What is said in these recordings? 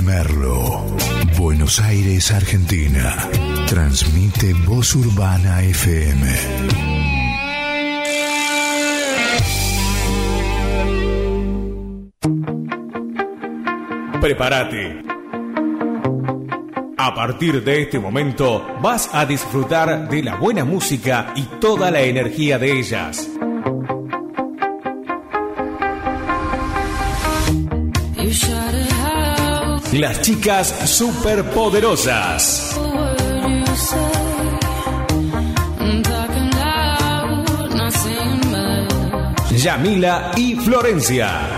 Merlo, Buenos Aires, Argentina. Transmite Voz Urbana FM. Prepárate. A partir de este momento vas a disfrutar de la buena música y toda la energía de ellas. Las chicas superpoderosas. Yamila y Florencia.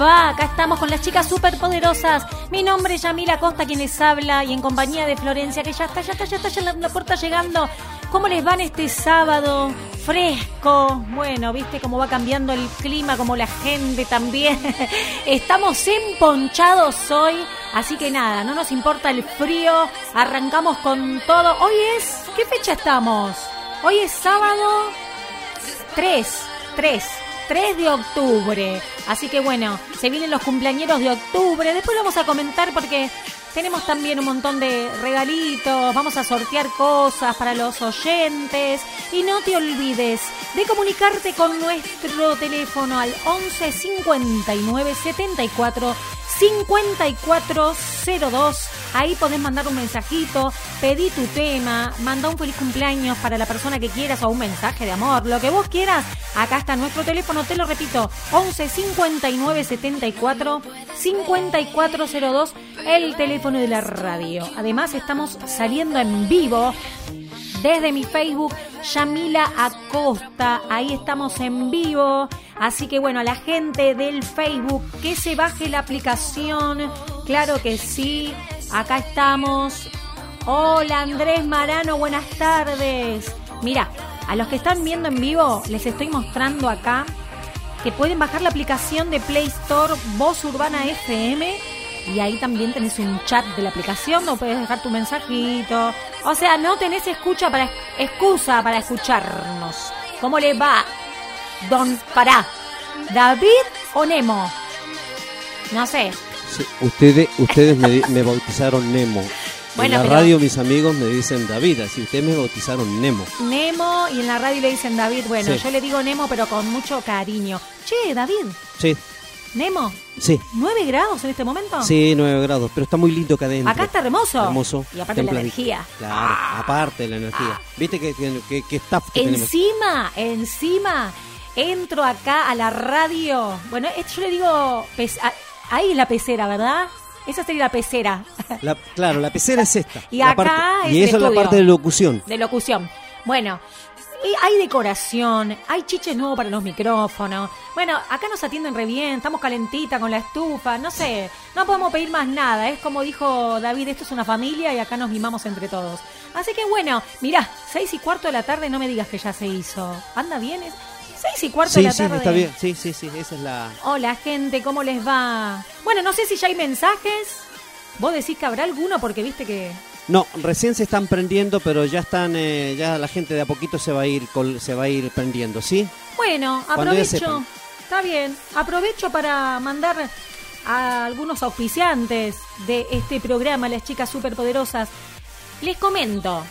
Va? Acá estamos con las chicas superpoderosas. Mi nombre es Yamila Costa, quien les habla, y en compañía de Florencia, que ya está, ya está, ya está, ya la, la puerta llegando. ¿Cómo les van este sábado? Fresco. Bueno, viste cómo va cambiando el clima, como la gente también. Estamos emponchados hoy, así que nada, no nos importa el frío. Arrancamos con todo. Hoy es. ¿Qué fecha estamos? Hoy es sábado 3. 3. 3 de octubre. Así que bueno, se vienen los cumpleañeros de octubre. Después vamos a comentar porque tenemos también un montón de regalitos. Vamos a sortear cosas para los oyentes. Y no te olvides de comunicarte con nuestro teléfono al 11 59 74 5402. Ahí podés mandar un mensajito, pedí tu tema, manda un feliz cumpleaños para la persona que quieras o un mensaje de amor, lo que vos quieras. Acá está nuestro teléfono, te lo repito, 11 59 74 5402, el teléfono de la radio. Además, estamos saliendo en vivo desde mi Facebook, Yamila Acosta. Ahí estamos en vivo. Así que bueno, a la gente del Facebook, que se baje la aplicación. Claro que sí. Acá estamos. Hola Andrés Marano, buenas tardes. Mira, a los que están viendo en vivo, les estoy mostrando acá que pueden bajar la aplicación de Play Store Voz Urbana FM y ahí también tenés un chat de la aplicación donde puedes dejar tu mensajito. O sea, no tenés escucha para excusa para escucharnos. ¿Cómo le va? Don Pará. ¿David o Nemo? No sé. ustedes ustedes me, bautizaron Nemo. Bueno, en la radio mis amigos me dicen David, así ustedes me bautizaron Nemo. Nemo y en la radio le dicen David. Bueno, yo le digo Nemo pero con mucho cariño. Che, David. Sí. Nemo. Sí. ¿Nueve grados en este momento? Sí, nueve grados, pero está muy lindo acá adentro. Acá está hermoso. Hermoso. Y aparte la energía. Claro, ah. aparte de la energía. Ah. ¿Viste que, que, que, staff Encima, encima, entro acá a la radio. Bueno, yo le digo, ahí es la pecera, ¿verdad? Esa sería la pecera. claro, la pecera es esta. Y acá es Y eso es la parte de locución. De locución. Bueno, y hay decoración, hay chiches nuevos para los micrófonos. Bueno, acá nos atienden re bien, estamos calentita con la estufa, no sé, no podemos pedir más nada. Es como dijo David, esto es una familia y acá nos mimamos entre todos. Así que bueno, mirá, seis y cuarto de la tarde, no me digas que ya se hizo. ¿Anda bien? Seis y cuarto de la tarde. Sí, está bien. Sí, sí, sí, esa es la... Hola gente, ¿cómo les va? Bueno, no sé si ya hay mensajes. Vos decís que habrá alguno porque viste que no, recién se están prendiendo, pero ya están, eh, ya la gente de a poquito se va a ir, se va a ir prendiendo, ¿sí? Bueno, aprovecho, está bien, aprovecho para mandar a algunos auspiciantes de este programa, las chicas superpoderosas. Les comento,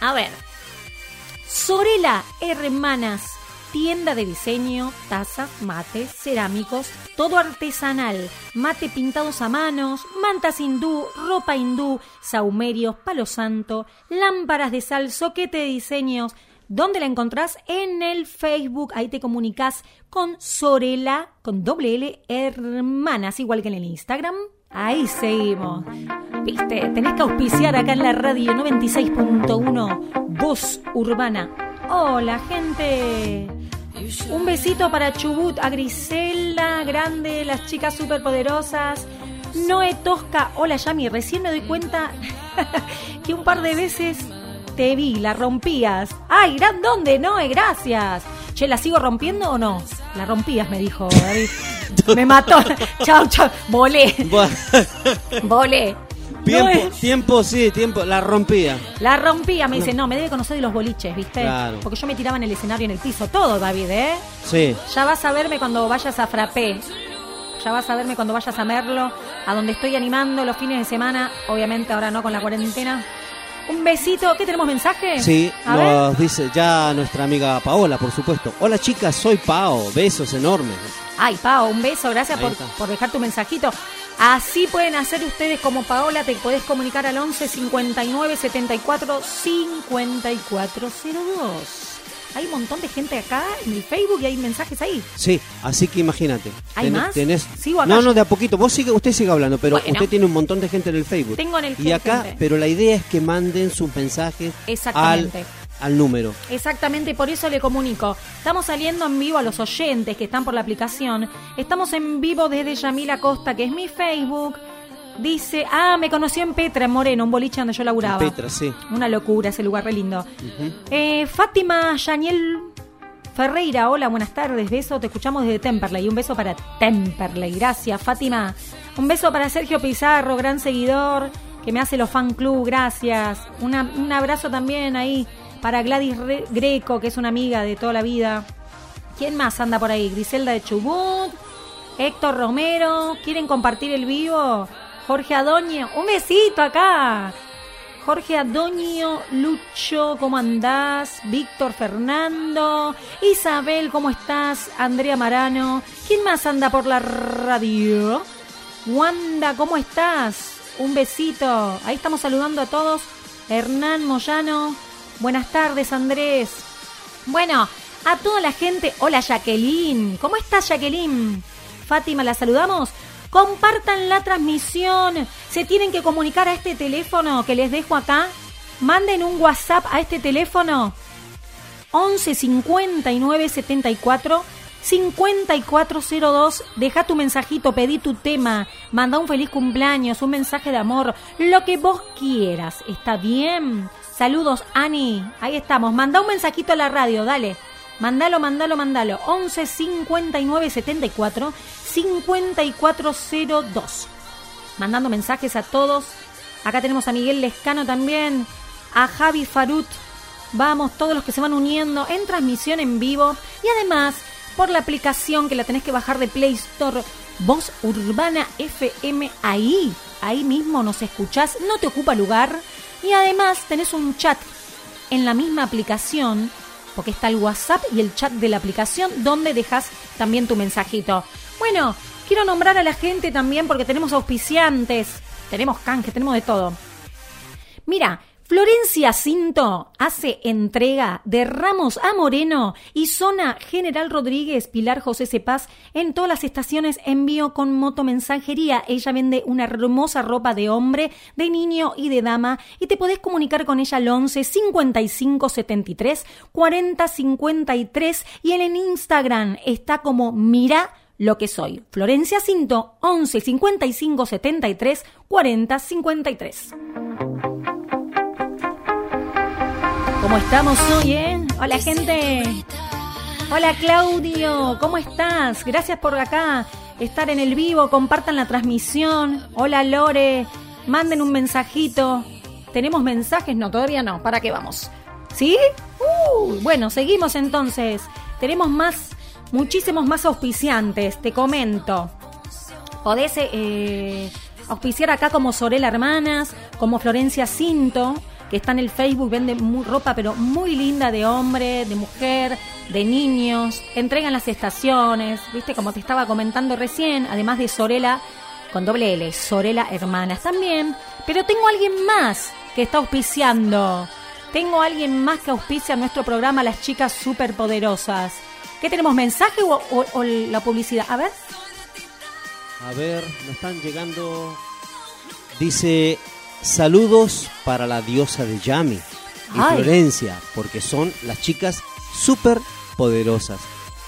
a ver, Sorela Hermanas, tienda de diseño, tazas, mates, cerámicos, todo artesanal, mate pintados a manos, mantas hindú, ropa hindú, saumerios, palo santo, lámparas de sal, soquete de diseños. ¿Dónde la encontrás? En el Facebook. Ahí te comunicas con Sorela, con doble L, hermanas, igual que en el Instagram. Ahí seguimos. Viste, tenés que auspiciar acá en la radio 96.1, Voz Urbana. Hola, gente. Un besito para Chubut, a Griselda, grande, las chicas superpoderosas. Noé Tosca, hola Yami, recién me doy cuenta que un par de veces te vi, la rompías. ¡Ay, gran dónde, Noé! Gracias. Che, ¿la sigo rompiendo o no? La rompías, me dijo David. Me mató. chao, chao. Volé. Volé. Tiempo, tiempo, sí, tiempo. La rompía. La rompía, me dice, no, me debe conocer de los boliches, ¿viste? Claro. Porque yo me tiraba en el escenario, en el piso, todo, David, ¿eh? Sí. Ya vas a verme cuando vayas a Frappé. Ya vas a verme cuando vayas a Merlo, a donde estoy animando los fines de semana. Obviamente ahora no con la cuarentena. Un besito. ¿Qué tenemos mensaje? Sí, nos dice ya nuestra amiga Paola, por supuesto. Hola chicas, soy Pao. Besos enormes. Ay, Pao, un beso. Gracias por, por, dejar tu mensajito. Así pueden hacer ustedes como Paola. Te podés comunicar al 11 59 74 5402. Hay un montón de gente acá en el Facebook y hay mensajes ahí. Sí, así que imagínate. ¿Hay más? ¿Sigo acá? No, no, de a poquito. Vos sigue, usted sigue hablando, pero usted tiene un montón de gente en el Facebook. Tengo en el Facebook. Y acá, pero la idea es que manden sus mensajes Exactamente. Al, número. Exactamente, por eso le comunico. Estamos saliendo en vivo a los oyentes que están por la aplicación. Estamos en vivo desde Yamila Costa, que es mi Facebook. Dice, ah, me conoció en Petra, en Moreno, un boliche donde yo laburaba. Petra, sí. Una locura ese lugar, re lindo. eh, Fátima Yaniel Ferreira, hola, buenas tardes, beso, te escuchamos desde Temperley. Un beso para Temperley, gracias, Fátima. Un beso para Sergio Pizarro, gran seguidor, que me hace los fan club, gracias. un abrazo también ahí para Gladys Greco, que es una amiga de toda la vida. ¿Quién más anda por ahí? Griselda de Chubut, Héctor Romero, ¿quieren compartir el vivo? Jorge Adoño, un besito acá. Jorge Adoño, Lucho, ¿cómo andás? Víctor Fernando, Isabel, ¿cómo estás? Andrea Marano, ¿quién más anda por la radio? Wanda, ¿cómo estás? Un besito. Ahí estamos saludando a todos. Hernán Moyano, buenas tardes Andrés. Bueno, a toda la gente, hola Jacqueline, ¿cómo estás Jacqueline? Fátima, ¿la saludamos? Compartan la transmisión. Se tienen que comunicar a este teléfono que les dejo acá. Manden un WhatsApp a este teléfono. 11 59 74 5402. Deja tu mensajito, pedí tu tema, manda un feliz cumpleaños, un mensaje de amor, lo que vos quieras. ¿Está bien? Saludos, Ani. Ahí estamos. Manda un mensajito a la radio, dale. Mandalo, mandalo, mandalo. 11 59 74 5402. Mandando mensajes a todos. Acá tenemos a Miguel Lescano también. A Javi Farut. Vamos, todos los que se van uniendo en transmisión en vivo. Y además, por la aplicación que la tenés que bajar de Play Store. Voz Urbana FM. Ahí, ahí mismo nos escuchás. No te ocupa lugar. Y además tenés un chat en la misma aplicación porque está el WhatsApp y el chat de la aplicación donde dejas también tu mensajito. Bueno, quiero nombrar a la gente también porque tenemos auspiciantes, tenemos canje, tenemos de todo. Mira, Florencia Cinto hace entrega de Ramos a Moreno y zona General Rodríguez, Pilar José Cepaz en todas las estaciones envío con motomensajería. Ella vende una hermosa ropa de hombre, de niño y de dama y te podés comunicar con ella al 11 55 73 40 53 y en el Instagram está como Mira lo que soy. Florencia Cinto 11 55 73 40 53. ¿Cómo estamos hoy, eh? Hola, gente. Hola, Claudio. ¿Cómo estás? Gracias por acá estar en el vivo. Compartan la transmisión. Hola, Lore. Manden un mensajito. ¿Tenemos mensajes? No, todavía no. ¿Para qué vamos? ¿Sí? Uh, bueno, seguimos entonces. Tenemos más, muchísimos más auspiciantes. Te comento. Podés eh, auspiciar acá como Sorela Hermanas, como Florencia Cinto que está en el Facebook, vende ropa, pero muy linda de hombre, de mujer, de niños. Entregan las estaciones, viste, como te estaba comentando recién, además de Sorela, con doble L, Sorela Hermanas también. Pero tengo alguien más que está auspiciando. Tengo alguien más que auspicia nuestro programa Las Chicas Superpoderosas. ¿Qué tenemos, mensaje o la publicidad? A ver. A ver, me están llegando. Dice: Saludos para la diosa de Yami y Florencia, porque son las chicas súper poderosas.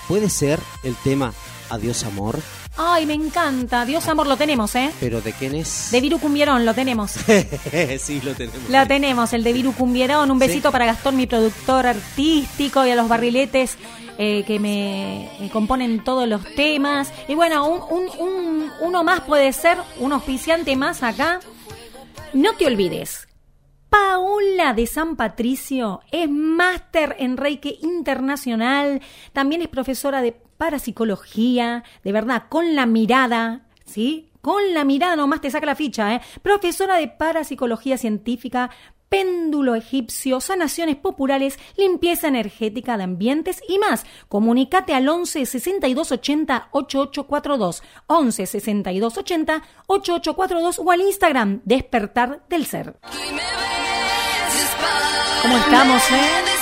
¿Puede ser el tema Adiós Amor? Ay, me encanta. Adiós Amor lo tenemos, ¿eh? ¿Pero de quién es? De Viru Cumbierón, lo tenemos. sí, lo tenemos. Lo tenemos, el de Viru Cumbierón. Un besito para Gastón, mi productor artístico, y a los barriletes eh, que me componen todos los temas. Y bueno, un, uno más puede ser, un auspiciante más acá. No te olvides, Paola de San Patricio es máster en Reiki Internacional, también es profesora de parapsicología, de verdad, con la mirada, ¿sí? Con la mirada nomás te saca la ficha, ¿eh? Profesora de parapsicología científica, péndulo egipcio, sanaciones populares, limpieza energética de ambientes y más. Comunicate al 11 62 80 8842, 11 62 80 8842 o al Instagram Despertar del Ser. ¿Cómo estamos, eh?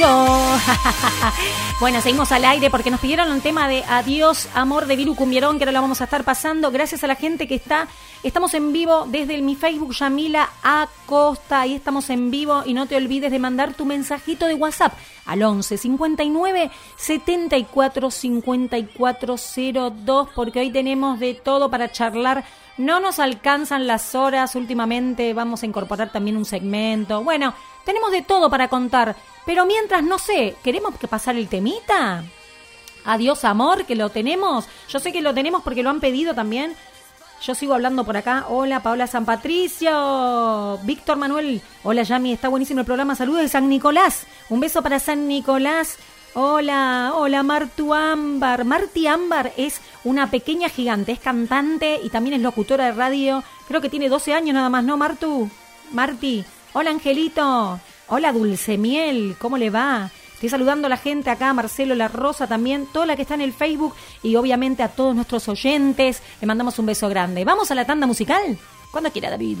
bueno, seguimos al aire porque nos pidieron un tema de Adiós, amor de Viru Cumbierón, que ahora lo vamos a estar pasando. Gracias a la gente que está. Estamos en vivo desde mi Facebook, Yamila Acosta. Ahí estamos en vivo y no te olvides de mandar tu mensajito de WhatsApp al 11 59 74 54 02 porque hoy tenemos de todo para charlar. No nos alcanzan las horas últimamente. Vamos a incorporar también un segmento. Bueno, tenemos de todo para contar. Pero mientras, no sé, ¿queremos que pasar el temita? Adiós amor, que lo tenemos. Yo sé que lo tenemos porque lo han pedido también. Yo sigo hablando por acá. Hola, Paola San Patricio. Víctor Manuel. Hola, Yami. Está buenísimo el programa. Saludos de San Nicolás. Un beso para San Nicolás. Hola, hola, Martu Ámbar. Marti Ámbar es una pequeña gigante. Es cantante y también es locutora de radio. Creo que tiene 12 años nada más, ¿no, Martu? Marti. Hola, Angelito. Hola, Dulce Miel, ¿cómo le va? Estoy saludando a la gente acá, Marcelo La Rosa también, toda la que está en el Facebook y obviamente a todos nuestros oyentes. Le mandamos un beso grande. ¿Vamos a la tanda musical? Cuando quiera, David.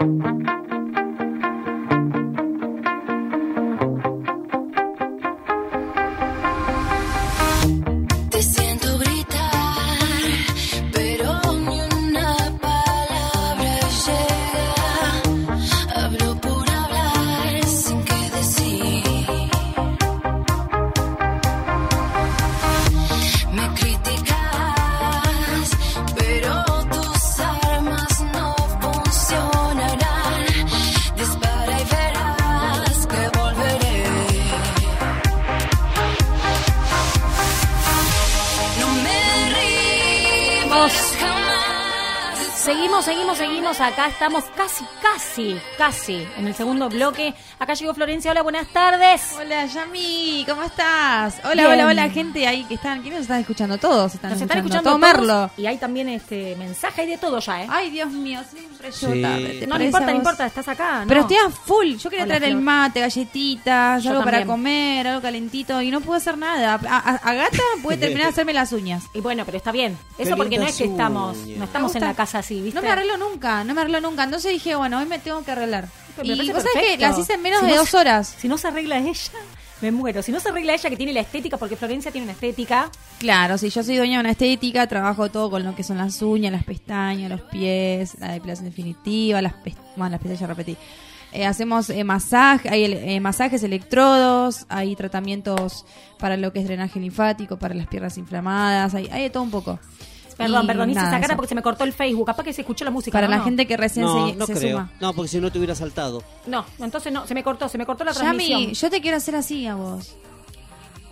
Te Acá estamos casi, casi, casi en el segundo bloque. Acá llegó Florencia. Hola, buenas tardes. Hola Yami, ¿cómo estás? Hola, Bien. hola, hola gente ahí que están, ¿quiénes nos están escuchando? Todos están Nos escuchando. están escuchando todo todos, Merlo. Y hay también este mensaje y de todo ya, ¿eh? Ay, Dios mío, siempre yo Sí. tarde. ¿te no, no importa, no importa, estás acá. Pero estoy a full. Yo quería Hola, traer el mate, galletitas, Yo algo para comer, algo calentito y no puedo hacer nada. A, a- a Gata puede terminar de hacerme las uñas. Y bueno, pero está bien. Qué Eso porque no es que estamos, no estamos en la casa así, ¿viste? No me arreglo nunca, no me arreglo nunca. Entonces dije, bueno, hoy me tengo que arreglar. Pero me Y vos sabés que las hice en menos Si de no dos horas. Si no se arregla ella, me muero. Si no se arregla ella que tiene la estética, porque Florencia tiene una estética. Claro, sí, yo soy dueña de una estética, trabajo todo con lo que son las uñas, las pestañas, los pies, la depilación definitiva, las, pest- bueno, las pestañas ya repetí. Eh, hacemos eh, masaje, hay eh, masajes electrodos, hay tratamientos para lo que es drenaje linfático, para las piernas inflamadas, hay, hay de todo un poco. Perdón, perdón, hice nada, esa cara eso. porque se me cortó el Facebook. Capaz que se escuchó la música. Para ¿no? la gente que recién No, se, no se creo. suma. No, porque si no te hubiera saltado. No, entonces no, se me cortó, se me cortó la transmisión. Yami, yo te quiero hacer así a vos.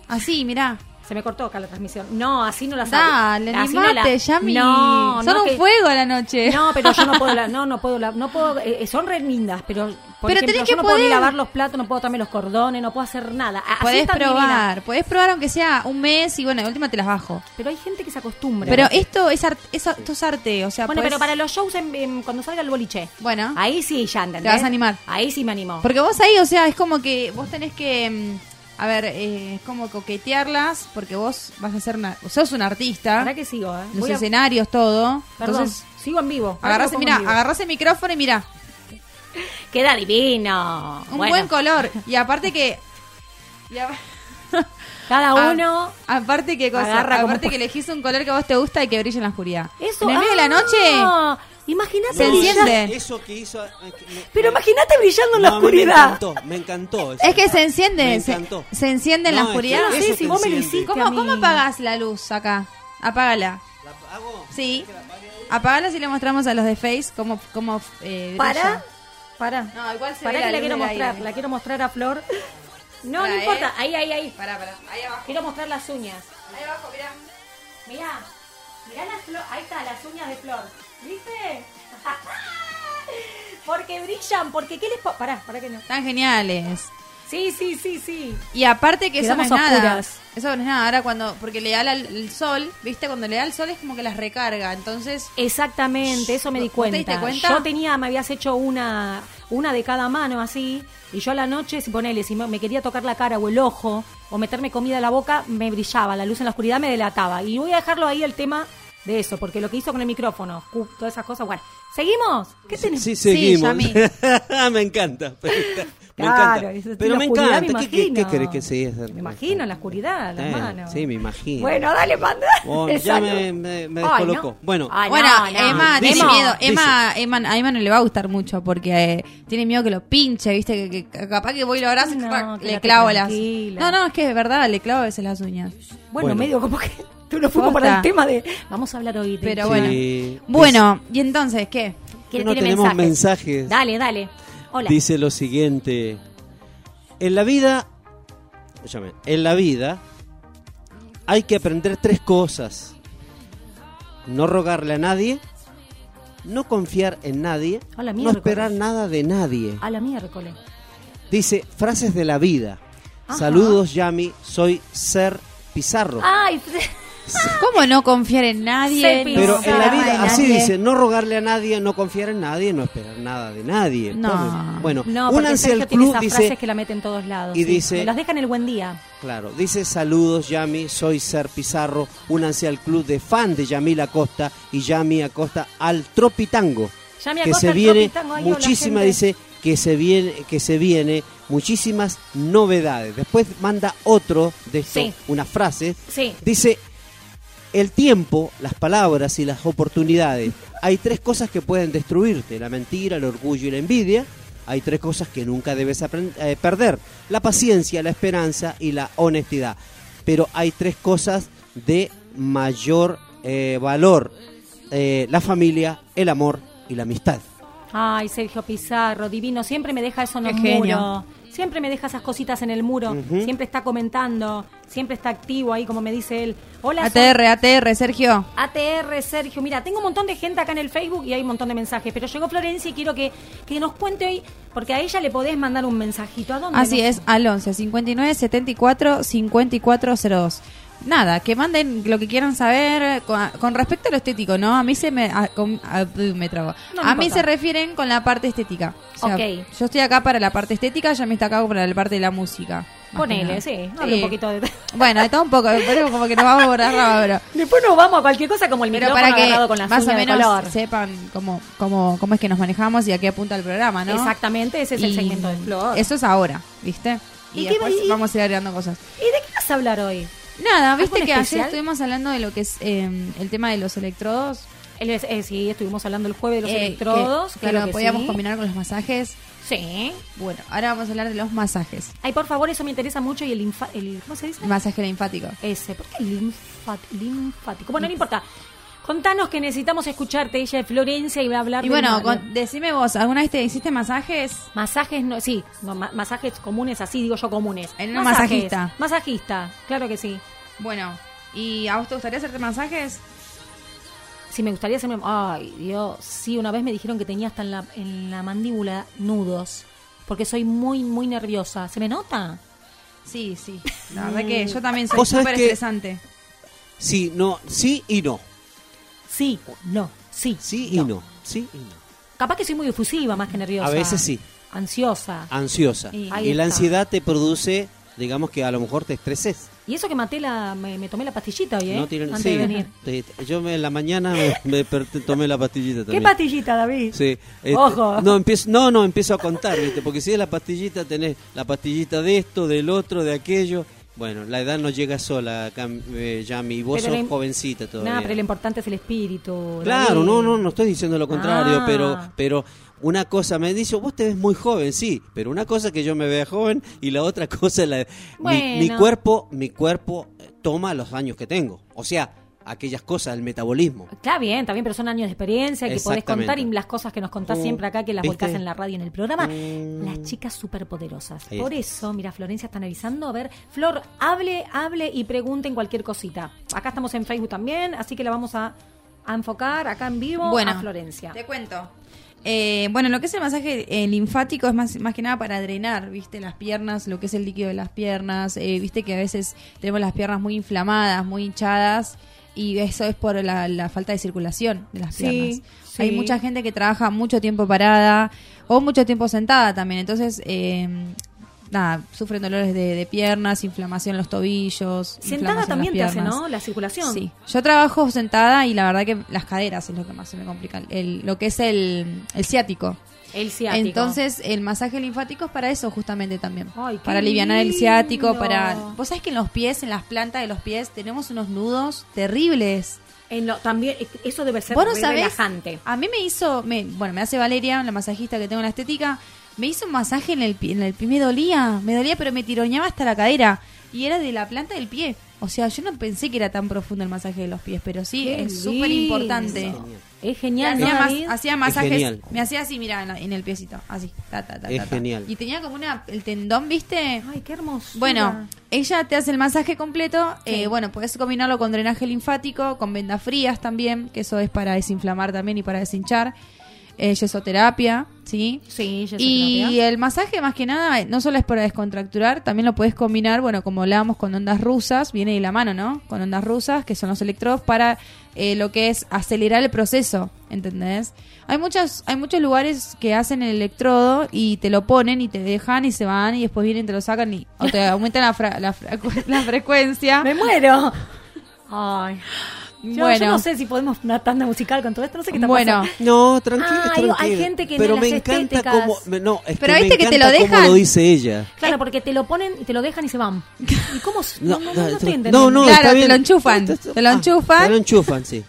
Así, mirá. Se me cortó acá la transmisión. No, así no la Dale, así no animate, la- Yami. No, Son no, un que- fuego a la noche. No, pero yo no puedo, la- no, no puedo, la- no puedo, eh, son re lindas, pero por Pero ejemplo, tenés yo que no puedo ni poder. lavar los platos, no puedo también los cordones, no puedo hacer nada. Así Podés probar, podés probar aunque sea un mes y bueno, de última te las bajo. Pero hay gente que se acostumbra. Pero esto es, art- es esto es arte, o sea, bueno, podés- pero para los shows en- en- cuando salga el boliche. Bueno. Ahí sí ya ¿entendés? Te vas a animar. Ahí sí me animo. Porque vos ahí, o sea, es como que vos tenés que, mm, a ver, eh, es como coquetearlas, porque vos vas a ser una, sos un artista, ¿Para que sigo, eh? los Voy a- escenarios, todo. Perdón, Entonces, sigo en vivo. lo mira, agarrás el micrófono y mira, Queda divino. un Bueno, buen color. Y aparte que... y a- Cada uno. aparte que cosa, como aparte que elegís un color que a vos te gusta y que brille en la oscuridad. Eso. en el medio de la ah, noche Imagínate enciende. Eso que hizo. eh, me- Pero imagínate brillando en la No, oscuridad. Me encantó, me encantó. eso. Es que se enciende, Me se, encantó. se enciende en No, la es que oscuridad. No sé eso si te vos me lo enciende. hiciste. ¿Cómo, a mí. ¿Cómo apagás la luz acá? Apágala. ¿La hago? Sí. Apágala si le mostramos a los de Face cómo, cómo eh, Para. Para. No, igual se Para ve que la quiero mostrar. La quiero mostrar a Flor. No, Pará, no importa. ¿eh? Ahí, ahí, ahí. Pará, pará. Ahí abajo. Quiero mostrar las uñas. Ahí abajo, mirá. Mirá. Mirá las flor. Ahí está, las uñas de Flor. ¿Viste? porque brillan. Porque, ¿qué les Pará, pará que no. Están geniales. Sí, sí, sí, sí. Y aparte que eso no es Quedamos nada. oscuras. Eso no es nada. Ahora cuando, porque le da la- el sol, ¿viste? Cuando le da el sol es como que las recarga. Entonces, Exactamente, eso me di ¿Vos te cuenta. diste cuenta? Yo tenía, me habías hecho una, una de cada mano así, y yo a la noche, si ponele, si me, quería tocar la cara o el ojo, o meterme comida a la boca, me brillaba, la luz en la oscuridad me delataba. Y voy a dejarlo ahí el tema de eso, porque lo que hizo con el micrófono, todas esas cosas, bueno. ¿Seguimos? ¿Qué tenés? Sí, seguimos. Yami. me encanta. Me Claro, encanta. Pero me encanta. me ¿Qué, qué, qué imagino. querés que sea? Me imagino en la oscuridad, las Eh, manos. Sí, me imagino. Bueno, dale, manda. Bueno, el ya me, me, me Ay, descolocó. no. Bueno, Ay, Bueno, no, no. Emma tiene miedo. Emma, Emma, a Emma no le va a gustar mucho porque eh, tiene miedo que lo pinche, ¿viste? Que, que capaz que voy y lo abrazo y No, le clavo las. No, no, es que es verdad, le clavo a veces las uñas. Bueno, Bueno. medio como que tú lo fuimos para el tema de. Vamos a hablar hoy de. Pero Sí. bueno. Bueno, y entonces, ¿qué? ¿Quién no tiene tenemos mensajes? mensajes. Dale, dale. Hola. Dice lo siguiente. En la vida, escúchame, en la vida hay que aprender tres cosas. No rogarle a nadie, no confiar en nadie, Hola, no esperar nada de nadie. A la miércoles. Dice frases de la vida. Ajá. Saludos, Yami, soy Ser Pizarro. Ay, ¿Cómo no confiar en nadie? Pero en la vida así nadie? dice, no rogarle a nadie, no confiar en nadie, no esperar nada de nadie. No. Entonces, Bueno, no, únanse al tiene club, esas dice, frases que la mete en todos lados. y sí. dice- Me los deja en el buen día. Claro, dice saludos Yami, soy Ser Pizarro, únanse al club de fan de Yamil Acosta y Yami Acosta al Tropitango, Yami que Acosta, se el viene Tropitango, ay, hola, muchísima, gente. dice que se viene, que se viene muchísimas novedades. Después manda otro de esto, Sí. una frase, Sí. dice el tiempo, las palabras y las oportunidades. Hay tres cosas que pueden destruirte, la mentira, el orgullo y la envidia. Hay tres cosas que nunca debes aprend- eh, perder, la paciencia, la esperanza y la honestidad. Pero hay tres cosas de mayor eh, valor, eh, la familia, el amor y la amistad. Ay, Sergio Pizarro, divino. Siempre me deja eso en Qué los genio. Siempre me deja esas cositas en el muro. Siempre está comentando. Siempre está activo ahí, como me dice él. Hola, soy- ATR, ATR, Sergio. ATR, Sergio. Mira, tengo un montón de gente acá en el Facebook y hay un montón de mensajes. Pero llegó Florencia y quiero que, que nos cuente hoy, porque a ella le podés mandar un mensajito. ¿A dónde? Así nos- es, al 11 59 74 5402. Nada, que manden lo que quieran saber con, con respecto a lo estético, ¿no? A mí se me. a- con- a- me trago. No me a mí importa. se refieren con la parte estética. O sea, Ok. Yo estoy acá para la parte estética, ya me está acá para la parte de la música. Ponele, sí. Hable un poquito de... Bueno, de todo un poco, pero como que nos vamos por arriba, pero. Después nos vamos a cualquier cosa como el Pero micrófono para que agarrado con las más o de menos color. sepan cómo, cómo, cómo es que nos manejamos y a qué apunta el programa, ¿no? Exactamente, ese es el segmento de Flor. Eso es ahora, ¿viste? Y, ¿Y qué después y- vamos a ir agregando cosas. ¿Y de qué vas a hablar hoy? Nada, viste ¿Algo que ayer estuvimos hablando de lo que es eh, el tema de los electrodos. Es- eh, sí, estuvimos hablando el jueves de los eh, electrodos. que, claro que podíamos sí. combinar con los masajes. Sí. Bueno, ahora vamos a hablar de los masajes. Ay, por favor, eso me interesa mucho. Y el, el ¿cómo se dice? El masaje linfático. Ese, ¿por qué linfat- linfático? Bueno, no importa. Contanos que necesitamos escucharte. Ella es Florencia y va a hablar Y de bueno, con- decime vos, ¿alguna vez te hiciste masajes? Masajes, no, sí, no, ma- masajes comunes, así digo yo comunes. En Masajes. masajista. Masajista, claro que sí. Bueno, ¿y a vos te gustaría hacerte masajes? Si me gustaría hacerme... Ay, Dios, sí, una vez me dijeron que tenía hasta en la, en la mandíbula nudos, porque soy muy, muy nerviosa. ¿Se me nota? Sí, sí. La verdad que yo también soy súper estresante. Sí, no, sí y no. Sí, no, sí. Sí y no. Sí y no. Capaz que soy muy efusiva más que nerviosa. A veces sí. Ansiosa. Ansiosa. Y- la ansiedad te produce, digamos que a lo mejor te estreses. Y eso que maté la, me, me tomé la pastillita hoy, ¿eh? No tienen- Antes sí, de venir. te- yo me- en la mañana me, me tomé la pastillita ¿Qué también. pastillita, David? Sí. este, Ojo. No, empiezo, no, no, empiezo a contar, ¿viste? Porque si es la pastillita, tenés la pastillita de esto, del otro, de aquello. Bueno, la edad no llega sola, eh, Yami, y vos Pero sos jovencita todavía. Nada, pero lo importante es el espíritu. Claro, no, no, no estoy diciendo lo contrario, Ah. pero, pero una cosa me dice, vos te ves muy joven, sí, pero una cosa es que yo me vea joven y la otra cosa es la, Bueno. mi cuerpo, mi cuerpo toma los años que tengo, o sea, aquellas cosas, el metabolismo. Está bien, bien, pero son años de experiencia que podés contar y las cosas que nos contás Mm, siempre acá, que las ¿viste? volcás en la radio y en el programa. Mm. Las chicas superpoderosas. Por eso, mira, Florencia están avisando. A ver, Flor, hable, hable y pregunten cualquier cosita. Acá estamos en Facebook también, así que la vamos a, a enfocar acá en vivo Bueno, a Florencia. Te cuento. Eh, bueno, lo que es el masaje eh, linfático es más, más que nada para drenar, ¿viste? Las piernas, lo que es el líquido de las piernas. eh, Viste que a veces tenemos las piernas muy inflamadas, muy hinchadas. Y eso es por la, la falta de circulación de las Sí, piernas. sí. Hay mucha gente que trabaja mucho tiempo parada o mucho tiempo sentada también. Entonces, eh, nada, sufren dolores de, de piernas, inflamación en los tobillos. Sentada también te hace. ¿no? La circulación. Sí, yo trabajo sentada y la verdad que las caderas es lo que más se me complica, el, lo que es el, el ciático. El ciático. Entonces, el masaje linfático es para eso justamente también. Ay, para aliviar el ciático, para... Vos sabés que en los pies, en las plantas de los pies, tenemos unos nudos terribles. En lo- también, eso debe ser ¿Vos no re sabés? relajante. A mí me hizo, me, bueno, me hace Valeria, la masajista que tengo en la estética, me hizo un masaje en el pie, en el pie me dolía, me dolía, pero me tiroñaba hasta la cadera y era de la planta del pie. O sea, yo no pensé que era tan profundo el masaje de los pies, pero sí, Qué es súper importante. Es genial, ¿no, hacía, mas- David? hacía masajes, genial. me hacía así, mira, en, el piecito, así, ta, ta, ta, Es genial. Y tenía como una, el tendón, ¿viste? Ay, qué hermoso. Bueno, ella te hace el masaje completo. Eh, bueno, puedes combinarlo con drenaje linfático, con vendas frías también, que eso es para desinflamar también y para deshinchar. Eh, yesoterapia, ¿sí? Sí, ya Y el masaje, más que nada, no solo es para descontracturar, también lo puedes combinar, bueno, como hablábamos con ondas rusas, viene de la mano, ¿no? Con ondas rusas, que son los electrodos, para eh, lo que es acelerar el proceso, ¿entendés? Hay muchos, hay muchos lugares que hacen el electrodo y te lo ponen y te dejan y se van y después vienen y te lo sacan y, o te aumentan la, fra- la, fra- la frecuencia. Me muero. Ay. Yo, Bueno. yo no sé si podemos una tanda musical con todo esto, no sé qué está Bueno, pasando. No, tranquilo, Ah, hay gente que Pero en me las encanta estéticas- cómo... me- No, es Pero que viste me que te lo dejan. lo dice ella. Claro, porque te lo ponen y te lo dejan y se van. ¿Y cómo? No, no, no, no estoy no, no, Claro, está te lo enchufan, te lo Ah, enchufan. Te lo enchufan, sí.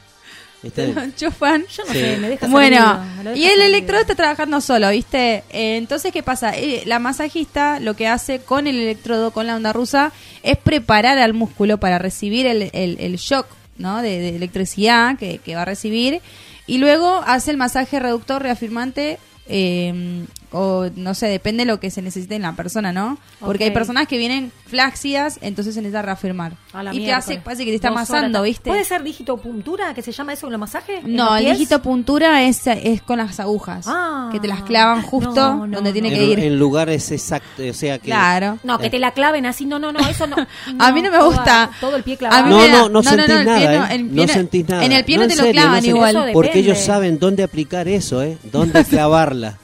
Está te lo enchufan. Yo no Sí. sé, me deja Bueno, lo y el electrodo está trabajando solo, ¿viste? Eh, entonces, ¿qué pasa? Eh, la masajista lo que hace con el electrodo, con la onda rusa, es preparar al músculo para recibir el, el- el shock, ¿no? De, electricidad que, que va a recibir. Y luego hace el masaje reductor reafirmante. eh, o no sé, depende de lo que se necesite en la persona, ¿no? Porque hay personas que vienen flácidas, entonces se necesita reafirmar. A la Y te hace, parece que te está amasando, ¿viste? ¿Puede ser digitopuntura, que se llama eso en los masajes? ¿En No, el digitopuntura es, es con las agujas. Ah. que te las clavan justo No, no, donde tiene no. que En, ir. en lugares exactos, o sea que... Claro. No, que te la claven así. No, no, no, eso no. A mí no me gusta. Todo el pie A clavado. mí No, no, no sentís nada, no, ¿eh? No sentís nada. En el pie no, en te lo clavan igual. Porque ellos saben dónde aplicar eso, ¿eh? Dónde clavarla.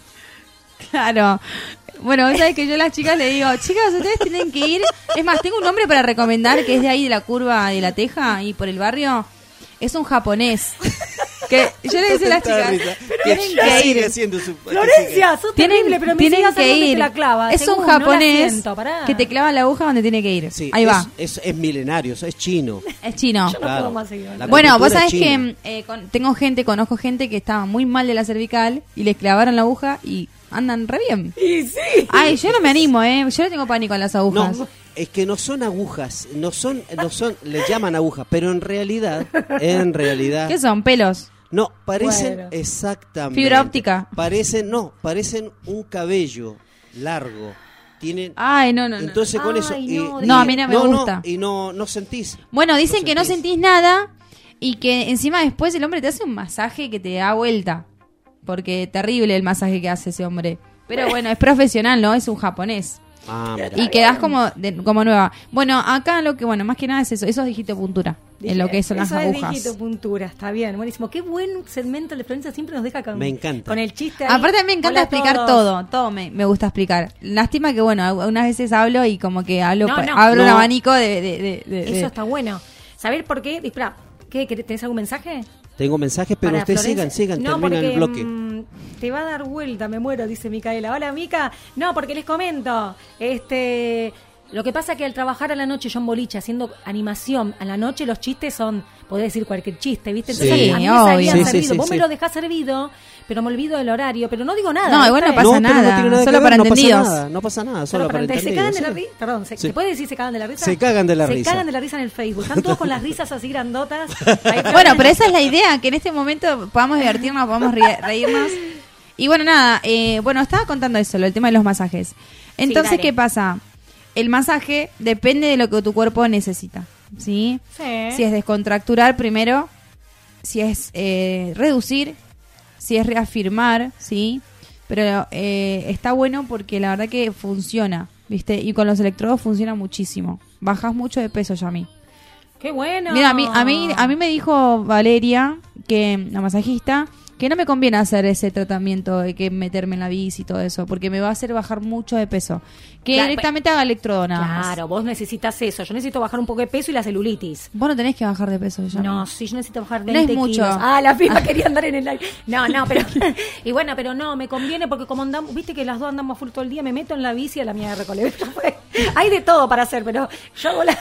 Claro. Bueno, vos sabés que yo a las chicas le digo, chicas, ustedes tienen que ir. Es más, tengo un nombre para recomendar que es de ahí de la curva de la Teja y por el barrio. Es un japonés. Que yo le decía a las chicas, tienen que ir. haciendo su... Florencia, sos Tienen, terrible, pero me tienen que ir. te la clava. es según, un no japonés siento, que te clava la aguja donde tiene que ir. Sí, Ahí es, va. Es, es milenario, es chino. Es chino. Yo no Claro. puedo más seguir. La Bueno, vos sabés que eh, con- tengo gente, conozco gente que estaba muy mal de la cervical y les clavaron la aguja y andan re bien. Y sí. Ay, yo no me animo, ¿eh? Yo le tengo pánico a las agujas. No, es que no son agujas, no son, no son, le llaman agujas, pero en realidad, en realidad, ¿Qué son? ¿Pelos? no, parecen Bueno. exactamente. Fibra óptica. Parecen, no, parecen un cabello largo. Tienen, Ay, no, no, no. entonces con Ay, eso. no, No, a mí no me gusta. y no, no sentís. Bueno, dicen que no sentís nada y que encima después el hombre te hace un masaje que te da vuelta. Porque terrible el masaje que hace ese hombre. Pero bueno, es profesional, ¿no? Es un japonés. Ah. Y quedás como, de- como nueva. Bueno, acá lo que, bueno, más que nada es eso. Eso es digitopuntura. En lo que son las Eso es agujas. digitopuntura, está bien, buenísimo. Qué buen segmento de Florencia siempre nos deja con, Me encanta. con el chiste. ahí. Aparte me encanta Hola explicar todo, todo me, me gusta explicar. Lástima que bueno, unas veces hablo y como que hablo, No, abro un abanico de, de, de- de- de- Eso está bueno. ¿Saber por qué? Espera, ¿qué, qué- ¿tenés algún mensaje? Tengo mensajes, pero ustedes sigan, sigan, no, terminan el bloque. mm, te va a dar vuelta, me muero, dice Micaela. Hola, Mica. No, porque les comento. Este. Lo que pasa que al trabajar a la noche yo en boliche haciendo animación, a la noche los chistes son, podés decir cualquier chiste, ¿viste? Entonces Sí, a mí me Sí, sí, servido. sí, Vos me lo dejás servido, pero me olvido del horario, pero no digo nada. No, igual no pasa nada, solo ver, para no pasa entendidos. nada, no pasa nada, solo, Solo para para- ¿Se cagan de la entendidos. risa? Perdón, ¿se, Sí. ¿se puede decir se cagan de la risa? Se cagan de la se risa. cagan de la risa en el Facebook. Están todos con las risas así grandotas. Bueno, pero esa es la idea, que en este momento podamos divertirnos, podamos reírnos. Y bueno, nada, eh, bueno, estaba contando eso, lo, el tema de los masajes. Entonces. ¿qué pasa? El masaje depende de lo que tu cuerpo necesita, ¿sí? Sí. Si es descontracturar primero, si es eh, reducir, si es reafirmar, ¿sí? Pero eh, está bueno porque la verdad que funciona, ¿viste? Y con los electrodos funciona muchísimo. Bajas mucho de peso, Yami. Qué bueno. Mira, a mí, a mí, a mí me dijo Valeria, que la masajista, que no me conviene hacer ese tratamiento de que meterme en la bici y todo eso, porque me va a hacer bajar mucho de peso. Que Claro, directamente haga electrodo nada más. Claro, vos necesitas eso. Yo necesito bajar un poco de peso y la celulitis. Vos no tenés que bajar de peso ya. No, sí, yo necesito bajar No 20 es mucho. kilos. Ah, la piba quería andar en el aire. No, no, pero... y bueno, pero no, me conviene porque como andamos... Viste que las dos andamos full todo el día, me meto en la bici a la mía de Recoleta. Hay de todo para hacer, pero yo hago la...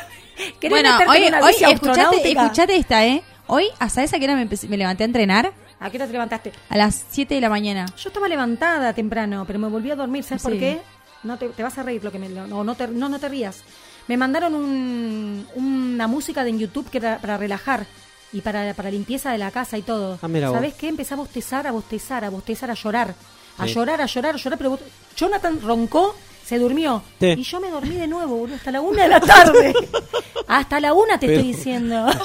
¿Querés Bueno, hoy, hoy escuchate, escuchate esta, ¿eh? Hoy, ¿hasta esa que era me, empecé- me levanté a entrenar? ¿A qué hora te levantaste? A las 7 de la mañana. Yo estaba levantada temprano, pero me volví a dormir. ¿Sabes por qué? No te, te vas a reír lo que me... No, no te, no, no te rías. Me mandaron un- una música de en YouTube que era para relajar y para, para limpieza de la casa y todo. Ah, mira vos. ¿Sabes qué? Empecé a bostezar, a bostezar, a bostezar, a llorar. A Sí. llorar, a llorar, a llorar. Pero vos- Jonathan roncó, se durmió. Sí. Y yo me dormí de nuevo, boludo, hasta la una de la tarde. hasta la una te Pero- estoy diciendo.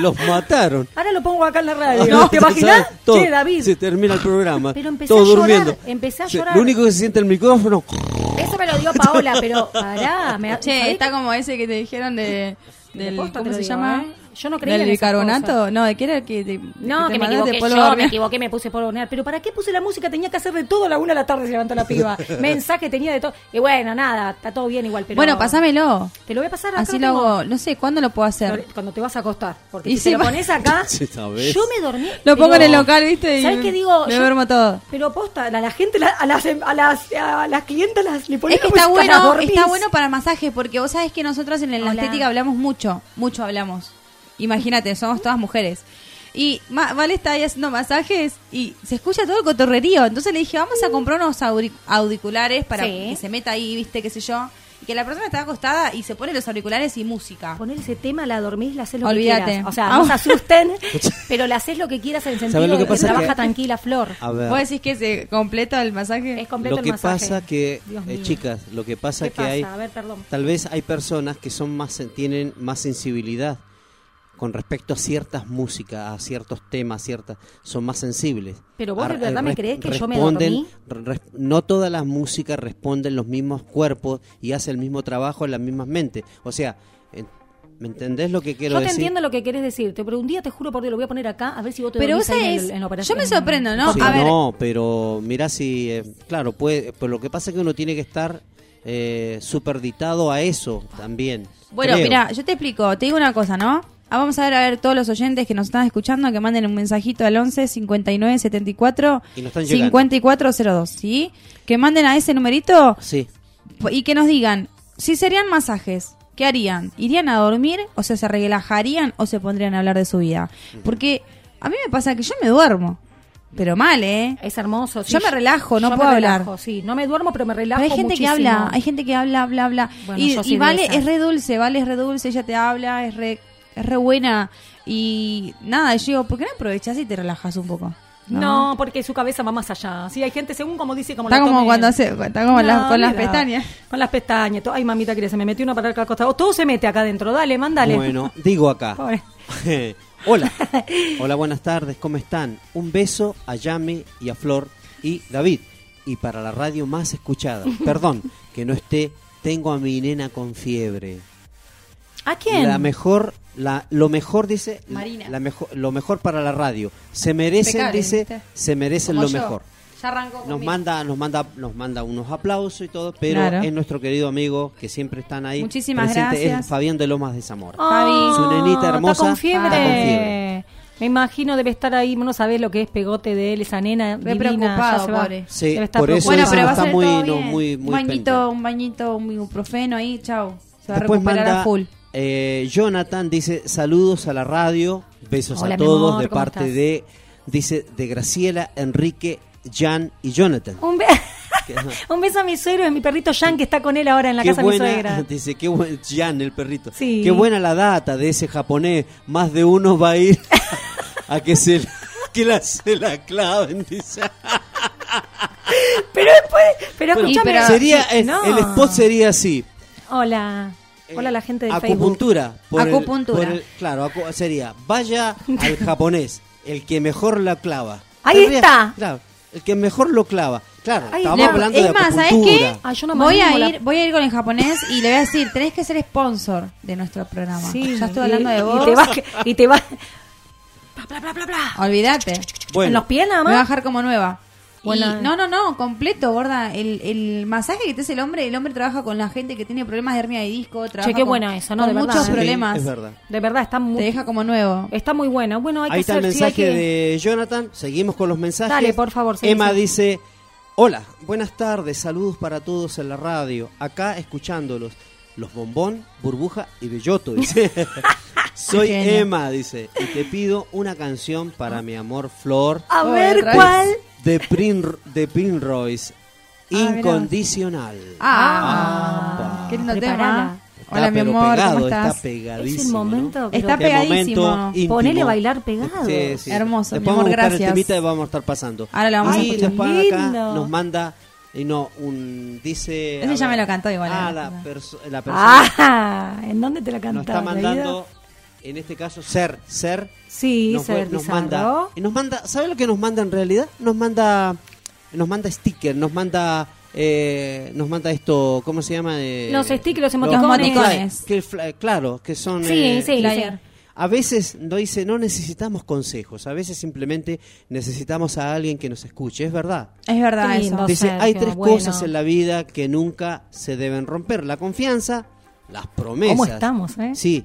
Los mataron. Ahora lo pongo acá en la radio. No, ¿Te imaginas? ¿sabes? Todo. Che, David. Se termina el programa. Pero empecé Todo a llorar, durmiendo. empecé a llorar. Lo único que se siente el micrófono. Eso me lo dio Paola, pero pará. Me, Che, ¿sabés está como ese que te dijeron de... Del, ¿Cómo se digo, llama? ¿eh? Yo no creía ¿Del en esas bicarbonato? cosas. No, ¿de qué era el que te, No, te que me equivoqué polvo yo, me equivoqué, me puse polvo. Pero ¿para qué puse la música? Tenía que hacer de todo a la una de la tarde se levantó la piba. Mensaje tenía de todo. Y bueno, nada, está todo bien igual. Pero Bueno, pasámelo. Te lo voy a pasar acá. Así lo hago. No sé, ¿cuándo lo puedo hacer? Cuando te vas a acostar. Porque Y si si te lo pones acá, yo me dormí. Lo pongo pero- en el local, ¿viste? Y ¿Sabes qué digo? Me Yo- duermo todo. Pero posta, a la gente, la- a las, a las, a las clientas las, le pones Es que está bueno, está bueno para masaje, porque vos sabés que nosotros en la Hola. estética hablamos mucho, mucho hablamos. Imagínate, somos todas mujeres. Y Ma- Vale está ahí haciendo masajes y se escucha todo el cotorrerío. Entonces le dije, vamos a comprar unos auri- auriculares para Sí. que se meta ahí, viste, qué sé yo. Y que la persona está acostada y se pone los auriculares y música. Poner ese tema, la dormís, la haces lo Olvídate. que quieras. O sea, no se asusten, pero la haces lo que quieras en el sentido lo que de que pasa? trabaja Que- tranquila, Flor. A ver. ¿Vos decís que se completa el masaje? Es completo Lo que el masaje. pasa que, Dios eh, mío. chicas, lo que pasa ¿Qué que pasa? hay, A ver, perdón. tal vez hay personas que son más, tienen más sensibilidad con respecto a ciertas músicas, a ciertos temas, ciertas, son más sensibles. Pero vos de verdad eh, me creés que yo me dormí? no todas las músicas responden los mismos cuerpos y hacen el mismo trabajo en las mismas mentes. O sea, ¿me entendés lo que quiero Yo te decir? entiendo lo que querés decirte, pero un día te juro por Dios, lo voy a poner acá, a ver si vos te Pero vos ahí en, en la yo operación. me sorprendo, ¿no? Sí, A ver. no, pero mira si, eh, claro, puede, pero lo que pasa es que uno tiene que estar eh, superditado a eso también. Bueno, creo. mira, yo te explico, te digo una cosa, ¿no? Ah, vamos a ver a ver todos los oyentes que nos están escuchando que manden un mensajito al 11 59 74 Y nos están llegando. 5402, ¿sí? Que manden a ese numerito Sí, y que nos digan si serían masajes, ¿qué harían? ¿Irían a dormir o sea, se relajarían o se pondrían a hablar de su vida? Porque a mí me pasa que yo me duermo, pero mal, ¿eh? Es hermoso. sí, Yo me relajo, no yo me puedo hablar. relajo, Sí, no me duermo, pero me relajo Pero hay gente muchísimo. que habla, hay gente que habla, habla, habla. Bueno, y y Vale es re dulce, Vale es re dulce, ella te habla, es re, es re buena. Y nada, yo digo, ¿por qué no aprovechas y te relajas un poco? No, porque su cabeza va más allá. Sí, hay gente, según como dice, como Está la como tome- cuando hace, está como la- con las pestañas. Con las pestañas. Ay, mamita, que se me metió una para acá al costado. Todo se mete acá adentro. Dale, mándale. bueno, digo acá. Hola, hola, buenas tardes, ¿cómo están? Un beso a Yami y a Flor y David. Y para la radio más escuchada, perdón, que no esté, tengo a mi nena con fiebre. ¿A quién? La mejor, la, lo mejor dice, Marina. la mejor, lo mejor para la radio. Se merecen, Impecable, dice, ¿viste? se merecen Como lo yo. mejor. Ya arrancó Nos conmigo. manda, nos manda, nos manda unos aplausos y todo, pero Claro. es nuestro querido amigo que siempre están ahí. Muchísimas presente, gracias. Es Fabián de Lomas de Zamora. Su nenita hermosa Está con fiebre. está con fiebre. Me imagino debe estar ahí, no sabés lo que es pegote de él, esa nena Re divina. preocupado, ya se va. pobre. Sí, Debe estar por eso Bueno, Eso pero va a está ser muy- todo no, bien. muy- un muy bañito, pendiente. un bañito, un ibuprofeno ahí, chao. Se va a Después recuperar manda a full. Eh, Jonathan, dice saludos a la radio, besos Hola, a todos amor, de ¿cómo parte estás? de, dice, de Graciela, Enrique, Jan y Jonathan. Un, be- un beso a mi suegro y a mi perrito Jan que está con él ahora en la Qué casa de mi buena, suegra. dice, qué buen, Jan, el perrito. Sí. Qué buena la data de ese japonés. Más de uno va a ir a que se la- que la, se la claven, dice. Pero después, pero Bueno, escúchame. sería, sí, el, no. el spot sería así. Hola. Hola la gente del acupuntura. por el- Acupuntura. por el- claro, acu- sería, vaya al japonés, el que mejor la clava. Ahí está. Claro, el que mejor lo clava. Claro, Ahí estamos está. hablando es de más, ¿sabes acupuntura. qué? Ay, yo no me voy, a animo la- ir, voy a ir con el japonés y le voy a decir, tenés que ser sponsor de nuestro programa. Sí, ya estoy hablando y- de vos. Y te vas. Y te vas bla, bla, bla, bla, bla. Olvídate. Bueno. ¿En los pies nada Me va a más? dejar como nueva. Y- no, no, no, completo, gorda. El, el masaje que te hace el hombre, el hombre trabaja con la gente que tiene problemas de hernia de disco, trabaja qué con, bueno eso, ¿no? con De verdad, muchos. Sí, problemas. es verdad. De verdad, está Te muy, deja como nuevo. está muy bueno. Bueno, hay que Ahí está el sí, mensaje que- de Jonathan. Seguimos con los mensajes. Dale, por favor, Emma dice: Hola, buenas tardes, saludos para todos en la radio. Acá escuchándolos. Los bombón, burbuja y belloto, dice. Soy. Emma, dice. Y te pido una canción para mi amor Flor A ver. ¿cuál? De, Prin, de mirá. Incondicional. Ah, Ah, qué lindo tema. Está Hola, mi amor, pegado, ¿cómo estás? Está pegadísimo. Es el momento, ¿no? pero- Está pegadísimo. momento. Ponele a bailar pegado. Sí, sí. Hermoso, Después mi vamos amor, a gracias. el temita y vamos a estar pasando. Ahora lo vamos a escuchar. después acá Lindo. nos manda y no un dice Ese ya ver, me lo cantó igual, Ah, la, perso- la persona Ah, ¿en dónde te la nos cantaste? está mandando en este caso ser ser Sí, nos, ser nos Bizarro. manda y nos manda ¿sabe lo que nos manda en realidad? Nos manda nos manda sticker, nos manda eh, nos manda esto, ¿cómo se llama? Eh, Los stickers, los emoticones. que fla- claro, que son Sí, eh, sí, flyer. a veces no dice no necesitamos consejos, a veces simplemente necesitamos a alguien que nos escuche, es verdad. Es verdad eso. Dice, Sergio, hay tres bueno. cosas en la vida que nunca se deben romper. La confianza, las promesas. ¿Cómo estamos, eh? Sí,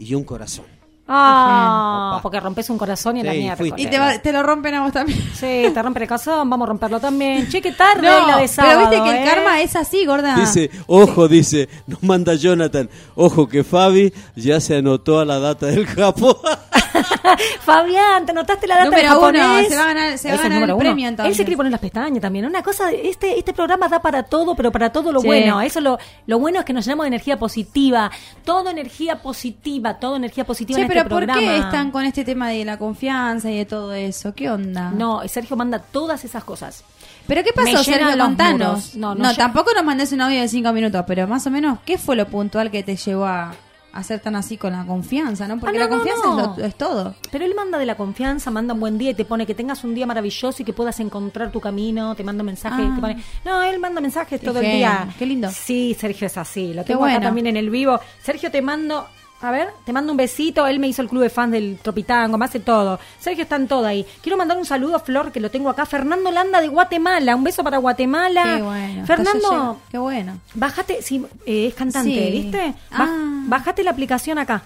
y un corazón. Ah, Opa. porque rompes un corazón y a la Sí, mierda. Y te, va- te lo rompen a vos también. Sí, te rompe el corazón, vamos a romperlo también. Che, qué tarde No, la de sábado, pero viste que el ¿eh? karma es así, gorda. Dice, ojo, dice, nos manda Jonathan, ojo que Fabi ya se anotó a la data del Japón. Fabián, ¿te notaste la data Número del japonés? uno, se va a ganar- se va a ganar el premio, Él entonces. se quiere poner las pestañas también. Una cosa, este, este programa da para todo, pero para todo lo Sí. bueno. Eso lo, lo bueno es que nos llenamos de energía positiva. Todo energía positiva, todo energía positiva en pero este ¿por programa. qué están con este tema de la confianza y de todo eso? ¿Qué onda? No, Sergio manda todas esas cosas. ¿Pero qué pasó, Sergio? Contanos. No, No, no, tampoco nos mandes un audio de cinco minutos, pero más o menos, ¿qué fue lo puntual que te llevó a, a ser tan así con la confianza, no? Porque Ah, no, la confianza no. Es, lo- es todo. Pero él manda de la confianza, manda un buen día y te pone que tengas un día maravilloso y que puedas encontrar tu camino, te manda mensajes, Ah. te pone... No, él manda mensajes todo el día. qué lindo. Sí, Sergio es así, lo tengo acá bueno. también en el vivo. Sergio, te mando... A ver, te mando un besito. Él me hizo el club de fans del Tropitango, me hace todo. Sergio está en todo ahí. Quiero mandar un saludo a Flor, que lo tengo acá. Fernando Landa de Guatemala. Un beso para Guatemala. Qué bueno. Fernando. Qué bueno. Bájate, sí, eh, es cantante, Sí. ¿viste? Ah. Bájate la aplicación acá.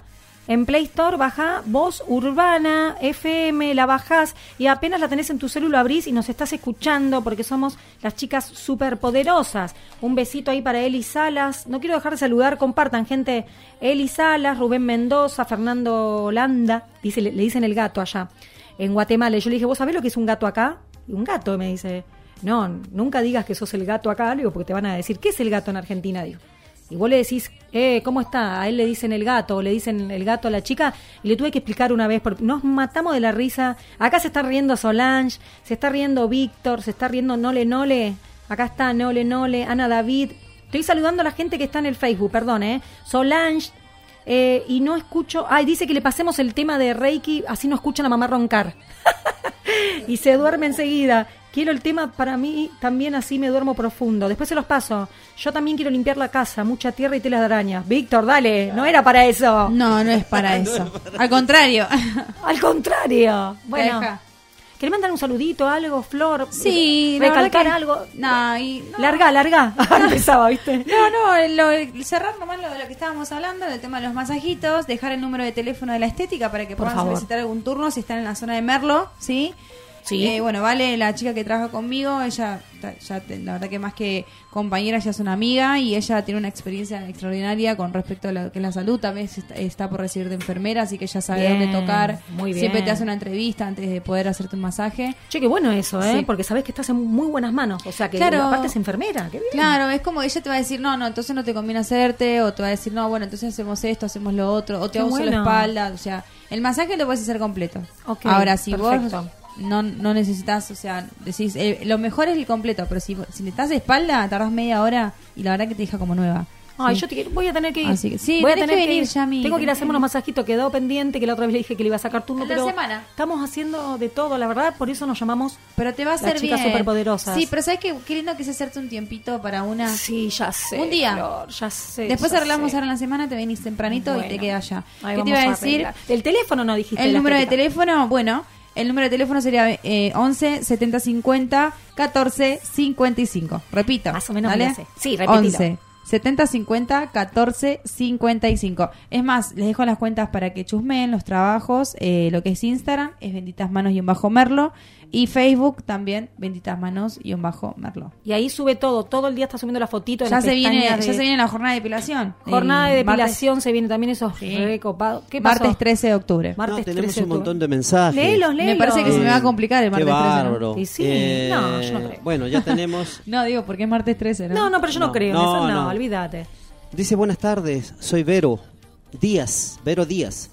En Play Store baja Voz Urbana FM, la bajás y apenas la tenés en tu celular, abrís y nos estás escuchando porque somos las chicas súper poderosas. Un besito ahí para Eli Salas. No quiero dejar de saludar, compartan, gente. Eli Salas, Rubén Mendoza, Fernando Landa, dice, le, dicen el gato allá, en Guatemala. Yo le dije, ¿vos sabés lo que es un gato acá? Y un gato me dice, no, nunca digas que sos el gato acá, digo, porque te van a decir, ¿qué es el gato en Argentina? Digo. Y vos le decís, eh, ¿cómo está? A él le dicen el gato, o le dicen el gato a la chica, y le tuve que explicar una vez, porque nos matamos de la risa. Acá se está riendo Solange, se está riendo Víctor, se está riendo Nole Nole, acá está Nole Nole, Ana David. Estoy saludando a la gente que está en el Facebook, perdón, ¿eh? Solange, eh, y no escucho. Ay, dice que le pasemos el tema de Reiki, así no escuchan a mamá roncar. y se duerme enseguida. Quiero el tema para mí, también así me duermo profundo. Después se los paso. Yo también quiero limpiar la casa, mucha tierra y telas de arañas. Víctor, dale, no era para eso. No, no es para eso. Al contrario. Al contrario. Bueno. ¿querés mandar un saludito, algo, Flor? Sí, recalcar algo. No, y, no. Larga, larga. Empezaba, ¿viste? No, no, lo- el cerrar nomás lo de lo que estábamos hablando, del tema de los masajitos, dejar el número de teléfono de la estética para que Por puedan favor. solicitar algún turno si están en la zona de Merlo, ¿sí? Sí. Eh, bueno, Vale, la chica que trabaja conmigo, ella, ya la verdad que más que compañera, ella es una amiga y ella tiene una experiencia extraordinaria con respecto a lo que es la salud. También está, por recibir de enfermera, así que ella sabe Bien, dónde tocar. muy bien. Siempre te hace una entrevista antes de poder hacerte un masaje. Che, qué bueno eso, ¿eh? Sí. Porque sabés que estás en muy buenas manos. O sea, que Claro. aparte es enfermera. Qué bien. Claro, es como ella te va a decir, no, no, entonces no te conviene hacerte, o te va a decir, no, bueno, entonces hacemos esto, hacemos lo otro, o te hago bueno. espalda, o sea, el masaje lo puedes hacer completo. Ok, Ahora, si perfecto. vos no, no necesitas, o sea, decís, eh, lo mejor es el completo, pero si, si necesitas espalda, tardás media hora y la verdad que te deja como nueva. Ay, Sí. yo te voy a tener que ir. Así que- sí, voy a tener que venir, Yami, Tengo que ir a hacerme que unos masajitos, quedó pendiente, que la otra vez le dije que le iba a sacar turno, pero semana. estamos haciendo de todo, la verdad, por eso nos llamamos. Pero te va a chicas bien. superpoderosas. Sí, pero ¿sabes? Qué lindo que es hacerte un tiempito para una... Sí, ya sé. Un día. Flor, ya sé. Después ya arreglamos sé. ahora en la semana, te venís tempranito y te quedas allá. ¿Qué te iba a decir? El teléfono no dijiste. El número de teléfono, bueno, El número de teléfono sería eh, 11 70 50 14 55. Repito. Más o menos ¿dale? me. Sí, repetilo. 11 70 50 14 55. Es más, les dejo las cuentas para que chusmeen los trabajos. eh, lo que es Instagram es benditas manos y un bajo merlo. Y Facebook también, benditas manos y un bajo merlo. Y ahí sube todo. Todo el día está subiendo la fotito de Ya las se, viene, ya se viene la jornada de depilación. Jornada de martes- depilación se viene también esos Sí. recopados. ¿Qué pasó? Martes 13 de octubre. Martes No, tenemos 13 de un montón octubre. de mensajes. Léelos, léelos. Me parece que se me va a Eh, complicar el martes Qué 13. ¿no? bárbaro. Y sí, Eh, no, yo no creo. Bueno, ya tenemos. No, digo, porque es martes 13, ¿no? No, no, pero yo no, No, creo en no, eso. No, no. olvídate. Dice buenas tardes, soy Vero Díaz, Vero Díaz.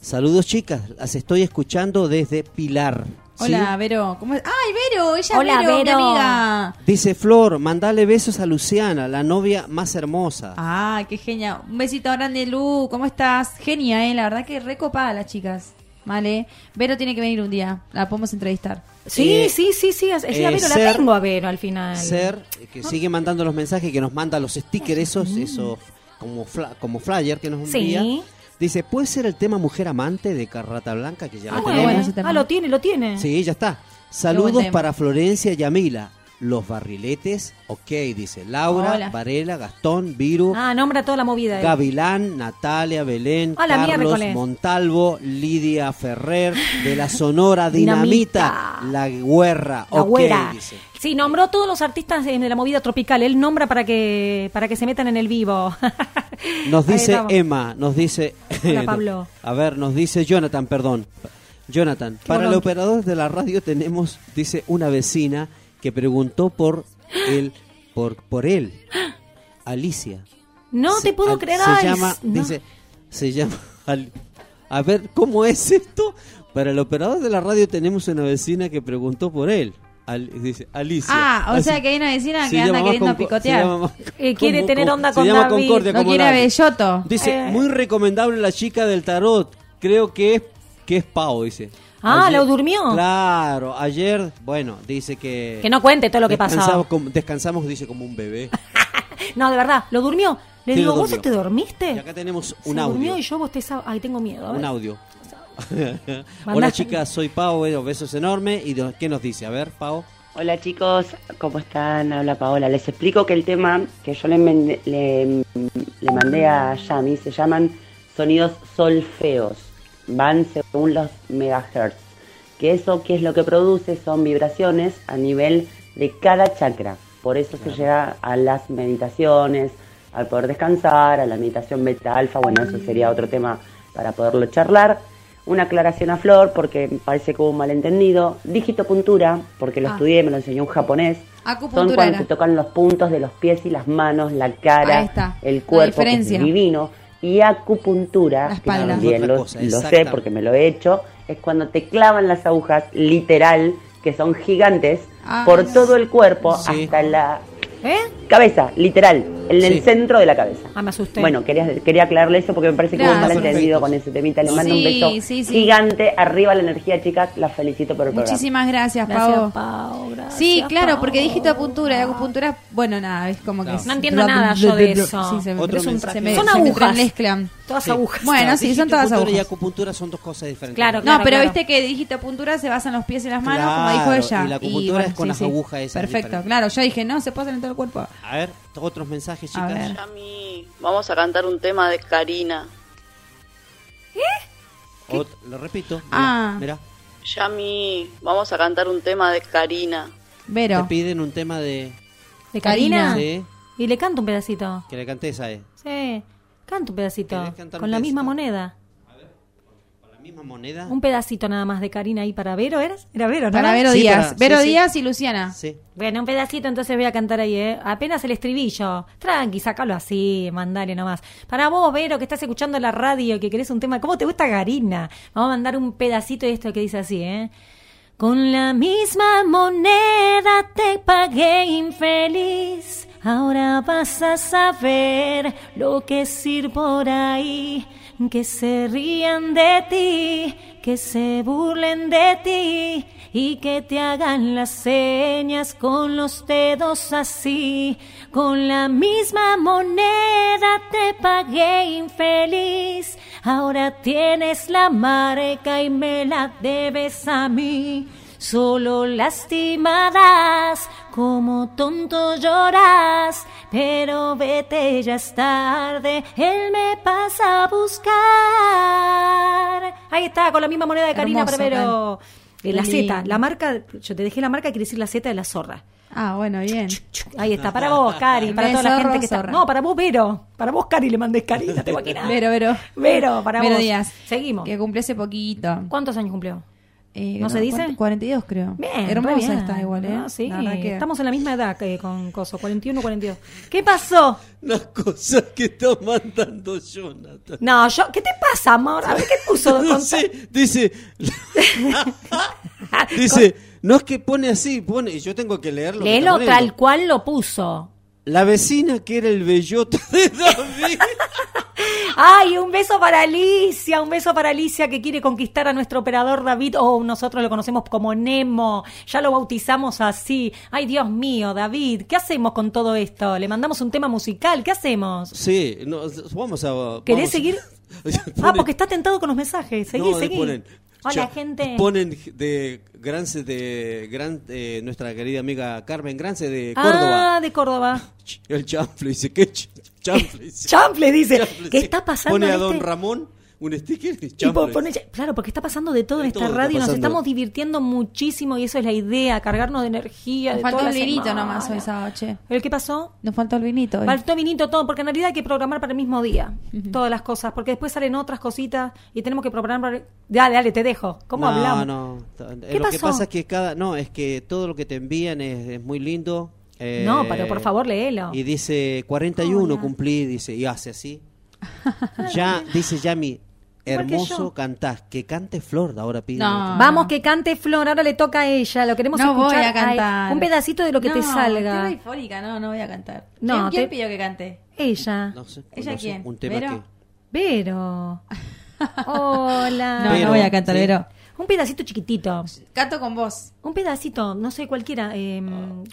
Saludos chicas, las estoy escuchando desde Pilar. ¿Sí? Hola, Vero. ¿Cómo es? ¡Ay, Vero! Ella Hola, es Vero, mi Vero. amiga. Dice Flor, mandale besos a Luciana, la novia más hermosa. Ah, qué genia. Un besito grande, Lu. ¿Cómo estás? Genia, ¿eh? La verdad que recopada las chicas. Vale. Vero tiene que venir un día. La podemos entrevistar. Sí, Eh, sí, sí, sí. Es, eh, a Vero, la ser- tengo a Vero al final. Ser, que sigue mandando los mensajes, que nos manda los stickers esos, esos como, fla- como flyer que nos Sí. envía. Dice, ¿puede ser el tema Mujer Amante de Carrata Blanca? Que ya Ah, lo bueno. tenemos. Ah, lo tiene, lo tiene. Sí, ya está. Saludos para Florencia y Amila. Los barriletes, ok, dice Laura, Hola. Varela, Gastón, Viru, Ah, nombra toda la movida. eh. Gavilán, Natalia, Belén, Hola, Carlos, miércoles. Montalvo, Lidia Ferrer, de la Sonora Dinamita, Dinamita. La Guerra, La ok, güera. dice. Sí, nombró todos los artistas en la movida tropical. Él nombra para que para que se metan en el vivo. Nos Ahí dice estamos. Emma, nos dice... Hola, Pablo. A ver, nos dice Jonathan, perdón. Jonathan, para el bolón. operador de la radio tenemos, dice una vecina que preguntó por él, por, por él, Alicia. No Se- te puedo al- creer. Se llama, no. dice, se llama. Al- a ver, ¿cómo es esto? Para el operador de la radio tenemos una vecina que preguntó por él. Al- dice Alicia. Ah, o Así- sea que hay una vecina que anda queriendo picotear. llama Eh, quiere como- tener onda con David. Concordia, No quiere a David. Belloto. Dice, Eh. muy recomendable la chica del tarot. Creo que es que es Pau, dice. Ah, ¿lo durmió? Claro, ayer, bueno, dice que... Que no cuente todo lo que pasó. descansamos como- descansamos, dice, como un bebé. No, de verdad, lo durmió. Le Sí, digo, ¿vos te dormiste? Y acá tenemos un Se audio. durmió y yo bostezaba. Ay, tengo miedo. a ver. Un audio. Hola chicas, soy Pau, bueno, besos enormes. ¿Y de- qué nos dice? A ver, Pau. Hola chicos, ¿cómo están? Habla Paola. Les explico que el tema que yo le, le, le mandé a Yami se llaman sonidos solfeos. Van según los megahertz. Que eso, ¿qué es lo que produce? Son vibraciones a nivel de cada chakra. Por eso se llega a las meditaciones, al poder descansar, a la meditación beta alfa. Bueno, eso sería otro tema para poderlo charlar. Una aclaración a Flor, porque parece que hubo un malentendido. Digitopuntura, porque lo Ah. estudié, me lo enseñó un japonés. Acupuntura Son cuando se tocan los puntos de los pies y las manos, la cara, el la cuerpo, que es divino. Y acupuntura, que también lo, cosa, lo sé porque me lo he hecho, es cuando te clavan las agujas, literal, que son gigantes, Ah, por todo el cuerpo Sí. hasta la ¿Eh? cabeza, literal, en el centro de la cabeza. Ah, me asusté. Bueno, quería, quería aclararle eso porque me parece que hubo un malentendido con ese temita. Le mando Sí, un beso sí, sí. gigante. Arriba la energía, chicas. Las felicito por el programa. Muchísimas gracias, Gracias, Pau. Pau. Gracias, Sí, claro, Pau. porque digitopuntura y acupuntura, bueno, nada, es como que... No. entiendo nada yo de eso. Sí, se me, Otro se me- me- Son se me agujas. entremezclan. Todas Sí. agujas. Bueno, sí, son todas Digitopuntura y agujas. acupuntura son dos cosas diferentes. Claro, No, pero claro. viste que digitopuntura se basa en los pies y las manos, Claro, como dijo ella. y la acupuntura es con las agujas esas Perfecto, diferentes. claro. Yo dije, no, se pasan en todo el cuerpo. A ver, otros mensajes, A chicas. ver. Yami, vamos a cantar un tema de Karina. Ot- lo repito. Mira, Ah. mira, Yami, vamos a cantar un tema de Karina. Vero. te piden un tema de... ¿De Karina? Sí, Y le canto un pedacito. que le cantes a él. Sí, canto un pedacito. ¿Querés cantar Con un la misma moneda. Con la misma moneda. Un pedacito nada más de Karina ahí para Vero, ¿eras? Era Vero, ¿no? Para Vero Sí, Díaz. para- Vero sí, sí. Díaz y Luciana. Sí. Bueno, un pedacito, entonces voy a cantar ahí, ¿eh? Apenas el estribillo. Tranqui, sácalo así, mandale nomás. Para vos, Vero, que estás escuchando la radio, que querés un tema. ¿Cómo te gusta Karina? Vamos a mandar un pedacito de esto que dice así, ¿eh? Con la misma moneda te pagué infeliz. Ahora vas a saber lo que es por ahí. Que se rían de ti, que se burlen de ti y que te hagan las señas con los dedos así. Con la misma moneda te pagué infeliz. Ahora tienes la marca y me la debes a mí. Solo lastimadas, como tonto lloras, pero vete, ya es tarde, él me pasa a buscar. Ahí está, con la misma moneda de Karina Barbero. Eh, La Z, la marca, yo te dejé la marca, quiere decir la Z de la zorra. Ah, bueno, bien. Ahí está, para vos, Cari, para toda la gente que está. zorra. No, para vos, Vero. Para vos, Cari, le mandé Karina, te voy a quitar. Vero, Vero. Vero, para Vero vos. Díaz. Seguimos. Que cumplió hace poquito. ¿Cuántos años cumplió? Eh, ¿No se dice? 42 creo. Bien, Hermosa bien. está igual, ¿eh? No, sí, que- estamos en la misma edad que con Coso, 41, 42. ¿Qué pasó? Las cosas que está mandando Jonathan. No, yo, ¿qué te pasa, amor? A ver, ¿qué puso? No sé, dice. dice, no es que pone así, pone. y Yo tengo que leerlo. Léelo tal cual lo puso. La vecina que era el belloto de David. Ay, un beso para Alicia, un beso para Alicia que quiere conquistar a nuestro operador David, o nosotros lo conocemos como Nemo, ya lo bautizamos así. Ay, Dios mío, David, ¿qué hacemos con todo esto? ¿Le mandamos un tema musical? ¿Qué hacemos? Sí, no, vamos a. ¿Querés vamos a- seguir? Ah, porque está tentado con los mensajes. Seguí, no, seguí. ponen- Hola, gente. Ponen de Grance de gran, eh, nuestra querida amiga Carmen Grance de Córdoba. Ah, de Córdoba. El chanfle dice, ¿qué ch- chanfle? Dice. Chanfle dice, ¿qué está pasando Pone a este- Don Ramón un sticker y claro, porque está pasando de todo en esta todo radio, nos estamos divirtiendo muchísimo y eso es la idea, cargarnos de energía. Nos de faltó el vinito semana. nomás hoy sábado, che. ¿El qué pasó? Nos faltó el vinito hoy. Faltó vinito todo, porque en realidad hay que programar para el mismo día todas las cosas, porque después salen otras cositas y tenemos que programar. Dale, dale, te dejo. ¿Cómo no, hablamos? No, ¿Qué Lo que pasó? pasa es que cada. No, es que todo lo que te envían es, es muy lindo. eh, No, pero por favor, léelo. Y dice 41 Hola. cumplí, dice, y hace así. ya, dice Yami, que. Hermoso cantás. Que cante Flor, ahora pide. No. Vamos, que cante Flor, ahora le toca a ella, lo queremos No voy escuchar. a cantar. Ay, un pedacito de lo que te No, salga. Estoy eufórica, no, no voy a cantar. No, ¿Quién, quién te- pidió que cante? Ella. No sé, ¿Ella no sé, quién? Un tema ¿Vero? que. Vero. Hola. No, Vero, no voy a cantar, sí. Vero. Un pedacito chiquitito. Canto con vos. Un pedacito, no sé cualquiera. eh,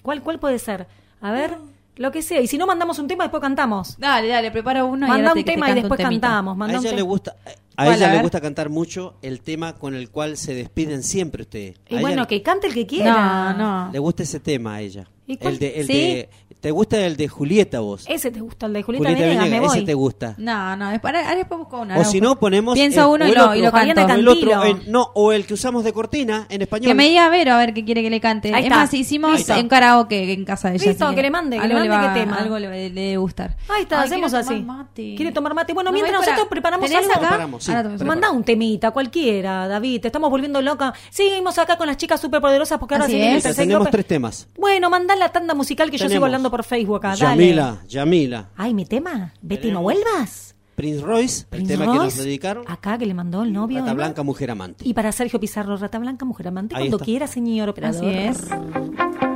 ¿cuál, ¿Cuál puede ser? A ver, lo que sea. Y si no mandamos un tema, después cantamos. Dale, dale, preparo uno y Manda ahora un te, te tema y después cantamos. A un ella le gusta. A ¿Cuál? ella A le ver. gusta cantar mucho el tema con el cual se despiden siempre ustedes. Y bueno, que cante el que quiera. No, no. le gusta ese tema a ella. ¿Y cuál? El de, el ¿Sí? de, ¿Te gusta el de Julieta vos? Ese te gusta, el de Julieta, Julieta Venegas, Venegas, me voy. ese te gusta. No, no, después, ahora después busco una. O si no, ponemos. Pienso el- uno y el lo, otro. y lo canto. El otro, el- no, o el que usamos de cortina en español. Que me diga Vero a ver qué quiere que le cante. Ahí es está. más, hicimos en karaoke en casa de ella. Listo, que le mande, que le algo mande va- qué tema. Algo le, le debe gustar. Ahí está, Ay, hacemos así. mate. ¿Quiere tomar mate? Bueno, No, mientras es para- nosotros preparamos ¿Tenés algo. acá? Preparamos, sí, Ahora. Manda un temita, cualquiera, David. Te estamos volviendo loca. Seguimos acá con las chicas superpoderosas porque ahora es. tercer Tenemos tres temas. Bueno, mandá la tanda musical que yo sigo Tenemos por Facebook acá. Dale. Yamila, Yamila. Ay, mi tema. Betty, ¿no vuelvas? Prince Royce, el tema que nos dedicaron. Acá que le mandó el novio. Rata ¿no? Blanca, Mujer Amante. Y para Sergio Pizarro, Rata Blanca, Mujer Amante, Ahí cuando está. quiera, señor operador. Así es.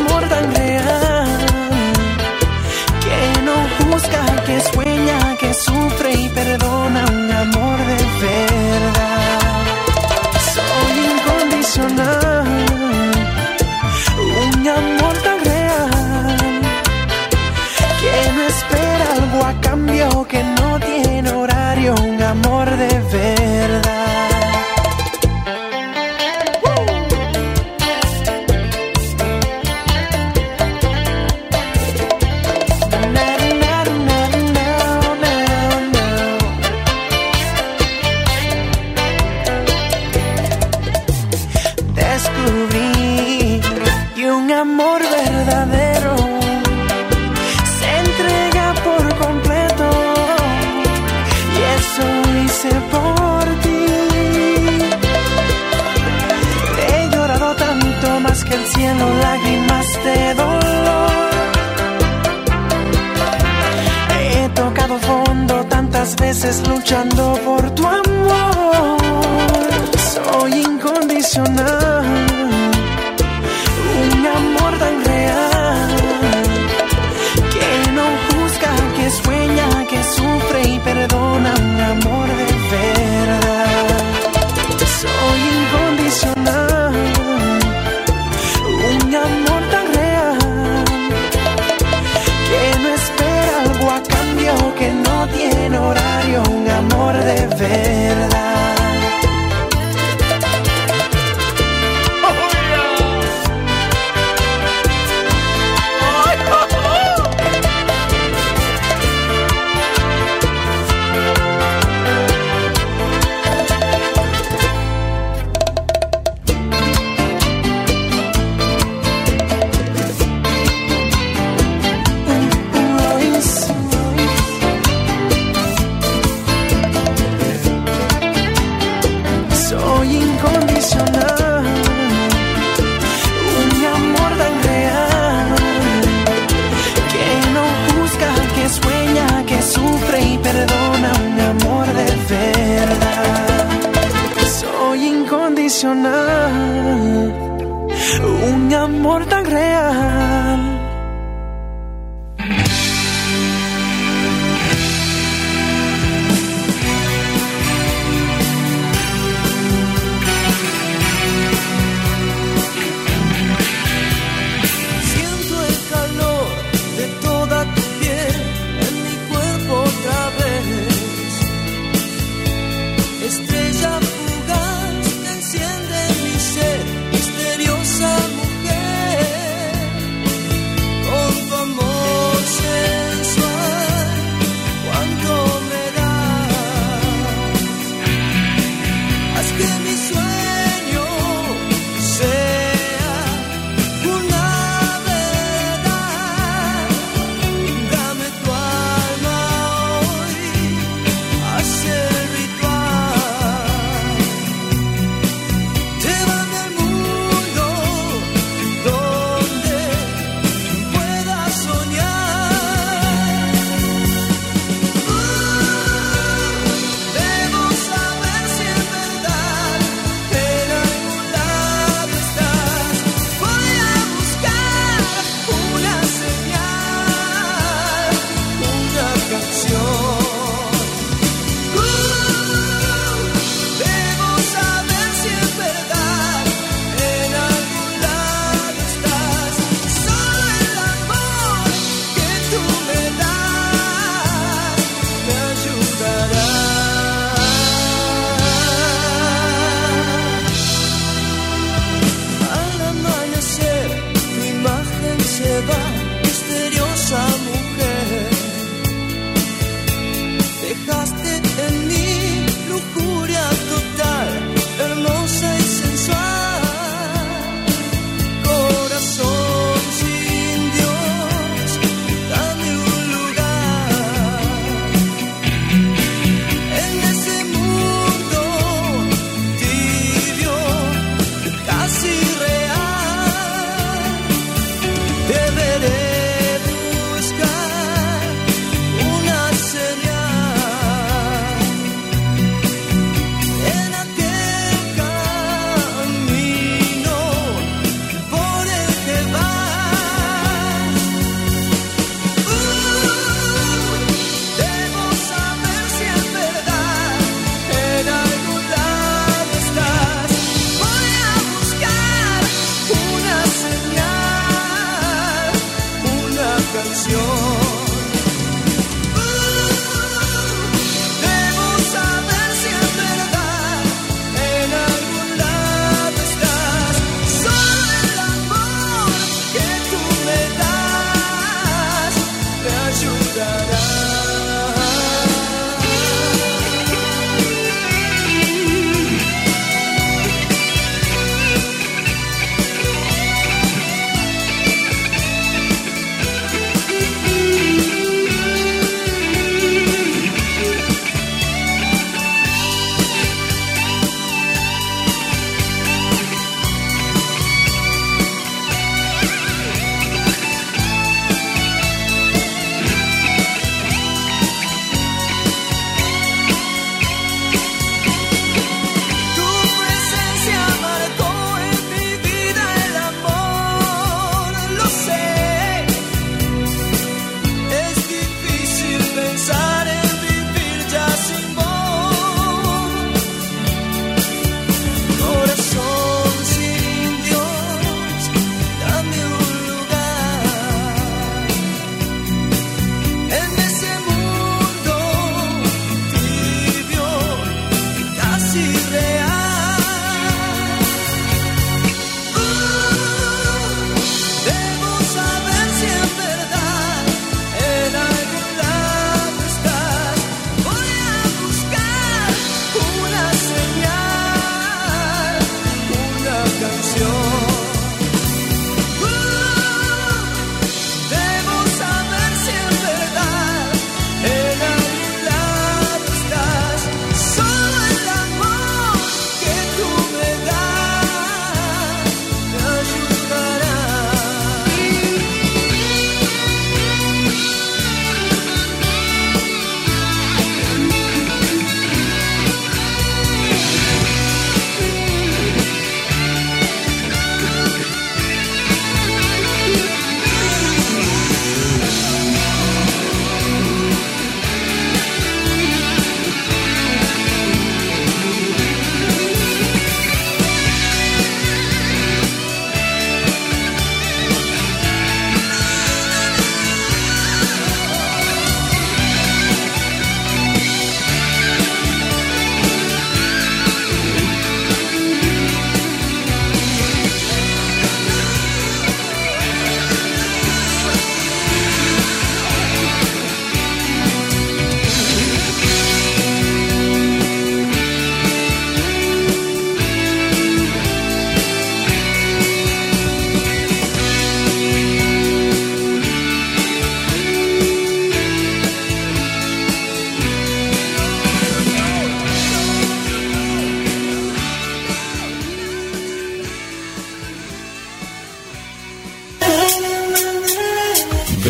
Amor tan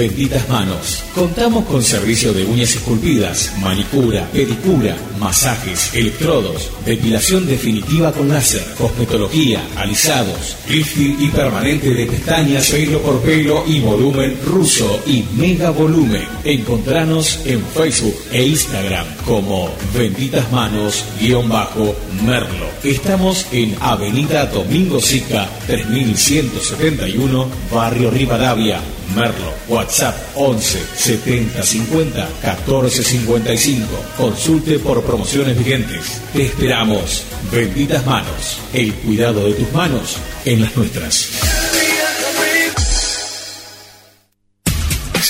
Benditas Manos. Contamos con servicio de uñas esculpidas, manicura, pedicura, masajes, electrodos, depilación definitiva con láser, cosmetología, alisados, lifting y permanente de pestañas, pelo por pelo y volumen ruso y mega volumen. Encontranos en Facebook e Instagram como Benditas Manos-Merlo. Estamos en Avenida Domingo Sica 3171, Barrio Rivadavia, Merlo. WhatsApp 11 70 50 14 55. Consulte por promociones vigentes. Te esperamos. Benditas manos. El cuidado de tus manos en las nuestras.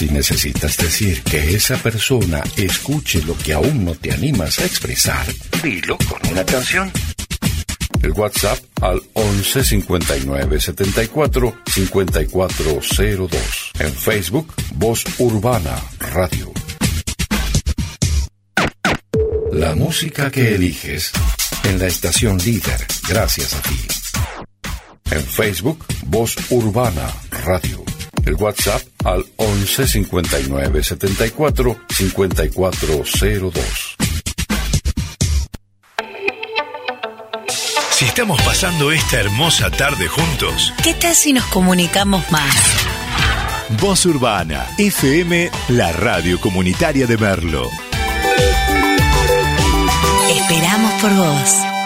Si necesitas decir que esa persona escuche lo que aún no te animas a expresar, dilo con una canción. El WhatsApp al 11 59 74 5402. En Facebook, Voz Urbana Radio. La música que eliges en la estación líder, gracias a ti. En Facebook, Voz Urbana Radio. El WhatsApp al 11 59 74 5402. Si estamos pasando esta hermosa tarde juntos, ¿Qué tal si nos comunicamos más? Voz Urbana, FM, la radio comunitaria de Merlo. Esperamos por vos.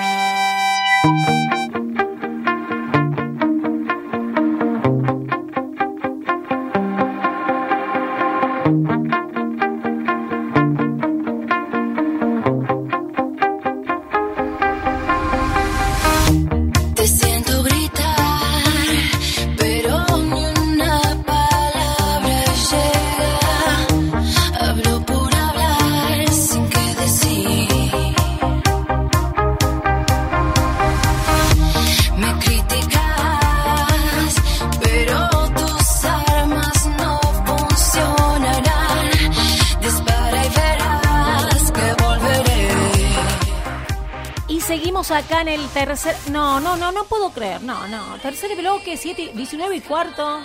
Tercer bloque, 7, 19 y cuarto.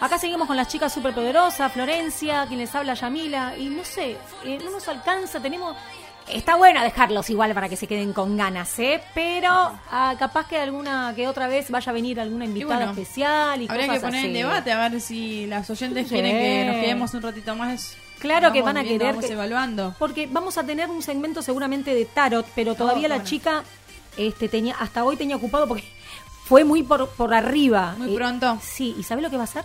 Acá seguimos con las chicas superpoderosas, Florencia, quien les habla Yamila. Y no sé, eh, no nos alcanza, tenemos. Está bueno dejarlos igual para que se queden con ganas, ¿eh? Pero ah, capaz que alguna que otra vez vaya a venir alguna Y invitada bueno, especial y habría cosas que poner en debate a ver si las oyentes Sí. quieren que nos quedemos un ratito más. Claro que van a viendo, querer vamos que- evaluando. Porque vamos a tener un segmento seguramente de tarot, pero todavía Oh, la bueno. chica este tenía hasta hoy tenía ocupado porque fue muy por, por arriba. Muy Eh, pronto. Sí, ¿y sabe lo que va a hacer?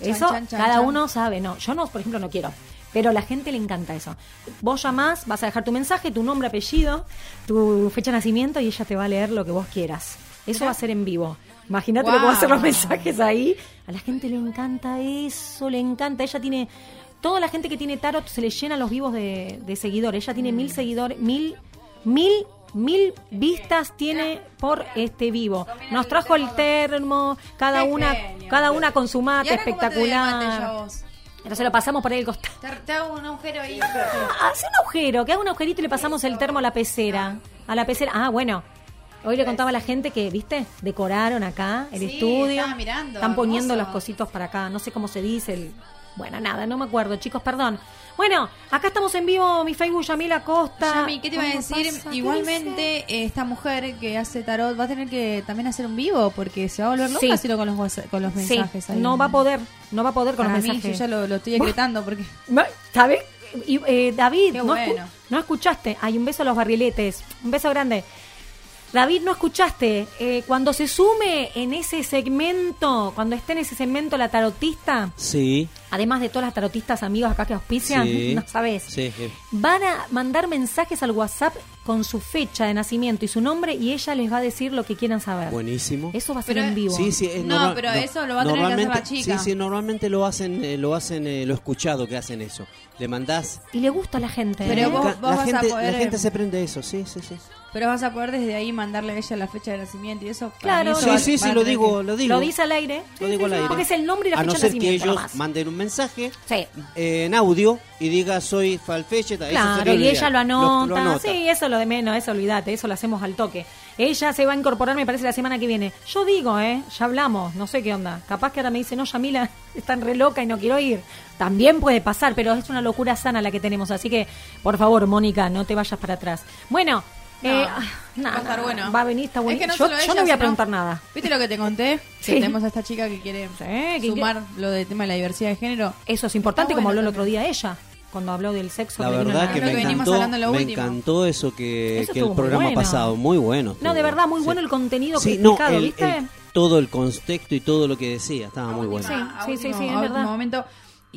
Chan, Eso chan, chan, cada uno sabe. No, yo no, por ejemplo, no quiero. Pero a la gente le encanta eso. Vos llamás, vas a dejar tu mensaje, tu nombre, apellido, tu fecha de nacimiento y ella te va a leer lo que vos quieras. Eso va a ser en vivo. Imagínate lo que va a hacer los mensajes ahí. A la gente le encanta eso, le encanta. Ella tiene. Toda la gente que tiene tarot se le llenan los vivos de, de seguidores. Ella tiene Mm. mil seguidores, mil, mil, mil vistas tiene por este vivo. Nos trajo el termo, cada una, cada una con su ¿Y mate espectacular. Entonces lo pasamos por ahí el costado. Te, hago un agujero ahí. Hace un agujero, que haga un agujerito y le pasamos el termo a la pecera. A la pecera. Ah, bueno. Hoy le contaba a la gente que, ¿viste? Decoraron acá el Sí, estudio. mirando, Están poniendo hermoso. los cositos para acá. No sé cómo se dice el. Bueno, nada, no me acuerdo, chicos, perdón. Bueno, acá estamos en vivo, mi Facebook Yamila Costa. Yami, ¿qué te iba a ¿Cómo decir? Igualmente, eh, esta mujer que hace tarot va a tener que también hacer un vivo porque se va a volver loca Sí. haciendo con los, con los Sí, mensajes. ahí. no va a poder, no va a poder con Para los mí, mensajes. yo ya lo, lo estoy decretando porque... ¿Sabes? Eh, David, no, escu- no escuchaste. Hay un beso a los barriletes. Un beso grande. David, no escuchaste. Eh, cuando se sume en ese segmento, cuando esté en ese segmento la tarotista, Sí. además de todas las tarotistas amigos acá que auspician, Sí. no sabes, Sí, sí. van a mandar mensajes al WhatsApp con su fecha de nacimiento y su nombre y ella les va a decir lo que quieran saber. Buenísimo. Eso va a ser Pero- en vivo. Sí, sí, es No, normal- pero eso lo va a tener que hacer la normalmente- chica. Sí, sí, normalmente lo hacen, eh, lo hacen, eh, lo he escuchado que hacen eso. Le mandás. Y le gusta a la gente. Pero ¿eh? vos- la, vos la vas a gente, poder, la gente eh, se prende eso, sí, sí, sí. Pero vas a poder desde ahí mandarle a ella la fecha de nacimiento y eso. Claro. eso Sí, va- sí, va sí, lo digo, que- lo digo. Lo dice al aire. Lo digo sí, al aire. Porque es el nombre y la A fecha no de ser que ellos nomás. manden un mensaje eh, en audio y diga soy Falfeche. Claro, y ella lo anota. Sí, eso es lo de menos, eso olvídate, eso lo hacemos al toque. Ella se va a incorporar, me parece, la semana que viene. Yo digo, ¿eh? Ya hablamos, no sé qué onda. Capaz que ahora me dice, no, Yamila, están re loca y no quiero ir. También puede pasar, pero es una locura sana la que tenemos. Así que, por favor, Mónica, no te vayas para atrás. Bueno, No, eh, va nada, a estar bueno. Va a venir, está bueno. Es que no yo, solo yo ella, no voy a sino- preguntar nada. ¿Viste lo que te conté? Sí. Que tenemos a esta chica que quiere sumar lo del tema de la diversidad de género. Eso es importante, como bueno habló el otro día ella, cuando habló del sexo. La verdad la- que me que encantó, me encantó eso que, Eso que el programa bueno. pasado, muy bueno. No, de verdad, muy Sí. bueno el contenido Sí, que no, explicado, el- ¿viste? el- todo el contexto y todo lo que decía, estaba muy bueno. Sí, a sí, sí, sí, es verdad. momento.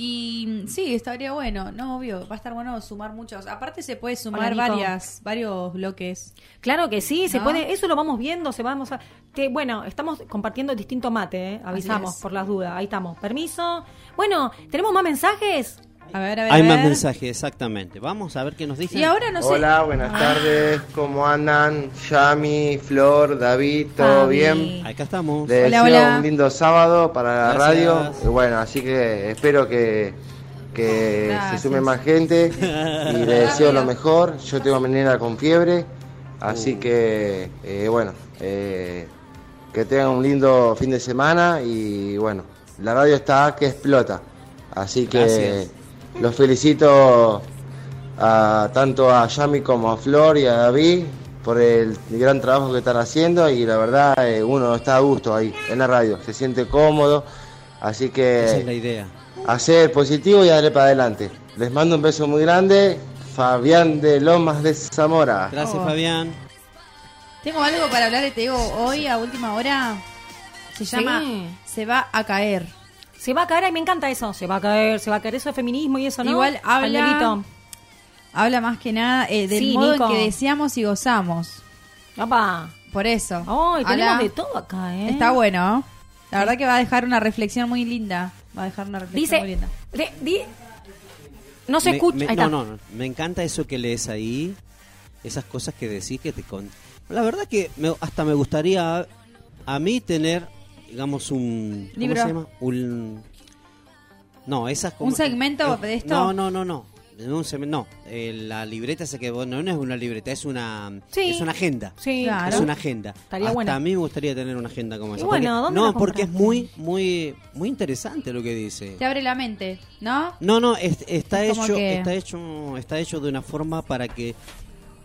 Y sí, estaría bueno, no, obvio, va a estar bueno sumar muchos. Aparte se puede sumar Hola, varias, varios bloques. Claro que sí, se puede, eso lo vamos viendo, se vamos a, que, bueno, estamos compartiendo distinto mate, ¿eh? avisamos por las dudas, ahí estamos, permiso. Bueno, tenemos más mensajes. A ver, a ver. Hay a más mensajes, exactamente. Vamos a ver qué nos dicen. Y ahora no sé. Hola, buenas tardes. ¿Cómo andan? Yami, Flor, David, ¿todo Fabi. bien? Acá estamos. Les Hola, deseo hola. un lindo sábado para la radio. Y bueno, así que espero que, que Gracias. se sume más gente y les deseo lo mejor. Yo tengo a mi nena con fiebre, así Uh. que eh, bueno, eh, que tengan un lindo fin de semana y bueno, la radio está que explota. Así que Gracias. Los felicito a, tanto a Yami como a Flor y a David por el gran trabajo que están haciendo y la verdad eh, uno está a gusto ahí en la radio, se siente cómodo, así Esa es la que idea. hacer positivo y darle para adelante. Les mando un beso muy grande, Fabián de Lomas de Zamora. Gracias, Oh. Fabián. Tengo algo para hablar te digo, hoy a última hora se Sí. llama Se va a caer. Se va a caer, y me encanta eso, se va a caer, se va a caer, eso es feminismo y eso, ¿no? Igual habla-. Habla más que nada eh, del Sí, modo Nico. en que deseamos y gozamos. Opa. Por eso. Ay, Habla- tenemos de todo acá, ¿eh? Está bueno. La verdad que va a dejar una reflexión muy linda. Va a dejar una reflexión muy linda. de- di- no se Me- escucha, me- ahí no, está. no, no. Me encanta eso que lees ahí, esas cosas que decís que te con. La verdad que me- hasta me gustaría a mí tener, digamos, un. ¿Cómo Libro. se llama? Un. No, esas como- ¿Un segmento de esto? No, no, no, no. No, no. Eh, la libreta se que bueno, no es una libreta, es una Sí. es una agenda. Sí, Claro. Es una agenda. Estaría Hasta buena. a mí me gustaría tener una agenda como esa. bueno, porque- ¿dónde no, la porque es muy muy muy interesante lo que dice. Te abre la mente, ¿no? No, no, es- está Es hecho, que- está hecho, está hecho de una forma para que,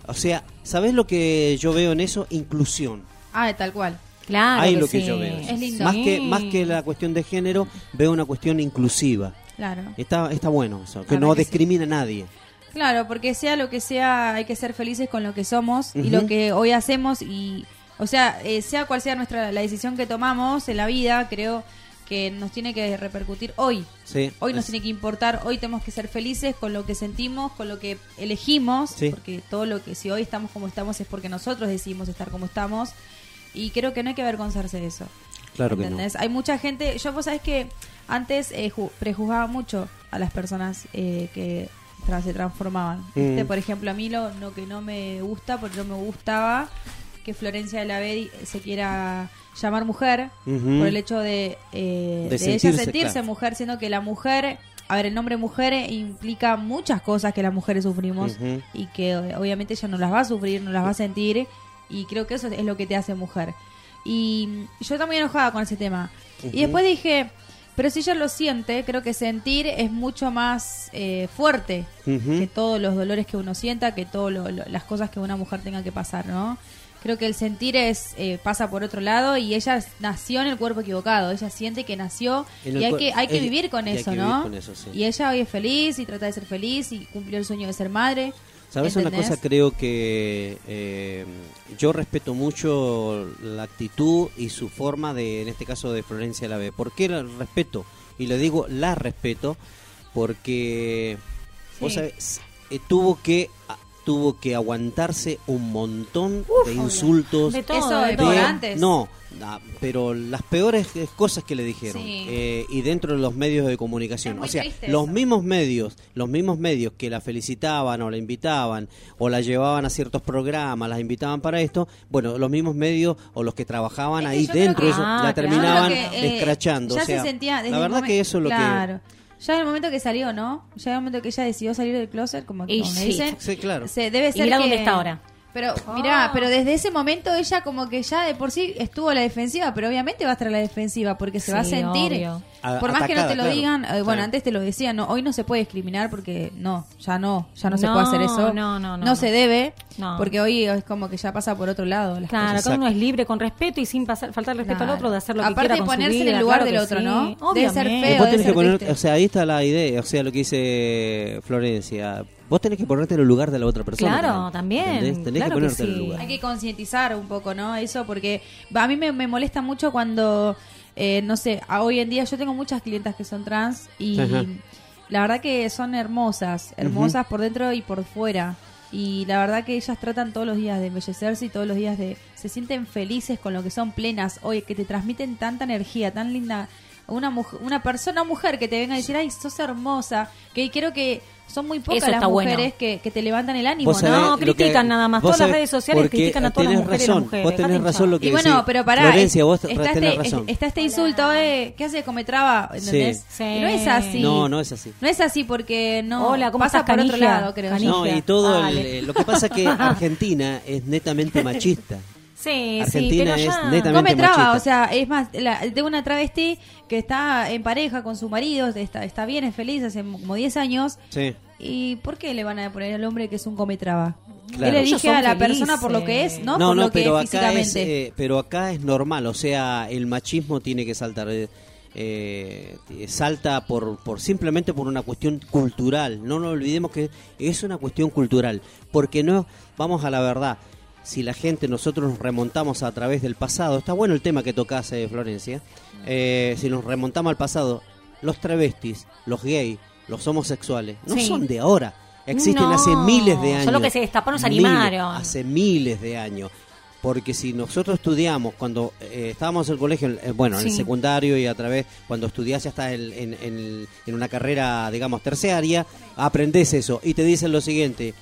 o sea, ¿sabes lo que yo veo en eso? Inclusión. Ah, tal cual. Claro Ahí que lo que sí. yo veo. Es lindo. Más Sí. que más que la cuestión de género, veo una cuestión inclusiva. Claro. Está está bueno eso, que no que sí. discrimina a nadie. Claro, porque sea lo que sea, hay que ser felices con lo que somos y lo que hoy hacemos y, o sea, eh, sea cual sea nuestra la decisión que tomamos en la vida, creo que nos tiene que repercutir hoy. Sí. Hoy nos es- tiene que importar, hoy tenemos que ser felices con lo que sentimos, con lo que elegimos, Sí. porque todo lo que si hoy estamos como estamos es porque nosotros decidimos estar como estamos y creo que no hay que avergonzarse de eso. Claro que no. ¿Entendés? Hay mucha gente, yo vos sabés que antes eh, ju- prejuzgaba mucho a las personas eh, que tra- se transformaban. Mm. Por ejemplo, a mí lo, lo que no me gusta, porque no me gustaba que Florencia de la B se quiera llamar mujer por el hecho de, eh, De de, sentirse, ella sentirse claro. mujer, siendo que la mujer, a ver, el nombre mujer implica muchas cosas que las mujeres sufrimos y que obviamente ella no las va a sufrir, no las va a sentir y creo que eso es lo que te hace mujer. Y yo también enojada con ese tema. Y después dije, pero si ella lo siente, creo que sentir es mucho más eh, fuerte que todos los dolores que uno sienta, que todas las cosas que una mujer tenga que pasar, ¿no? Creo que el sentir es eh, pasa por otro lado y ella nació en el cuerpo equivocado. Ella siente que nació y hay que hay que vivir con eso, ¿no? vivir con eso, sí. Y ella hoy es feliz y trata de ser feliz y cumplió el sueño de ser madre. ¿Sabes una cosa? Creo que eh, yo respeto mucho la actitud y su forma de, en este caso, de Florencia Lave. ¿Por qué la respeto? Y le digo la respeto porque vos Sí. sabés, eh, tuvo que tuvo que aguantarse un montón Uf, de insultos. de todo, Eso de de todo. todo antes. No, ah, pero las peores eh, cosas que le dijeron Sí. eh, y dentro de los medios de comunicación, o sea, los eso. mismos medios, los mismos medios que la felicitaban o la invitaban o la llevaban a ciertos programas, las invitaban para esto, bueno, los mismos medios o los que trabajaban Es que ahí dentro que- eso, Ah, la claro. terminaban que, eh, escrachando, ya o sea, se sentía desde la verdad que eso es lo claro. Ya en el momento que salió, ¿no? Ya en el momento que ella decidió salir del closet, como, Y como me sí. dicen. Sí, claro. Se debe Y ser mirá que- dónde está ahora. Pero, mirá, pero desde ese momento ella como que ya de por sí estuvo a la defensiva, pero obviamente va a estar a la defensiva porque se va a sentir, obvio. A- por más que no te lo claro. digan, eh, bueno, Claro. antes te lo decían, no, hoy no se puede discriminar porque no, ya no, ya no, se puede hacer eso, no, no, no, no. se debe, No. porque hoy es como que ya pasa por otro lado. las Claro, cosas. cada uno es libre con respeto y sin pasar, faltar respeto al otro de hacer lo que Aparte quiera de con su ponerse en el lugar claro del que otro, sí. ¿no? Debe ser Obviamente. feo. Debe tenés que ser poner, o sea, ahí está la idea, o sea, lo que dice Florencia. Vos tenés que ponerte en el lugar de la otra persona. Claro, también, ¿entendés? Tenés claro que que ponerte en el lugar. Hay que concientizar un poco, ¿no? Eso porque a mí me, me molesta mucho cuando, eh, no sé, hoy en día yo tengo muchas clientas que son trans y Ajá. la verdad que son hermosas, hermosas por dentro y por fuera. Y la verdad que ellas tratan todos los días de embellecerse y todos los días de... Se sienten felices con lo que son plenas. Oye, que te transmiten tanta energía, tan linda. Una, mujer, una persona, mujer que te venga a decir, ay, sos hermosa. Que creo que son muy pocas Eso las bueno. mujeres que, que te levantan el ánimo, ¿no? sabés No, lo que- critican nada más. Todas las redes sociales critican a todas las mujeres las razón, mujeres. Vos tenés Dejate razón lo que Y decís. bueno, pero pará, Florencia, vos está, tenés este, razón. está este insulto, eh, ¿qué hace? Come traba, ¿entendés? Sí. No es así. No, no es así. No es así porque no Hola, ¿cómo pasa estás, por otro lado, creo. Yo. No, y todo el- eh, lo que pasa es que Argentina es netamente machista. Sí, sí, Argentina pero es ya... netamente Come traba, machista. o sea, es más, la, tengo una travesti que está en pareja con su marido, está, está bien, es feliz, hace como 10 años. Sí. ¿Y por qué le van a poner al hombre que es un come traba? Claro. Él elige a la felices. persona por lo que es, ¿no? No, por no, lo que pero es acá es, físicamente. eh, pero acá es normal, o sea, el machismo tiene que saltar, eh, eh, salta por, por simplemente por una cuestión cultural. No nos olvidemos que es una cuestión cultural, porque no, vamos a la verdad. Si la gente, nosotros nos remontamos a través del pasado, está bueno el tema que tocas, eh, Florencia. Eh, si nos remontamos al pasado, los travestis, los gays, los homosexuales, no Sí. son de ahora. Existen No, hace miles de años. solo que se destaparon, se Miles, animaron. hace miles de años. Porque si nosotros estudiamos, cuando eh, estábamos en el colegio, eh, bueno, en el secundario y a través, cuando estudiás ya estás en, en- en- en una carrera, digamos, terciaria, aprendés eso y te dicen lo siguiente,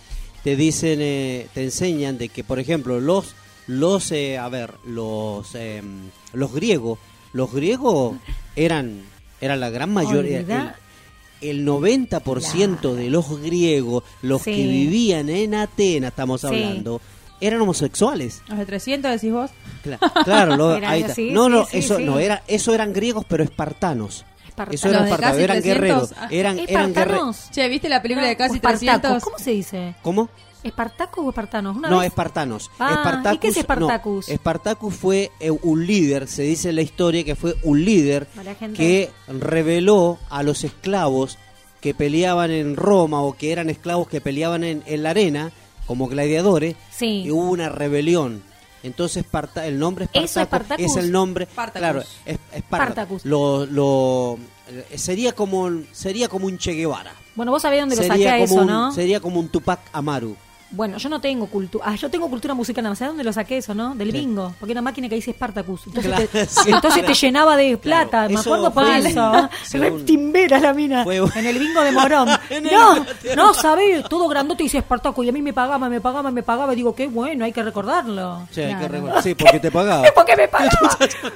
te dicen, eh, te enseñan de que, por ejemplo, los, los eh, a ver, los, eh, los griegos, los griegos eran, eran la gran mayoría. El, el 90% de los griegos, los Sí. que vivían en Atenas, estamos Sí. hablando, eran homosexuales. ¿Los de 300 decís vos? Cla- Claro, lo- ahí está. no, no, eso no era, eso eran griegos pero espartanos. Espartanos. Eso eran espartanos, eran 300. guerreros, eran eran guerreros. ¿Espartanos? Che, ¿viste la película de casi O espartacos, 300? ¿Cómo se dice? ¿Cómo? ¿Espartacos o espartanos? Una No, vez- espartanos. Ah, Espartacus, ¿y qué es Espartacus? no, Espartacus fue eh, un líder, se dice en la historia que fue un líder que reveló a los esclavos que peleaban en Roma o que eran esclavos que peleaban en, en la arena como gladiadores Sí. y hubo una rebelión. Entonces Esparta- el nombre ¿Eso, Espartacus Espartacus? es el nombre, Spartacus. claro, es, Esparta- Spartacus. Lo, lo- eh, sería como sería como un Che Guevara. Bueno, vos sabés dónde lo saqué Sería a como eso, un, ¿no? sería como un Tupac Amaru. Bueno, yo no tengo cultura. Ah, yo tengo cultura musical nada más. ¿Sabes dónde lo saqué eso, no? Del bingo. Porque era una máquina que dice Spartacus. Entonces, Claro, te, sí, entonces te claro. llenaba de plata. Me acuerdo por eso. según- Re timbera la mina. Fue- En el bingo de Morón. No, no, ¿sabés? Todo grandote dice Espartaco. Y a mí me pagaba, me pagaba, me pagaba. Y digo, qué bueno, hay que recordarlo. Sí, hay que recordar. Sí, porque te pagaba. Porque me pagaba.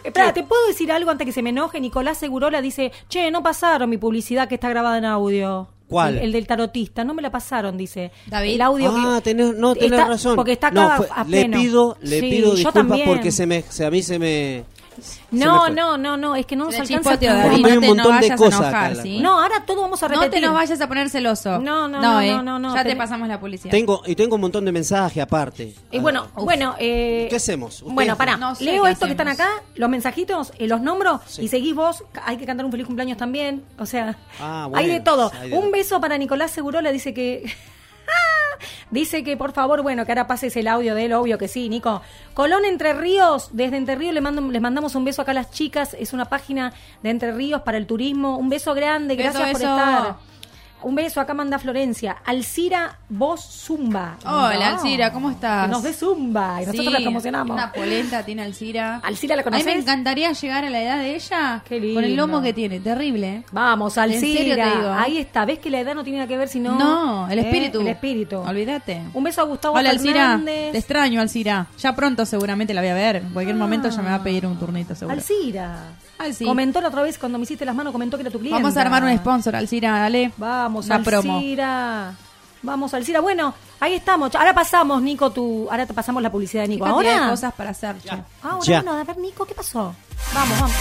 Espera, ¿te puedo decir algo antes que se me enoje? Nicolás Segurola dice, che, no pasaron mi publicidad que está grabada en audio. ¿Cuál? El, el del tarotista, no me la pasaron, dice. David. El audio Ah, que- tenés, no, tenés está- razón. Porque está No, acá fue- a le pleno. pido, le Sí, pido disculpas porque se me, se- a mí se me... No, no, no, no, es que no nos Le alcanza. Porque hay no un montón. No, ahora todo vamos a repetir. No te nos vayas a poner celoso. No, no, no, eh. no, no, no, Ya te pasamos la publicidad. Tengo, y tengo un montón de mensajes aparte. Y bueno, Ah, bueno, eh, ¿Qué hacemos? Bueno, pará, No sé leo esto que están acá, los mensajitos, eh, los nombro Sí. y seguís vos. Hay que cantar un feliz cumpleaños también. O sea, Ah, hay de todo. hay de un todo. beso para Nicolás Segurola, dice que. Dice que por favor, bueno, que ahora pases el audio de él, obvio que sí, Nico. Colón Entre Ríos, desde Entre Ríos le mando, les mandamos un beso acá a las chicas, es una página de Entre Ríos para el turismo. Un beso grande, Beso, gracias por beso. estar. Un beso, acá manda Florencia. Alcira, vos Zumba. Hola, No. Alcira, ¿cómo estás? Que nos dé Zumba y nosotros Sí, la promocionamos. Una polenta tiene Alcira. ¿Alcira la A mí me conoces? encantaría llegar a la edad de ella Qué lindo. con el lomo que tiene, terrible. ¿eh? Vamos, Alcira. digo. Ahí está. ¿Ves que la edad no tiene nada que ver sino... No, el ¿eh? espíritu. El espíritu. Olvídate. Un beso a Gustavo Hola, Alcira. Fernández. Te extraño, Alcira. Ya pronto seguramente la voy a ver. En cualquier momento ya me va a pedir un turnito, seguro. Alcira. Alci. Comentó la otra vez cuando me hiciste las manos, comentó que era tu cliente. Vamos a armar un sponsor, Alcira, dale. Vamos, Una promo. Alcira. Vamos, Alcira. Bueno, ahí estamos. Ahora pasamos, Nico, tu... Ahora te pasamos la publicidad de Nico. cantidad Ahora... de cosas para hacer. che. Ahora, Ya. bueno, a ver, Nico, ¿qué pasó? Vamos, vamos.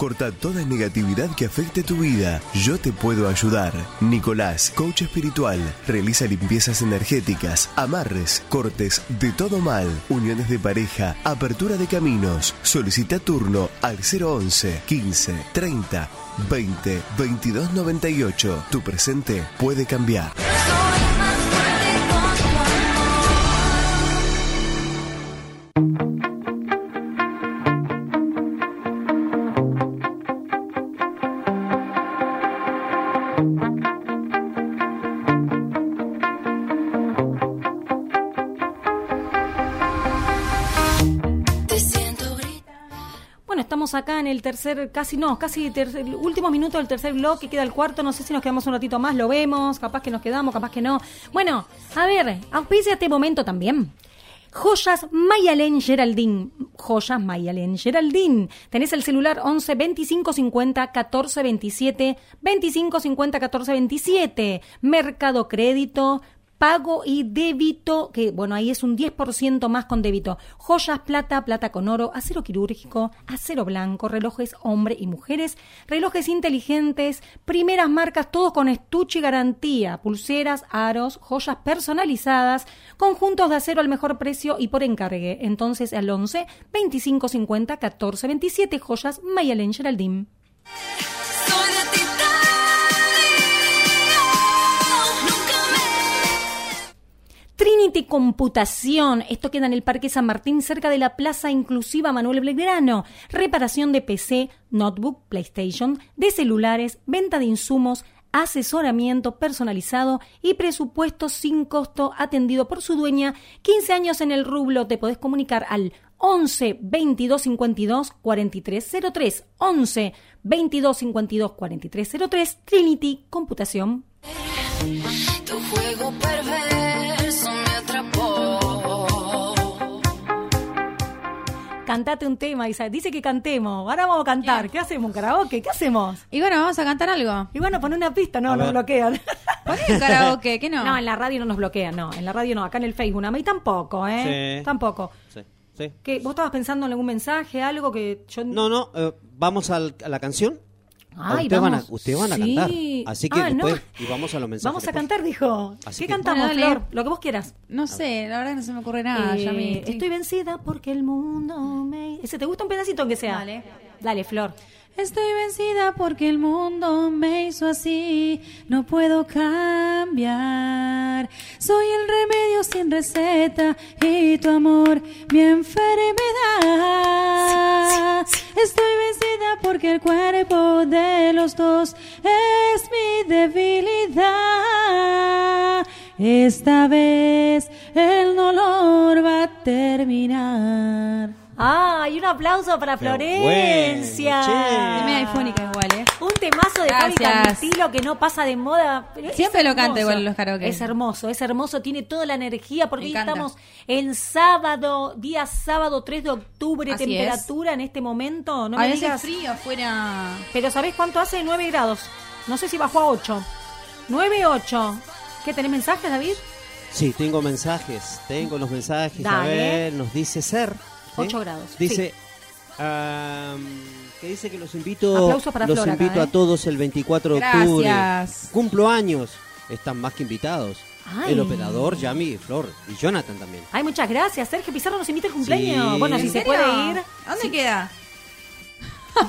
Corta toda negatividad que afecte tu vida. Yo te puedo ayudar. Nicolás, coach espiritual, realiza limpiezas energéticas, amarres, cortes de todo mal, uniones de pareja, apertura de caminos. Solicita turno al 011 15 30 20 22 98. Tu presente puede cambiar. Estamos acá en el tercer, casi no, casi tercer, último minuto del tercer bloque, queda el cuarto, no sé si nos quedamos un ratito más, lo vemos, capaz que nos quedamos, capaz que no. Bueno, a ver, auspicia este momento también. Joyas Mayalén Geraldine. Joyas Mayalén Geraldine. Tenés el celular 11 25 50 14 27, 25 50 14 27. Mercado Crédito, pago y débito, que bueno, ahí es un 10% más con débito. Joyas, plata, plata con oro, acero quirúrgico, acero blanco, relojes hombre y mujeres, relojes inteligentes, primeras marcas, todos con estuche y garantía, pulseras, aros, joyas personalizadas, conjuntos de acero al mejor precio y por encargue. Entonces al 11 25 50 14 27 joyas Mayalen Geraldine. Trinity Computación, esto queda en el Parque San Martín, cerca de la Plaza Inclusiva Manuel Belgrano. Reparación de PC, notebook, PlayStation, de celulares, venta de insumos, asesoramiento personalizado y presupuesto sin costo atendido por su dueña. 15 años en el rublo, te podés comunicar al 11 22 52 4303. 11 22 52 4303. Trinity Computación. Tu juego perverso Cantate un tema, Isa. Dice que cantemos. Ahora vamos a cantar. ¿Qué hacemos? ¿Un karaoke? ¿Qué hacemos? Y bueno, vamos a cantar algo. Y bueno, pon una pista. No, nos bloquean. Un karaoke, ¿qué no? No, en la radio no nos bloquean, no. En la radio no. Acá en el Facebook. A mí tampoco, ¿eh? Sí. Tampoco. Sí, sí. ¿Qué, ¿Vos estabas pensando en algún mensaje, algo que yo... No, no, eh, vamos al- a la canción. Ay, ustedes, van a, ustedes van a Sí. cantar. Así que Ah, no. y vamos a los mensajes. Vamos a después. cantar, dijo. Así ¿Qué que- cantamos, Bueno. Flor? Lo que vos quieras. No sé, la verdad que no se me ocurre nada. Eh, ya me- estoy- Estoy vencida porque el mundo me... ¿Ese te gusta un pedacito aunque sea? Dale. Dale, Flor. Estoy vencida porque el mundo me hizo así, no puedo cambiar. Soy el remedio sin receta y tu amor mi enfermedad. Estoy vencida porque el cuerpo de los dos es mi debilidad. Esta vez el dolor va a terminar. Ah, y un aplauso para Pero Florencia. bueno, media ifónica igual, ¿eh? Un temazo de Gracias. Cantilo que no pasa de moda. pero Siempre lo canta igual en los karaoke. Es hermoso, es hermoso, tiene toda la energía porque hoy estamos en sábado, día sábado 3 de octubre, Así Temperatura en este momento. No a me veces digas. frío afuera. Pero ¿sabés cuánto hace? 9 grados. No sé si bajó a 8. 9, 8. ¿Qué tenés mensajes, David? Sí, tengo mensajes. Tengo los mensajes. A Dale. ver, nos dice Ser. ¿Sí? 8 grados. Dice. am, que dice que los invito, para los acá, invito ¿eh? a todos el 24 de octubre. Gracias. Cumplo años. Están más que invitados. Ay. El operador, Yami, Flor y Jonathan también. Ay, muchas gracias. Sergio Pizarro nos invita al cumpleaños. Sí. Bueno, si ¿En se puede ir. ¿A dónde queda?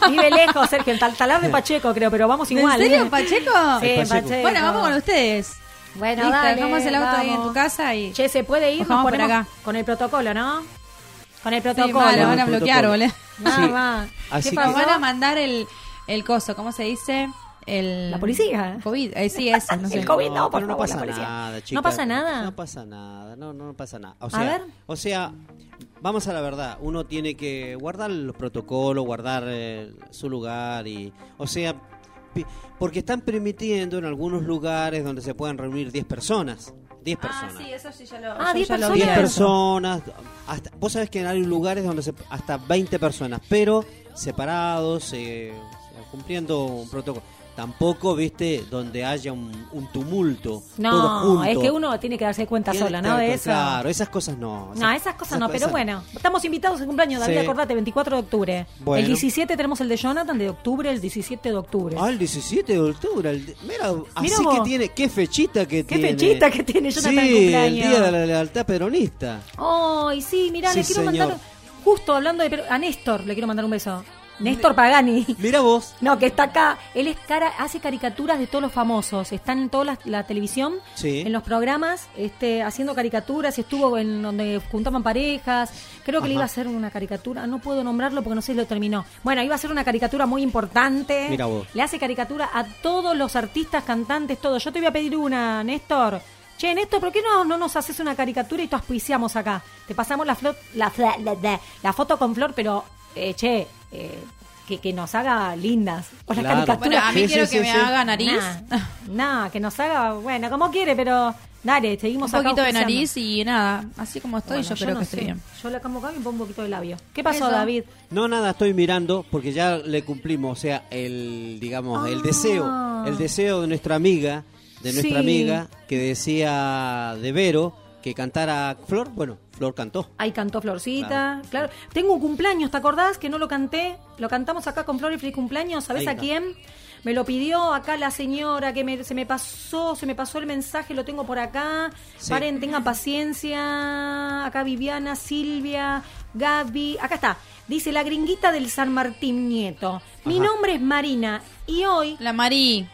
Vive lejos, Sergio, en Tal- Talar de Pacheco, creo, pero vamos igual. ¿En serio, ¿eh? Pacheco? Sí, Pacheco. Pacheco. Bueno, vamos con ustedes. Bueno, Listo, dale, dejamos el auto ahí en tu casa y... Che, ¿se puede ir? Nos por ponemos acá. con el protocolo, ¿no? Con el Sí, protocolo. mal, lo van a bloquear, boludo. Nada Sí. más. Van a mandar el, el coso, ¿cómo se dice? El... ¿La policía? COVID, eh, sí, eso, no sé. El COVID, no, por no favor, pasa la policía. nada, chicas. ¿No pasa nada? No pasa nada, no, no pasa nada. O A sea, ver. o sea, vamos a la verdad, uno tiene que guardar los protocolos, guardar eh, su lugar y, o sea, pi- porque están permitiendo en algunos lugares donde se puedan reunir 10 personas. 10 Ah, personas. sí, eso sí ya lo, Ah, yo 10 ya lo personas. vi. 10 eso. personas, hasta, vos sabés que hay lugares donde se, hasta 20 personas, pero separados, eh, cumpliendo un protocolo. Tampoco, viste, donde haya un, un tumulto. todo No, junto. es que uno tiene que darse cuenta Tiene sola, ¿no? De eso. Claro, esas cosas no. No, esas cosas no, pero bueno, estamos invitados al cumpleaños, David, Sí. acordate, 24 de octubre. Bueno. El 17 tenemos el de Jonathan de octubre, el 17 de octubre. Ah, el 17 de octubre. el mira, Mira así vos. que tiene. Qué fechita que ¿Qué tiene. fechita que tiene Jonathan Sí, el cumpleaños? día de la lealtad peronista. Ay, sí, mirá, Sí, le quiero señor. mandar, justo hablando de, a Néstor le quiero mandar un beso. Néstor Pagani. Mira vos. No, que está acá. Él es cara, hace caricaturas de todos los famosos. Están en toda la, la televisión, Sí. en los programas, este, haciendo caricaturas. Estuvo en donde juntaban parejas. Creo que le iba a hacer una caricatura. No puedo nombrarlo porque no sé si lo terminó. Bueno, iba a ser una caricatura muy importante. Mira vos. Le hace caricatura a todos los artistas, cantantes, todo. Yo te voy a pedir una, Néstor. Che, Néstor, ¿por qué no, no nos haces una caricatura y tú auspiciamos acá? Te pasamos la, flo- la, fla- la, la- la foto con Flor, pero, eh, che, eh, que, que nos haga lindas. O las Claro. caricaturas. Bueno, a mí Sí, quiero sí, que sí, me sí. haga nariz. Nah, que nos haga, bueno, como quiere, pero dale, seguimos un acá poquito de nariz y nada, así como estoy, Bueno, yo, creo no que sé. estoy bien. Yo la como acá y me pongo un poquito de labio. ¿Qué pasó, Eso. David? No, nada, estoy mirando porque ya le cumplimos, o sea, el, digamos, el Ah. deseo, el deseo de nuestra amiga, de nuestra Sí. amiga que decía de Vero que cantara Flor, bueno, Flor cantó. Ahí cantó Florcita, claro. Tengo un cumpleaños, ¿te acordás que no lo canté? Lo cantamos acá con Flor y feliz cumpleaños. ¿Sabés a quién? Me lo pidió acá la señora que me- se me pasó, se me pasó el mensaje, lo tengo por acá. Sí. Paren, tengan paciencia. Acá Viviana, Silvia, Gaby. Acá está. Dice la gringuita del San Martín Nieto. Mi nombre es Marina y hoy La Mari.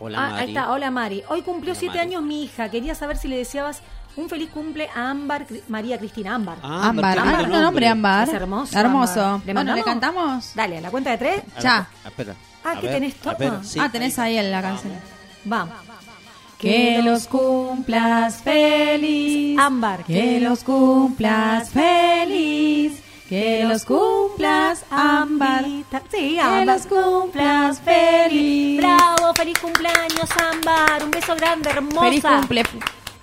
Hola, Ah, Mari. ahí está, hola Mari. Hoy cumplió Hola, siete Mari. años mi hija. Quería saber si le deseabas un feliz cumple a Ámbar, María Cristina Ámbar. Ah, Ámbar. Ah, lindo nombre, Ámbar. Es hermoso. Hermoso. Ámbar. Bueno, ¿le mandamos? cantamos? Dale, a la cuenta de tres. A Ya. ver, Espera. Ah, A ¿qué ver, tenés todo? sí, ah, tenés ahí en la canción. Vamos. Que los cumplas feliz. Ámbar. Que los cumplas feliz. Que los cumplas ámbar. Sí, Que Ámbar. los cumplas feliz. Bravo, feliz cumpleaños, Ámbar. Un beso grande, hermosa. Feliz cumple.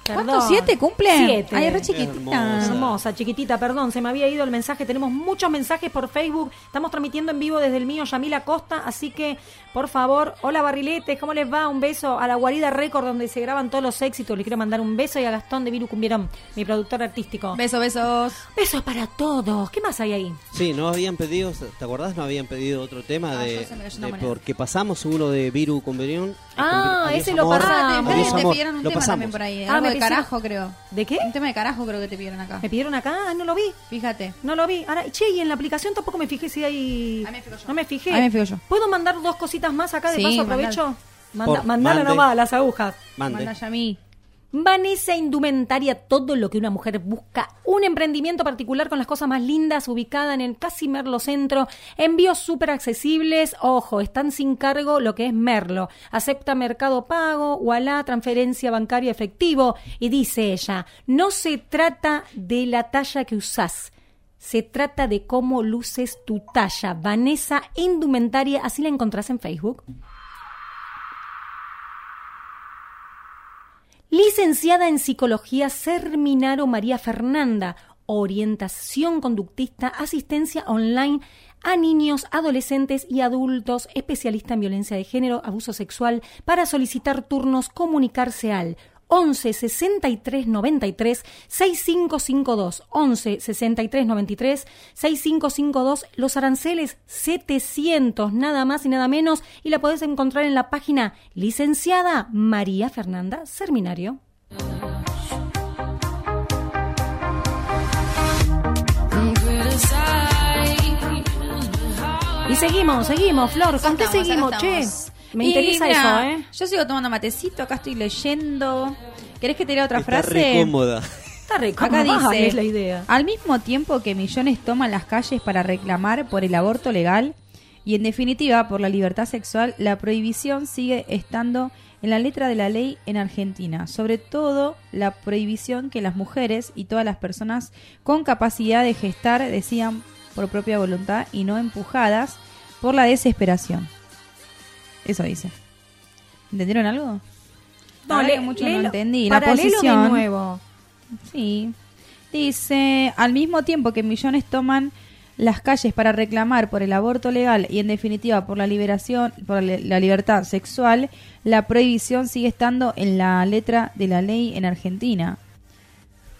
Perdón. ¿Cuántos? ¿Siete cumple? Siete. Ay, re chiquitita. Hermosa, chiquitita, perdón, se me había ido el mensaje. Tenemos muchos mensajes por Facebook. Estamos transmitiendo en vivo desde el mío, Yamila Costa. Así que, por favor, hola barriletes, ¿cómo les va? Un beso a la Guarida Record, donde se graban todos los éxitos. Les quiero mandar un beso y a Gastón de Viru Cumbierón, mi productor artístico. Besos, besos. Besos para todos. ¿Qué más hay ahí? Sí, no habían pedido, ¿te acordás? No habían pedido otro tema Ah, de, de- porque pasamos uno de Viru con Berión. Ah, ese lo pasamos. Ah, te, Adiós, te amor. pidieron un Lo tema pasamos. también por ahí. Ah, Algo me de carajo, creo. ¿De qué? Un tema de carajo creo que te pidieron acá. ¿Me pidieron acá? Ah, no lo vi. Fíjate. No lo vi. Ahora, che, y en la aplicación tampoco me fijé si hay. Ahí me fijo yo. No me fijé. Ahí me fijo yo. ¿Puedo mandar dos cositas más acá de Sí, paso? Aprovecho. Manda, Por- mandala mande. nomás, las agujas. Mande. Manda ya a mí. Vanessa Indumentaria, todo lo que una mujer busca. Un emprendimiento particular con las cosas más lindas, ubicada en el casi Merlo Centro. Envíos súper accesibles. Ojo, están sin cargo lo que es Merlo. Acepta mercado pago, Wallah, transferencia bancaria efectivo. Y dice ella, no se trata de la talla que usás. Se trata de cómo luces tu talla. Vanessa Indumentaria, así la encontrás en Facebook. Licenciada en Psicología, Serminaro María Fernanda. Orientación conductista, asistencia online a niños, adolescentes y adultos, especialista en violencia de género, abuso sexual, para solicitar turnos, comunicarse al 11 63 93 6552 11 63 93 6552 los aranceles 700 nada más y nada menos y la podés encontrar en la página licenciada María Fernanda Serminario Y seguimos, seguimos, Flor. ¿Con qué seguimos, che? Me Y interesa mira, eso, ¿eh? Yo sigo tomando matecito, acá estoy leyendo. ¿Querés que te lea otra Está frase? re cómoda. Está re Acá cómoda, dice, es la idea. al mismo tiempo que millones toman las calles para reclamar por el aborto legal y en definitiva por la libertad sexual, la prohibición sigue estando en la letra de la ley en Argentina, sobre todo la prohibición que las mujeres y todas las personas con capacidad de gestar decidan por propia voluntad y no empujadas por la desesperación. Eso dice. ¿Entendieron algo? No, le- mucho no entendí. La de posición. nuevo. Sí. Dice, al mismo tiempo que millones toman las calles para reclamar por el aborto legal y en definitiva por la liberación, por la libertad sexual, la prohibición sigue estando en la letra de la ley en Argentina.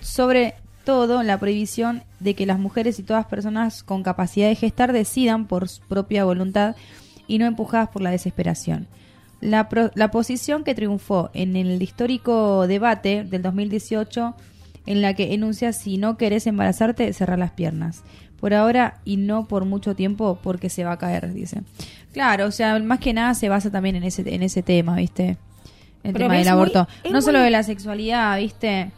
Sobre todo la prohibición de que las mujeres y todas personas con capacidad de gestar decidan por su propia voluntad y no empujadas por la desesperación. La, pro- la posición que triunfó en el histórico debate del 2018 en la que enuncia si no querés embarazarte, cerrar las piernas. Por ahora y no por mucho tiempo porque se va a caer, dice. Claro, o sea, más que nada se basa también en ese, en ese tema, ¿viste? El Pero tema del aborto. no solo de la sexualidad, ¿viste?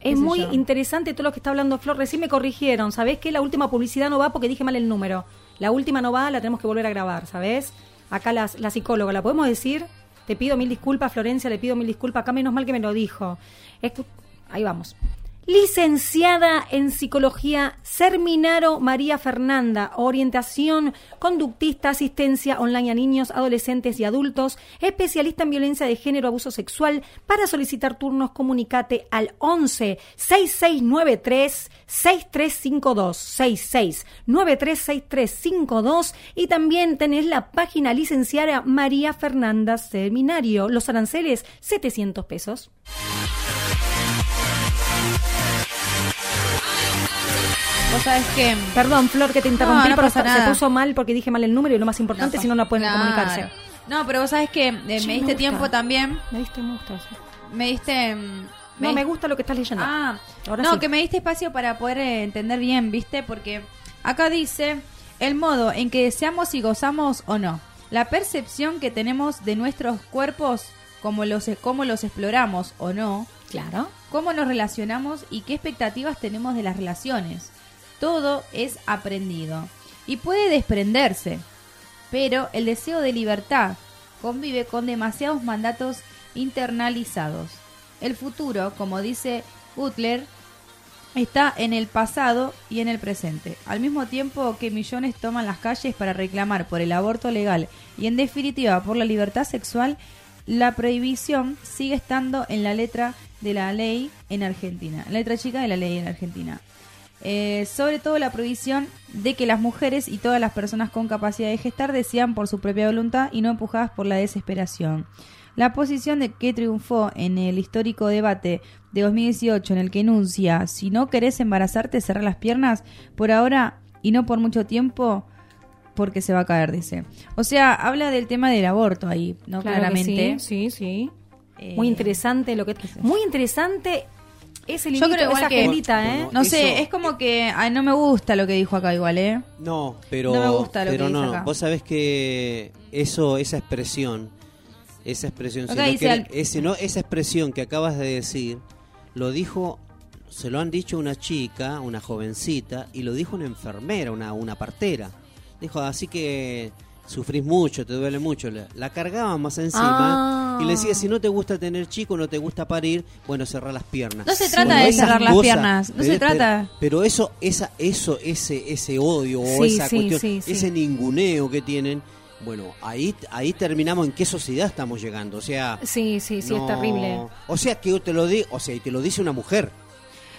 Es muy yo. interesante todo lo que está hablando Flor. Recién me corrigieron. ¿Sabés que La última publicidad no va porque dije mal el número. La última no va, la tenemos que volver a grabar, ¿sabés? Acá la, la psicóloga, ¿la podemos decir? Te pido mil disculpas, Florencia, le pido mil disculpas. Acá menos mal que me lo dijo. Escu- Ahí vamos. Licenciada en Psicología, Serminaro María Fernanda, orientación conductista, asistencia online a niños, adolescentes y adultos, especialista en violencia de género, abuso sexual. Para solicitar turnos, comunicate al 11 6693 6352 6693 6352 y también tenés la página licenciada María Fernanda Seminario. Los aranceles 700 pesos. Vos sabés que... Perdón, Flor, que te interrumpí, No, no pero se puso mal porque dije mal el número y lo más importante, si no, no pueden claro. comunicarse. No, pero vos sabés que eh, me diste tiempo también. Me diste, me gusta eso. Me diste... mm, No, me gusta lo que estás leyendo. Ah, Ahora no, sí. que me diste espacio para poder eh, entender bien, ¿viste? Porque acá dice el modo en que deseamos y gozamos o no. La percepción que tenemos de nuestros cuerpos, cómo los, cómo los exploramos o no. Claro. Cómo nos relacionamos y qué expectativas tenemos de las relaciones. Todo es aprendido y puede desprenderse. Pero el deseo de libertad convive con demasiados mandatos internalizados. El futuro, como dice Butler, está en el pasado y en el presente, al mismo tiempo que millones toman las calles para reclamar por el aborto legal y en definitiva por la libertad sexual, la prohibición sigue estando en la letra de la ley en Argentina, la letra chica de la ley en Argentina. Eh, sobre todo la prohibición de que las mujeres y todas las personas con capacidad de gestar decidan por su propia voluntad y no empujadas por la desesperación. La posición de que triunfó en el histórico debate de 2018 en el que enuncia si no querés embarazarte cerrar las piernas por ahora y no por mucho tiempo porque se va a caer dice o sea habla del tema del aborto ahí no Claro claramente sí, sí, sí. Eh, Muy interesante lo que... Muy interesante ese yo librito, creo igual esa que ¿eh? Bueno, no Eso- sé es como que ay, no me gusta lo que dijo acá igual eh No, pero No me gusta lo pero que dice no, acá. vos sabés que eso esa expresión esa expresión si Acá no dice querés- al- ese no esa expresión que acabas de decir lo dijo se lo han dicho una chica, una jovencita y lo dijo una enfermera, una una partera. Dijo, así que sufrís mucho, te duele mucho. La, la cargaba más encima Ah. y le decía, si no te gusta tener chico, no te gusta parir, bueno, cerrar las piernas. No se trata de cerrar las piernas, no se trata- Pero eso, esa, eso, ese, ese odio o esa sí, cuestión, sí, ese ninguneo que tienen, bueno, ahí, ahí terminamos en qué sociedad estamos llegando. O sea, Sí, sí, sí, es terrible. O sea, que te lo di, o sea, y te lo dice una mujer.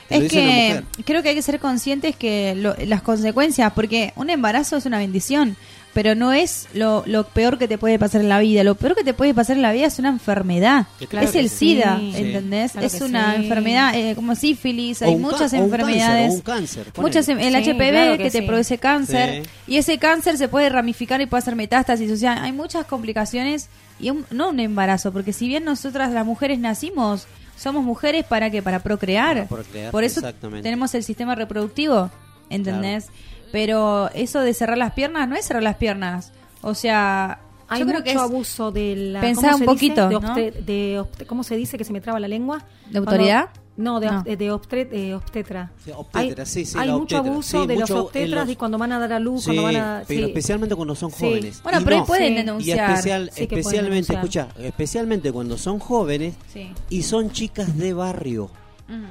Es que mujer. creo que hay que ser conscientes que lo- las consecuencias, porque un embarazo es una bendición, pero no es lo, lo peor que te puede pasar en la vida. Lo peor que te puede pasar en la vida es una enfermedad. Claro es el. SIDA, Sí. ¿entendés? Claro es una sí. enfermedad eh, como sífilis, O hay un muchas o un enfermedades. cáncer, o un cáncer, muchas, em- el Sí, HPV claro que, que te produce cáncer. Sí. Y ese cáncer se puede ramificar y puede hacer metástasis. O sea, hay muchas complicaciones y un- no un embarazo, porque si bien nosotras las mujeres nacimos, somos mujeres para que para procrear. Para procrear, Por eso tenemos el sistema reproductivo ¿entendés? Pero eso de cerrar las piernas no es cerrar las piernas. O sea, Hay yo mucho creo que es abuso de la. ¿cómo un dice? poquito, De, ¿no? obstet- de obst- ¿Cómo se dice que se me traba la lengua? ¿De autoridad? Cuando- no, de, No. obst- de obstetra. Sí, obstetra, hay, sí, sí, hay la mucho obstetra, abuso sí, de los mucho obstetras los- y cuando van a dar a luz, Sí, cuando van a. pero sí. especialmente cuando son Sí. jóvenes. Bueno, Y pero no. pueden Y denunciar. especial, Sí que pueden especialmente, denunciar. escucha, especialmente cuando son jóvenes Sí. y son chicas de barrio,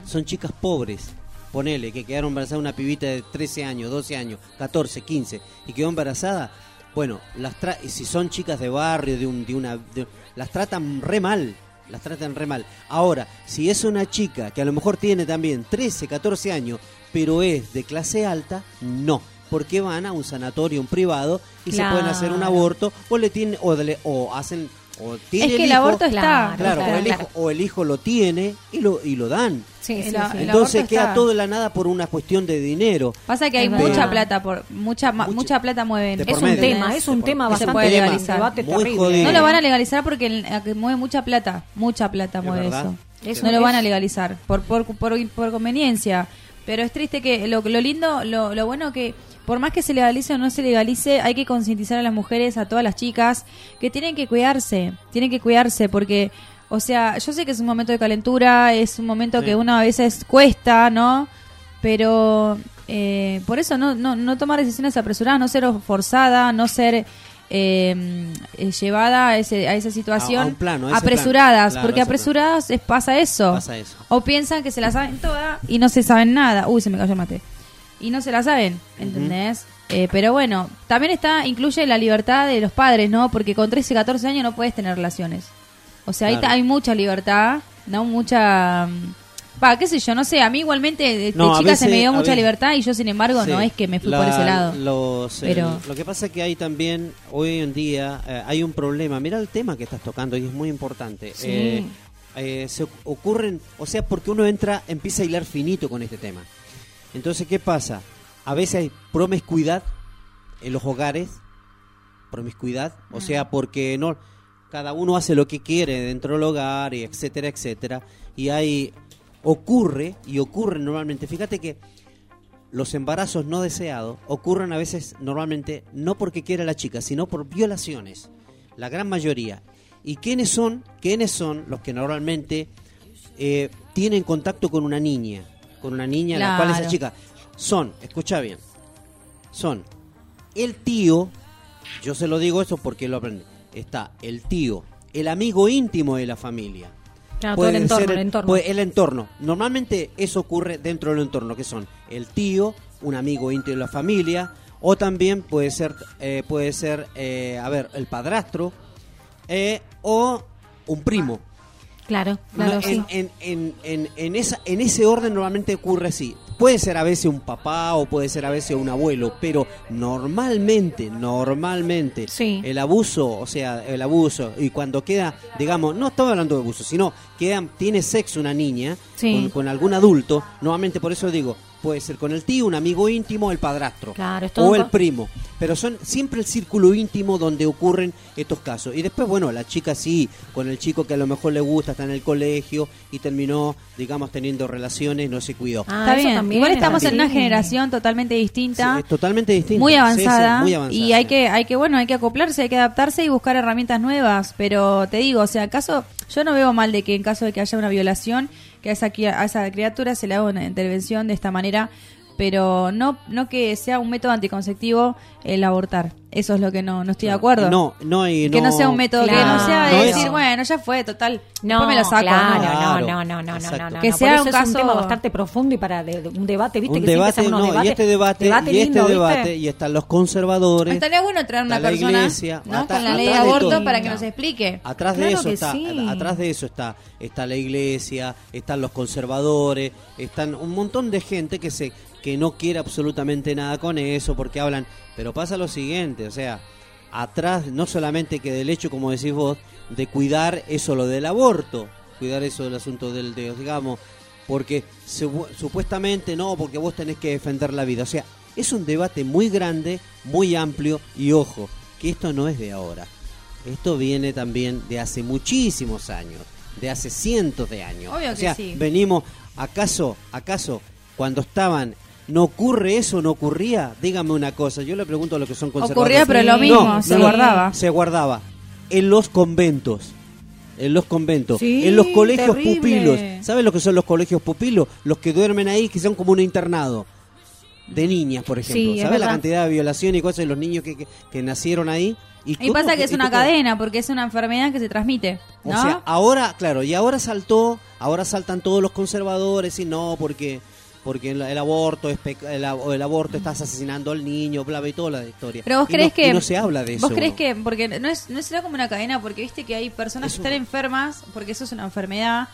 son chicas pobres. Ponele, que quedaron embarazadas una pibita de 13 años, 12 años, 14, 15 y quedó embarazada. Bueno, las tra si son chicas de barrio, de, un, de una, de- las tratan re mal, las tratan re mal. Ahora, si es una chica que a lo mejor tiene también 13, 14 años, pero es de clase alta, no. Porque van a un sanatorio, un privado, y se pueden hacer un aborto, o le tienen, o, le- o hacen, o tiene Es que el el hijo, aborto está. Claro, Claro, Claro, o, el claro. hijo, o el hijo lo tiene y lo, y lo dan. Sí, sí, El- sí. el Entonces queda está. todo en la nada por una cuestión de dinero. Pasa que hay mucha plata por mucha ma- Mucho- mucha plata mueven. Es un tema, es un por- tema que se bastante puede legalizar. debate Muy terrible. jodido. No lo van a legalizar porque eh, mueve mucha plata, mucha plata Es mueve verdad. eso. Eso no lo van a legalizar por por, por, por conveniencia. Pero es triste que lo, lo lindo, lo, lo bueno que por más que se legalice o no se legalice, hay que concientizar a las mujeres, a todas las chicas, que tienen que cuidarse, tienen que cuidarse porque, o sea, yo sé que es un momento de calentura, es un momento Sí. que uno a veces cuesta, ¿no? Pero eh, por eso no, no, no tomar decisiones apresuradas, no ser forzada, no ser eh, eh, llevada a, ese, a esa situación A- a un plano, a ese apresuradas, plano. Claro, porque apresuradas es, pasa eso. Pasa eso. O piensan que se la saben toda y no se saben nada. Uy, se me cayó el mate. Y no se la saben, ¿entendés? Eh, pero bueno, también está incluye la libertad de los padres, ¿no? Porque con 13, 14 años no puedes tener relaciones. O sea, ahí Claro. ta- hay mucha libertad, ¿no? Mucha... mm, Va, qué sé yo, no sé, a mí igualmente de, de No, chica se me dio mucha veces- libertad y yo sin embargo Sí. no es que me fui La- por ese lado. los, eh, lo que pasa es que hay también, hoy en día, eh, hay un problema. Mira el tema que estás tocando y es muy importante. Sí. Eh, eh, se ocurren, o sea, porque uno entra, empieza a hilar finito con este tema. Entonces, ¿qué pasa? A veces hay promiscuidad en los hogares, promiscuidad, o sea, porque no cada uno hace lo que quiere dentro del hogar y etcétera, etcétera, y hay ocurre y ocurre normalmente. Fíjate que los embarazos no deseados ocurren a veces normalmente no porque quiera la chica, sino por violaciones, la gran mayoría. ¿Y quiénes son? ¿Quiénes son los que normalmente eh, tienen contacto con una niña? Con una niña, la cual esa chica son, escucha bien, son el tío, yo se lo digo eso porque lo aprendí, está el tío, el amigo íntimo de la familia. Claro, todo el entorno, ser el entorno. puede- el entorno. Normalmente eso ocurre dentro del entorno, que son el tío, un amigo íntimo de la familia, o también puede ser, eh, puede ser, eh, a ver, el padrastro, eh, o un primo. Claro, claro, No, sí. en, en, en, en, en esa, en ese orden normalmente ocurre así. Puede ser a veces un papá o puede ser a veces un abuelo, pero normalmente, normalmente, Sí. el abuso, o sea, el abuso, y cuando queda, digamos, no estamos hablando de abuso, sino queda, tiene sexo una niña Sí. con, con algún adulto, normalmente por eso digo, puede ser con el tío, un amigo íntimo, el padrastro Claro, o el primo, pero son siempre el círculo íntimo donde ocurren estos casos. Y después, bueno, la chica sí, con el chico que a lo mejor le gusta, está en el colegio y terminó, digamos, teniendo relaciones, no se cuidó. Ah, Está bien. también, Igual estamos en una generación totalmente distinta. Sí, es totalmente distinto. muy Sí, sí, avanzada, muy avanzada, y hay que hay que bueno hay que acoplarse hay que adaptarse y buscar herramientas nuevas pero te digo o sea caso yo no veo mal de que en caso de que haya una violación que a esa a esa criatura se le haga una intervención de esta manera pero no no que sea un método anticonceptivo el abortar eso es lo que no no estoy de acuerdo No, no, y que no sea un método que no sea de No decir es- bueno ya fue total No, después me lo saco claro, ¿no? Claro, no, no, no, no, no, exacto. no, no, Que por sea eso un es caso- un tema bastante profundo y para de- de- un debate, ¿viste? un que siempre debate, unos no, y debates- este debate, debate y este lindo, ¿viste? debate, y están los conservadores. estaría bueno traer una persona iglesia, con la ley de aborto todo. para que nos explique Atrás de eso está, sí. atrás de eso está, está la iglesia, están los conservadores, están un montón de gente que se que no quiere absolutamente nada con eso porque hablan, pero pasa lo siguiente, o sea, atrás no solamente que del hecho como decís vos de cuidar eso lo del aborto, cuidar eso del asunto del de, digamos, porque su- supuestamente no, porque vos tenés que defender la vida, o sea, es un debate muy grande, muy amplio y ojo, que esto no es de ahora. Esto viene también de hace muchísimos años, de hace cientos de años. Obvio o que sea, sí. venimos, ¿acaso, acaso, cuando estaban ¿No ocurre eso? ¿No ocurría? Dígame una cosa. Yo le pregunto a los que son conservadores. Ocurría, pero lo mismo, se guardaba. Se guardaba. En los conventos. En los conventos. Sí, en los colegios terrible. pupilos. ¿Sabes lo que son los colegios pupilos? Los que duermen ahí, que son como un internado. De niñas, por ejemplo. Sí, es ¿Sabes la cantidad de violación y cosas de los niños que, que, que nacieron ahí? ¿Y, Y pasa que es una cadena, porque es una enfermedad que se transmite, o ¿no? sea, ahora, claro, y ahora saltó, ahora saltan todos los conservadores y no, porque porque el, el aborto es el, ab- el aborto estás asesinando al niño, bla, bla, y toda la historia. Pero vos Y crees no- que... y no se habla de eso. ¿Vos crees que...? Porque no es, no será como una cadena, porque viste que hay personas que están enfermas, porque eso es una enfermedad,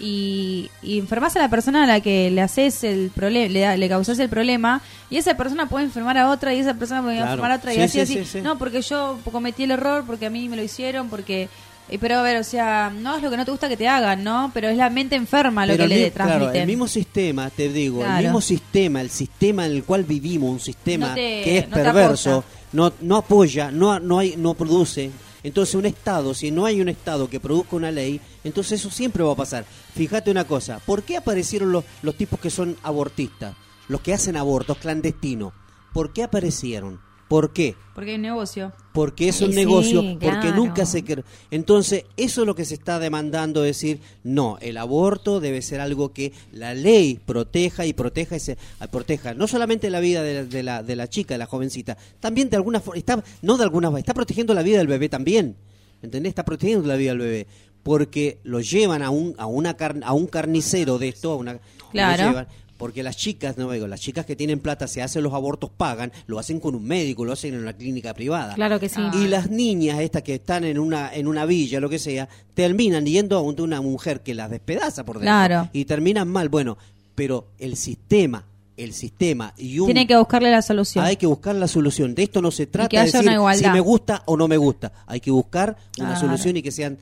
y, y enfermas a la persona a la que le haces el problema, le, le causas el problema, y esa persona puede enfermar a otra, y esa persona puede Claro. enfermar a otra, y Sí, así, sí, así. sí, sí. No, porque yo cometí el error, porque a mí me lo hicieron, porque... eh, Pero a ver, o sea, no es lo que no te gusta que te hagan, ¿no? Pero es la mente enferma lo Pero que le mi- claro, transmiten. el mismo sistema, te digo, Claro. el mismo sistema, el sistema en el cual vivimos, un sistema No te- que es no perverso, no, no apoya, no, no, hay, no produce. Entonces un Estado, si no hay un Estado que produzca una ley, entonces eso siempre va a pasar. Fíjate una cosa, ¿por qué aparecieron los, los tipos que son abortistas? Los que hacen abortos clandestinos. ¿Por qué aparecieron? ¿Por qué? Porque hay un negocio. porque es un Sí, negocio, porque claro. nunca se Entonces, eso es lo que se está demandando, decir, no, el aborto debe ser algo que la ley proteja y proteja, ese, ah, proteja no solamente la vida de la, de la, de la chica, de la jovencita, también de alguna forma, está, no de alguna forma, está protegiendo la vida del bebé también, ¿entendés? Está protegiendo la vida del bebé, porque lo llevan a un, a una car- a un carnicero de esto, a una... lo Claro. llevan, porque las chicas, no digo, las chicas que tienen plata se hacen los abortos, pagan, lo hacen con un médico, lo hacen en una clínica privada. Claro que sí. Y las niñas estas que están en una en una villa, lo que sea, terminan yendo a un- una mujer que las despedaza por dentro Claro. y terminan mal. Bueno, pero el sistema, el sistema y un Tiene que buscarle la solución. hay que buscar la solución. De esto no se trata que de decir una igualdad. si me gusta o no me gusta. Hay que buscar una Claro. solución y que sean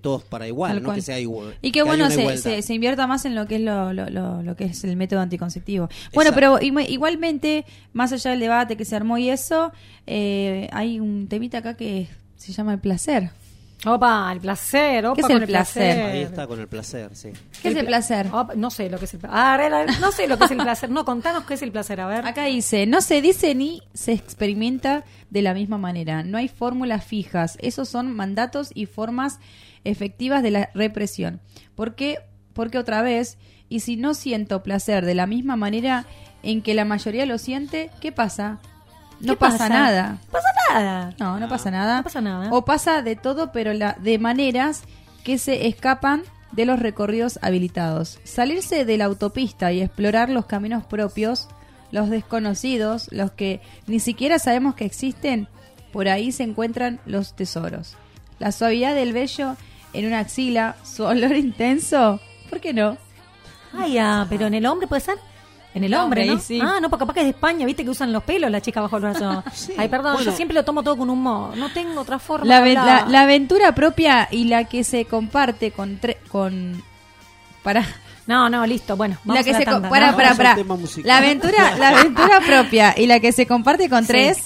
todos para igual, no que sea igual. Y que, bueno, se, se, se invierta más en lo que es lo, lo, lo, lo que es el método anticonceptivo. Bueno, pero igu- igualmente, más allá del debate que se armó y eso, eh, hay un temita acá que se llama el placer. Opa, el placer, opa ¿Qué es con el placer? Ahí está con el placer, sí. ¿Qué es el placer? Opa, no sé lo que es el placer. Ah, no sé lo que es el placer. No, contanos qué es el placer, a ver. Acá dice, no se dice ni se experimenta de la misma manera. No hay fórmulas fijas. Esos son mandatos y formas efectivas de la represión. ¿Por qué? Porque otra vez, y si no siento placer de la misma manera en que la mayoría lo siente, ¿qué pasa? No ¿Qué pasa, pasa? nada. No pasa nada. No, no pasa nada. No pasa nada. O pasa de todo, pero la, de maneras que se escapan de los recorridos habilitados. Salirse de la autopista y explorar los caminos propios, los desconocidos, los que ni siquiera sabemos que existen, por ahí se encuentran los tesoros. La suavidad del vello en una axila, su olor intenso, ¿por qué no? Ay, ah, pero en el hombre puede ser. En el hombre, hombre, ¿no? sí. Ah, no, porque capaz que es de España, viste que usan los pelos la chica bajo el brazo. Ay, perdón, Bueno. yo siempre lo tomo todo con humor. No tengo otra forma La, de aven- hablar. la- la aventura propia y la que se comparte con... tre- con para No, no, listo, bueno. Vamos la que a la se tanda, para, ¿no? para, para. La aventura, la aventura propia y la que se comparte con Sí. tres,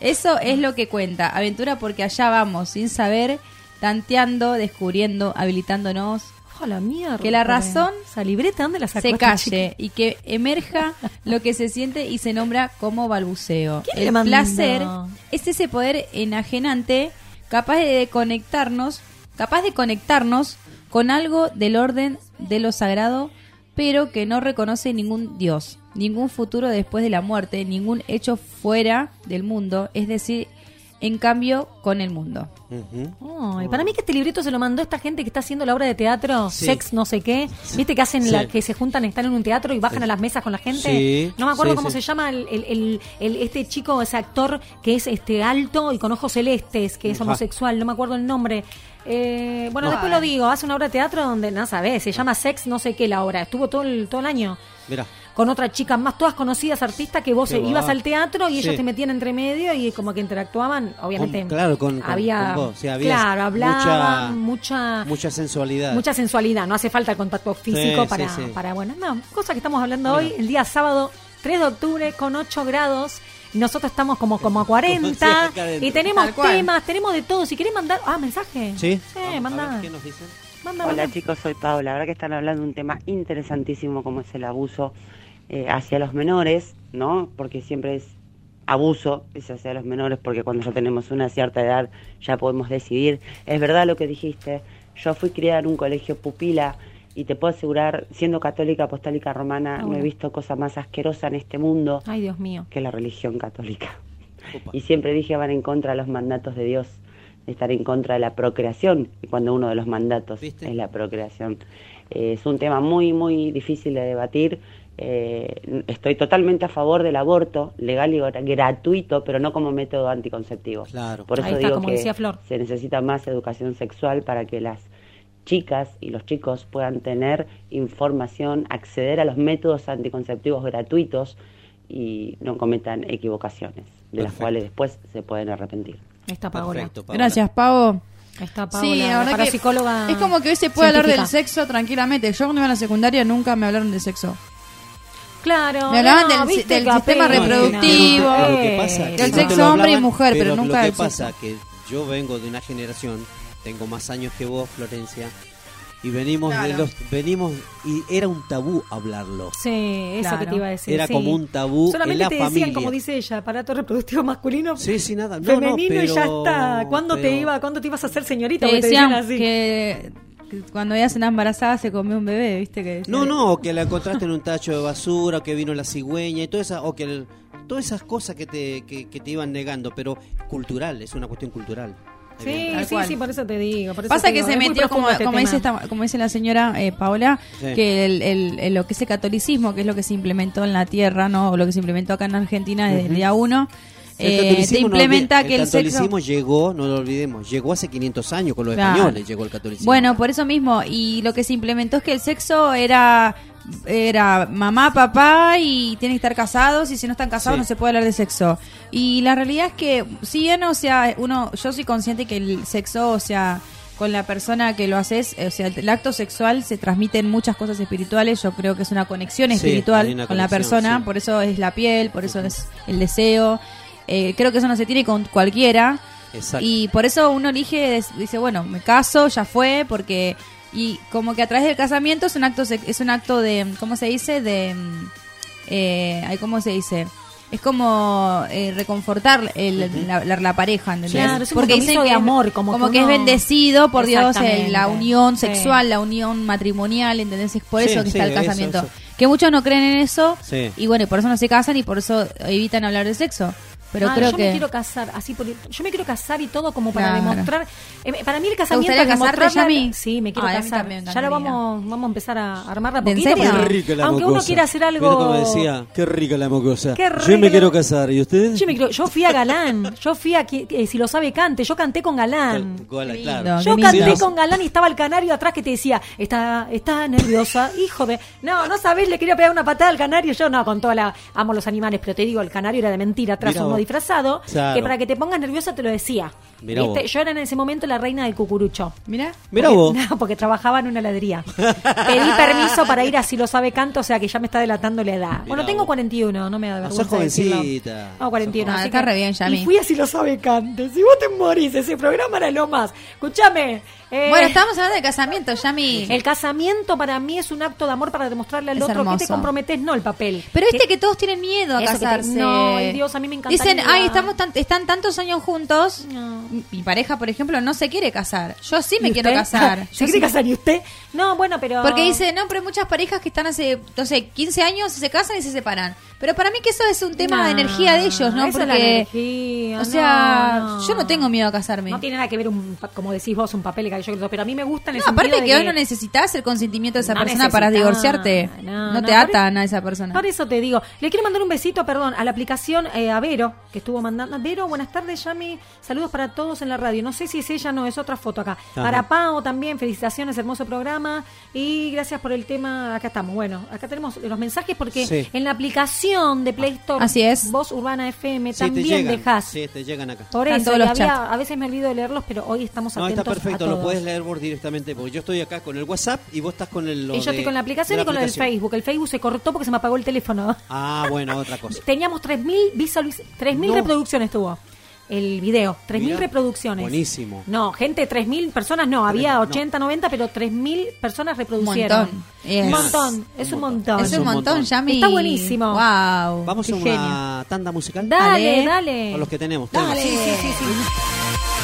eso es lo que cuenta. Aventura porque allá vamos, sin saber, tanteando, descubriendo, habilitándonos. La mierda. Que la razón Esa libreta, ¿dónde la sacó se calle y que emerja lo que se siente y se nombra como balbuceo. ¿Quién le El placer es ese poder enajenante capaz de conectarnos, capaz de conectarnos con algo del orden de lo sagrado, pero que no reconoce ningún Dios, ningún futuro después de la muerte, ningún hecho fuera del mundo, es decir, en cambio con el mundo. Ay, para mí que este libreto se lo mandó esta gente que está haciendo la obra de teatro, Sí. sex no sé qué. Viste que hacen Sí. la, que se juntan, están en un teatro y bajan Sí. a las mesas con la gente. Sí, No me acuerdo sí, cómo sí. se llama el, el- el- el- este chico, ese actor que es este alto y con ojos celestes, que es homosexual, no me acuerdo el nombre. Eh, bueno, No. después lo digo, hace una obra de teatro donde, no sabes, se llama Sex no sé qué la obra. Estuvo todo el, todo el año Mira, con otra chica más, todas conocidas artistas que vos eh, ibas va. al teatro y ellos Sí. te metían entre medio y como que interactuaban, obviamente. Con- claro, con- había, con vos, sí, había claro, hablaban, mucha- mucha, mucha sensualidad. mucha sensualidad. No hace falta el contacto físico Sí, para, sí, sí. para, bueno, no, cosa que estamos hablando Mira. hoy, el día sábado 3 de octubre con 8 grados. Y nosotros estamos como, como a 40 Sí, acá adentro. y tenemos temas, tenemos de todo. Si querés mandar, ah, mensaje. ¿Sí? Sí, Vamos a manda. ver ¿Qué nos dicen? manda, Hola chicos, soy Paola. La verdad que están hablando de un tema interesantísimo como es el abuso eh, hacia los menores, ¿no? Porque siempre es abuso, es hacia los menores, porque cuando ya tenemos una cierta edad ya podemos decidir. Es verdad lo que dijiste, yo fui criada en un colegio pupila y te puedo asegurar, siendo católica apostólica romana, Ah, no he bueno. visto cosa más asquerosa en este mundo Ay, Dios mío. que la religión católica. Y siempre dije van en contra de los mandatos de Dios, de estar en contra de la procreación, y cuando uno de los mandatos es la procreación. Eh, es un tema muy, muy difícil de debatir. Eh, estoy totalmente a favor del aborto, legal y gra- gratuito, pero no como método anticonceptivo. Claro. Por eso está, digo como que decía Flor. se necesita más educación sexual para que las chicas y los chicos puedan tener información, acceder a los métodos anticonceptivos gratuitos y no cometan equivocaciones, de las cuales después se pueden arrepentir. Está Paola. Gracias, Pavo. Está Paola, Sí, la verdad que es como que hoy se puede hablar del sexo tranquilamente. Yo cuando iba a la secundaria nunca me hablaron de sexo. Claro. Me hablaban no, del, del sistema reproductivo, Pero lo que pasa del no sexo hombre y mujer, pero, nunca lo que del pasa sexo. que yo vengo de una generación, tengo más años que vos, Florencia, y venimos de los venimos y era un tabú hablarlo. Sí, eso Claro. que te iba a decir. Era sí. como un tabú Solamente en la te decían, familia. como dice ella, aparato reproductivo masculino. Sí, sí, nada. No, femenino no, y ya pero- está. ¿Cuándo te pero- iba, cuándo te ibas a hacer señorita? Te Porque te decían decían así. que cuando ella se una embarazada se comió un bebé, ¿viste? Que No, no, o que la encontraste en un tacho de basura, o que vino la cigüeña y todo esa, o que el- todas esas cosas que te, que, que te iban negando, pero cultural, es una cuestión cultural. Sí, sí, sí, por eso te digo. por eso Pasa te que se metió, como, este como, dice esta- como dice la señora eh, Paola, Sí. que el, el- el- lo que es el catolicismo, que es lo que se implementó en la tierra, no o lo que se implementó acá en Argentina desde el día uno, eh, te catolicismo no implementa que el, el catolicismo sexo... llegó, no lo olvidemos, llegó hace 500 años con los Claro. españoles, llegó el catolicismo. Bueno, por eso mismo, y lo que se implementó es que el sexo era era mamá, papá y tienen que estar casados y si no están casados Sí. no se puede hablar de sexo. Y la realidad es que si bien, o sea, uno yo soy consciente que el sexo, o sea, con la persona que lo haces, o sea, el acto sexual se transmiten muchas cosas espirituales, yo creo que es una conexión espiritual una con la persona, sí. por eso es la piel, por eso es el deseo. Eh, creo que eso no se tiene con cualquiera. Exacto. Y por eso uno elige, dice, bueno, me caso, ya fue, porque y como que a través del casamiento es un acto es un acto de ¿cómo se dice? de eh, ¿cómo se dice? Es como eh, reconfortar el- la, la- la pareja, ¿entendés? Claro, es un Porque dicen de que, amor, como que que es bendecido por Dios el- la unión Sí. sexual, la unión matrimonial, ¿entendés? Es por Sí, eso que sí, está el casamiento. eso. Que muchos no creen en eso Sí. y bueno, y por eso no se casan y por eso evitan hablar de sexo. Pero Ah, creo yo que me quiero casar, así por- yo me quiero casar y todo como para Claro. demostrar. eh, para mí el casamiento gustaría es demostrar la- Yami? Sí, me quiero casar. me ya lo vamos, vamos a empezar a armarla ¿En poquito. serio? porque Qué rica la aunque uno quiera hacer algo. como decía, qué rica la mocosa. Qué Yo me quiero casar, ¿y ustedes? Yo, me quiero- yo fui a Galán, yo fui a que, eh, si lo sabe cante, yo canté con Galán. Gola, claro. Yo canté con Galán y estaba el canario atrás que te decía, está, está nerviosa, hijo de... No, no sabés, le quería pegar una patada al canario. Yo no, con toda la... Amo los animales, pero te digo, el canario era de mentira, atrás Mirá uno. Disfrazado, Claro. que para que te pongas nerviosa te lo decía. Mirá ¿Viste? vos. Yo era en ese momento la reina del cucurucho. Mira. Mirá Porque- vos. No, porque trabajaba en una heladería. Pedí permiso para ir a si lo sabe canto, o sea que ya me está delatando la edad. bueno, tengo vos. 41, no me da No, vergüenza sos decirlo. jovencita. No, 41. Ah, así está que- re bien, Yami. Y fui a si lo sabe cante. Si vos te morís, ese programa era lo más. Escúchame. eh, Bueno, estamos hablando de casamiento, Yami. El casamiento para mí es un acto de amor para demostrarle al Es otro que te comprometes, no el papel. Pero viste que todos tienen miedo a que te- casarse. no, Dios, a mí me encantaría. Dicen, ay, estamos tan- están tantos años juntos. Mi pareja, por ejemplo, no se quiere casar. Yo sí me ¿Y quiero usted? casar. ¿Se Yo quiere sí- casar y usted? No, bueno, pero... Porque dice, no, pero hay muchas parejas que están hace, no sé, 15 años, se casan y se separan. Pero para mí que eso es un tema de energía de ellos, ¿no? la Porque, energía, o sea, no, yo no tengo miedo a casarme. No tiene nada que ver, un, como decís vos, un papel que yo pero a mí me gusta en el No, aparte de que hoy no necesitas el consentimiento de esa No persona para divorciarte. no, No, no, te atan a esa persona. Por eso te digo, le quiero mandar un besito, perdón, a la aplicación eh, a Vero, que estuvo mandando. Vero, buenas tardes, Yami. Saludos para todos en la radio. No sé si es ella, no, es otra foto acá. Ajá. Para Pau también, felicitaciones, hermoso programa. Y gracias por el tema. Acá estamos. Bueno, acá tenemos los mensajes porque Sí. en la aplicación de Play Store, Así es. Voz Urbana FM, Sí, también dejas. Sí, te llegan acá. Por Están eso, todos los había- chats. a veces me olvido de leerlos, pero hoy estamos No, atentos está perfecto, a lo puedes leer vos directamente, porque yo estoy acá con el WhatsApp y vos estás con el... lo Y yo de- estoy con la aplicación y con aplicación. Facebook. El Facebook se cortó porque se me apagó el teléfono. Ah, bueno, otra cosa. Teníamos 3.000 visualiz- 3.000 no. reproducciones tuvo el video. 3.000 reproducciones. Buenísimo. No, gente, 3.000 personas no. Había no. 80, 90, pero 3.000 personas reproducieron. Montón. Yes. Un montón. Es, un montón. Es un montón, ya Yami. Está buenísimo. Wow. Vamos Qué a una genio. tanda musical. Dale, dale. Con los que tenemos. Dale. sí, sí. sí. sí.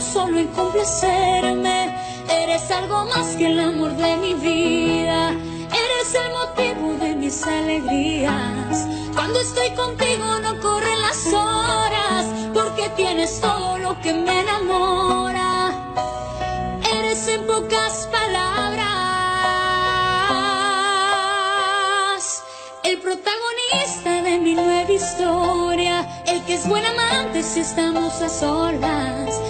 solo en complacerme. Eres algo más que el amor de mi vida. Eres el motivo de mis alegrías. Cuando estoy contigo no corren las horas. Porque tienes todo lo que me enamora. Eres en pocas palabras el protagonista de mi nueva historia. El que es buen amante si estamos a solas.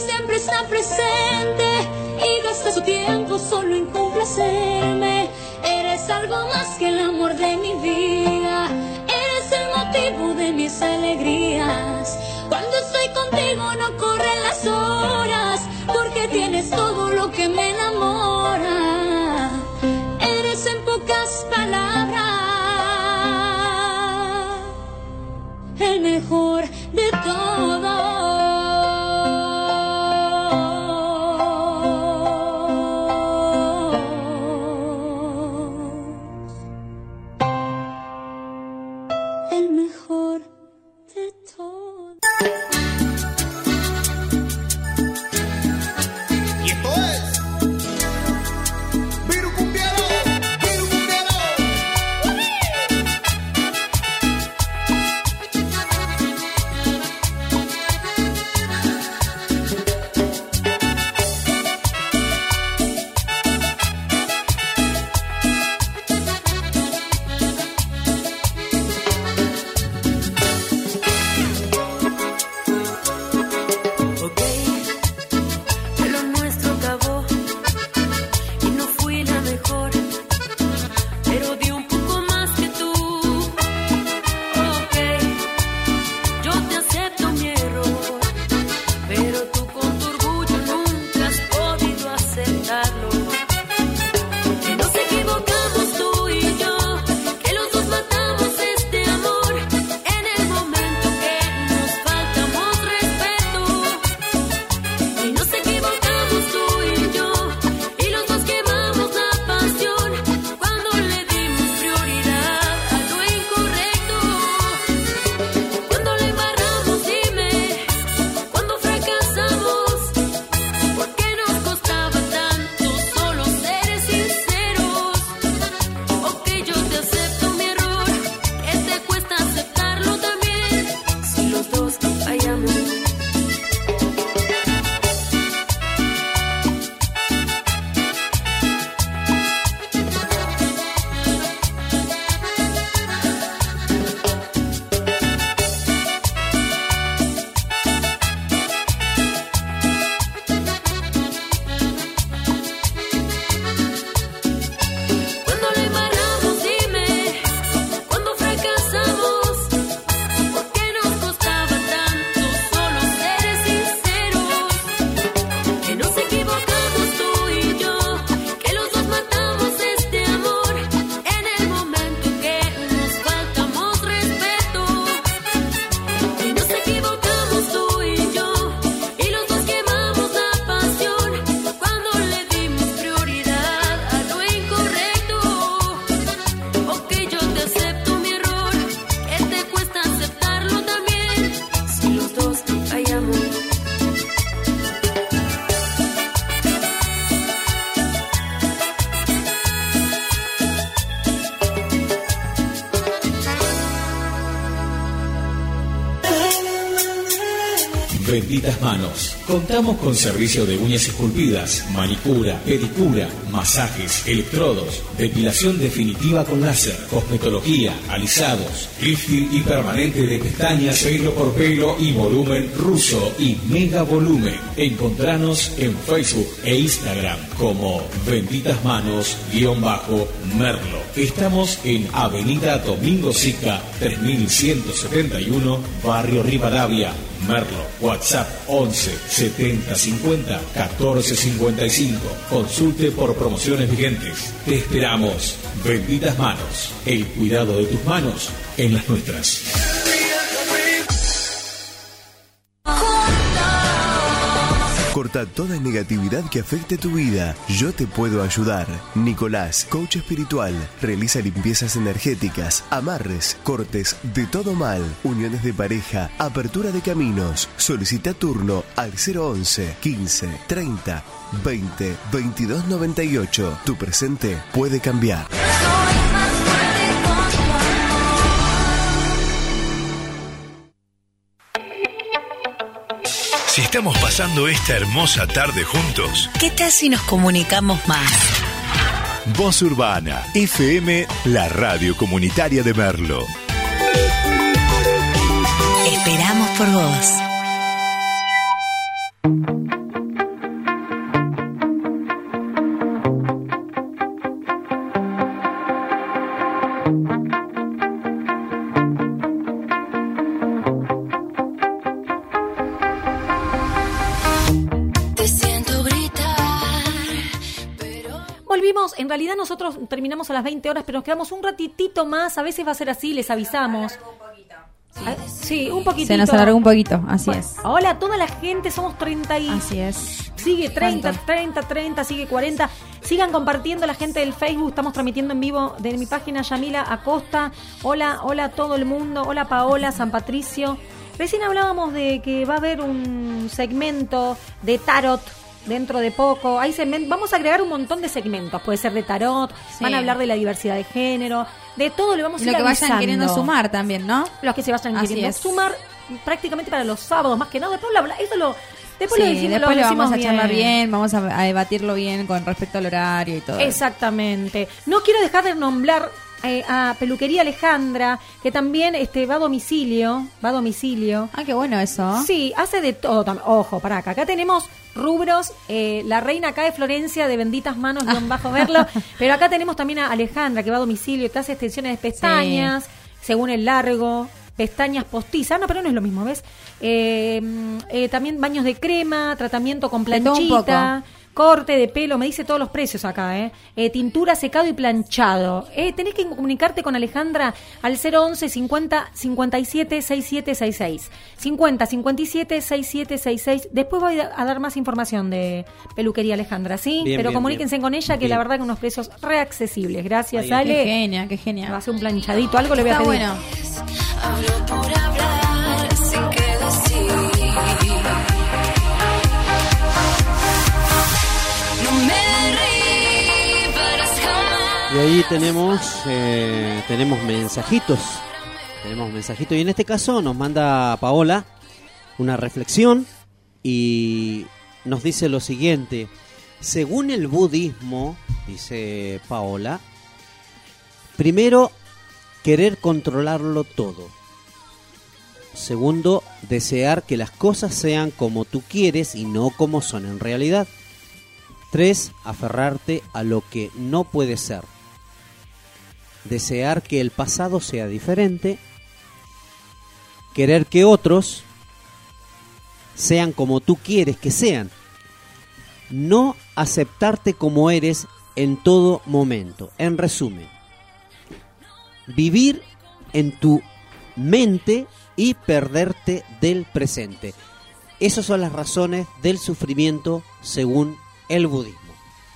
Siempre está presente. Y gasta su tiempo solo en complacerme. Eres algo más que el amor de mi vida. Eres el motivo de mis alegrías. Cuando estoy contigo no corren las horas. Porque tienes todo lo que me enamora. Eres en pocas palabras el mejor de todos. Manos. Contamos con servicio de uñas esculpidas, manicura, pedicura, masajes, electrodos, depilación definitiva con láser, cosmetología, alisados, lifting y permanente de pestañas, pelo por pelo y volumen ruso y mega volumen. Encontranos en Facebook e Instagram como Benditas Manos-Merlo. Estamos en Avenida Domingo Sica 3171, Barrio Rivadavia, Merlo, WhatsApp 11 70 50 14 55. Consulte por promociones vigentes. Te esperamos. Benditas manos. El cuidado de tus manos en las nuestras. Corta toda negatividad que afecte tu vida. Yo te puedo ayudar. Nicolás, coach espiritual, realiza limpiezas energéticas, amarres, cortes de todo mal, uniones de pareja, apertura de caminos. Solicita turno al 011 15 30 20 22 98. Tu presente puede cambiar. Si estamos pasando esta hermosa tarde juntos, ¿Qué tal si nos comunicamos más? Voz Urbana, FM, la radio comunitaria de Merlo. Esperamos por vos. Realidad nosotros terminamos a las 20 horas, pero nos quedamos un ratitito más, a veces va a ser así, les avisamos. Ah, Sí, un poquitito. Se nos alargó un poquito, así es. Hola a toda la gente, somos 30 y... Así es. Sigue 30, ¿Cuánto? 30, 30, sigue 40. Sigan compartiendo la gente del Facebook, estamos transmitiendo en vivo de mi página Yamila Acosta. Hola, hola a todo el mundo. Hola Paola, San Patricio. Recién hablábamos de que va a haber un segmento de tarot dentro de poco. Hay segmen- vamos a agregar un montón de segmentos. Puede ser de tarot, Sí. van a hablar de la diversidad de género, de todo le vamos a Y ir lo que vayan avisando. queriendo sumar también, ¿no? Los que se vayan Así queriendo es. sumar prácticamente para los sábados, más que nada. Después lo, habla- eso lo, después sí, lo decimos, después lo decimos vamos a charlar bien, vamos a, a debatirlo bien con respecto al horario y todo. Exactamente. No quiero dejar de nombrar eh, a Peluquería Alejandra, que también este, va a domicilio. Va a domicilio. Ah, qué bueno eso. Sí, hace de todo. tam- Ojo, para acá. Acá tenemos rubros. eh, la reina acá de Florencia, de benditas manos, guion bajo verlo. Pero acá tenemos también a Alejandra, que va a domicilio, te hace extensiones de pestañas, según el largo. Pestañas postizas, no, pero no es lo mismo, ¿ves? Eh, mm, eh, también baños de crema, tratamiento con planchita, corte de pelo, me dice todos los precios acá, ¿eh? Eh, tintura, secado y planchado. Eh, tenés que comunicarte con Alejandra al 011 50 57 6766. 50 57 6766. Después voy a dar más información de peluquería Alejandra, ¿sí? Bien, Pero bien, comuníquense bien. con ella, que Bien. la verdad que unos precios reaccesibles. Gracias, Ay, Ale. Qué genia, qué genia. Va a hacer un planchadito, algo le voy a Está pedir. bueno. Y ahí tenemos, eh, tenemos mensajitos. Tenemos mensajitos. Y en este caso nos manda Paola una reflexión y nos dice lo siguiente. Según el budismo, dice Paola, primero, querer controlarlo todo. Segundo, desear que las cosas sean como tú quieres y no como son en realidad. 3. Aferrarte a lo que no puede ser. Desear que el pasado sea diferente. Querer que otros sean como tú quieres que sean. No aceptarte como eres en todo momento. En resumen, vivir en tu mente y perderte del presente. Esas son las razones del sufrimiento según el budismo.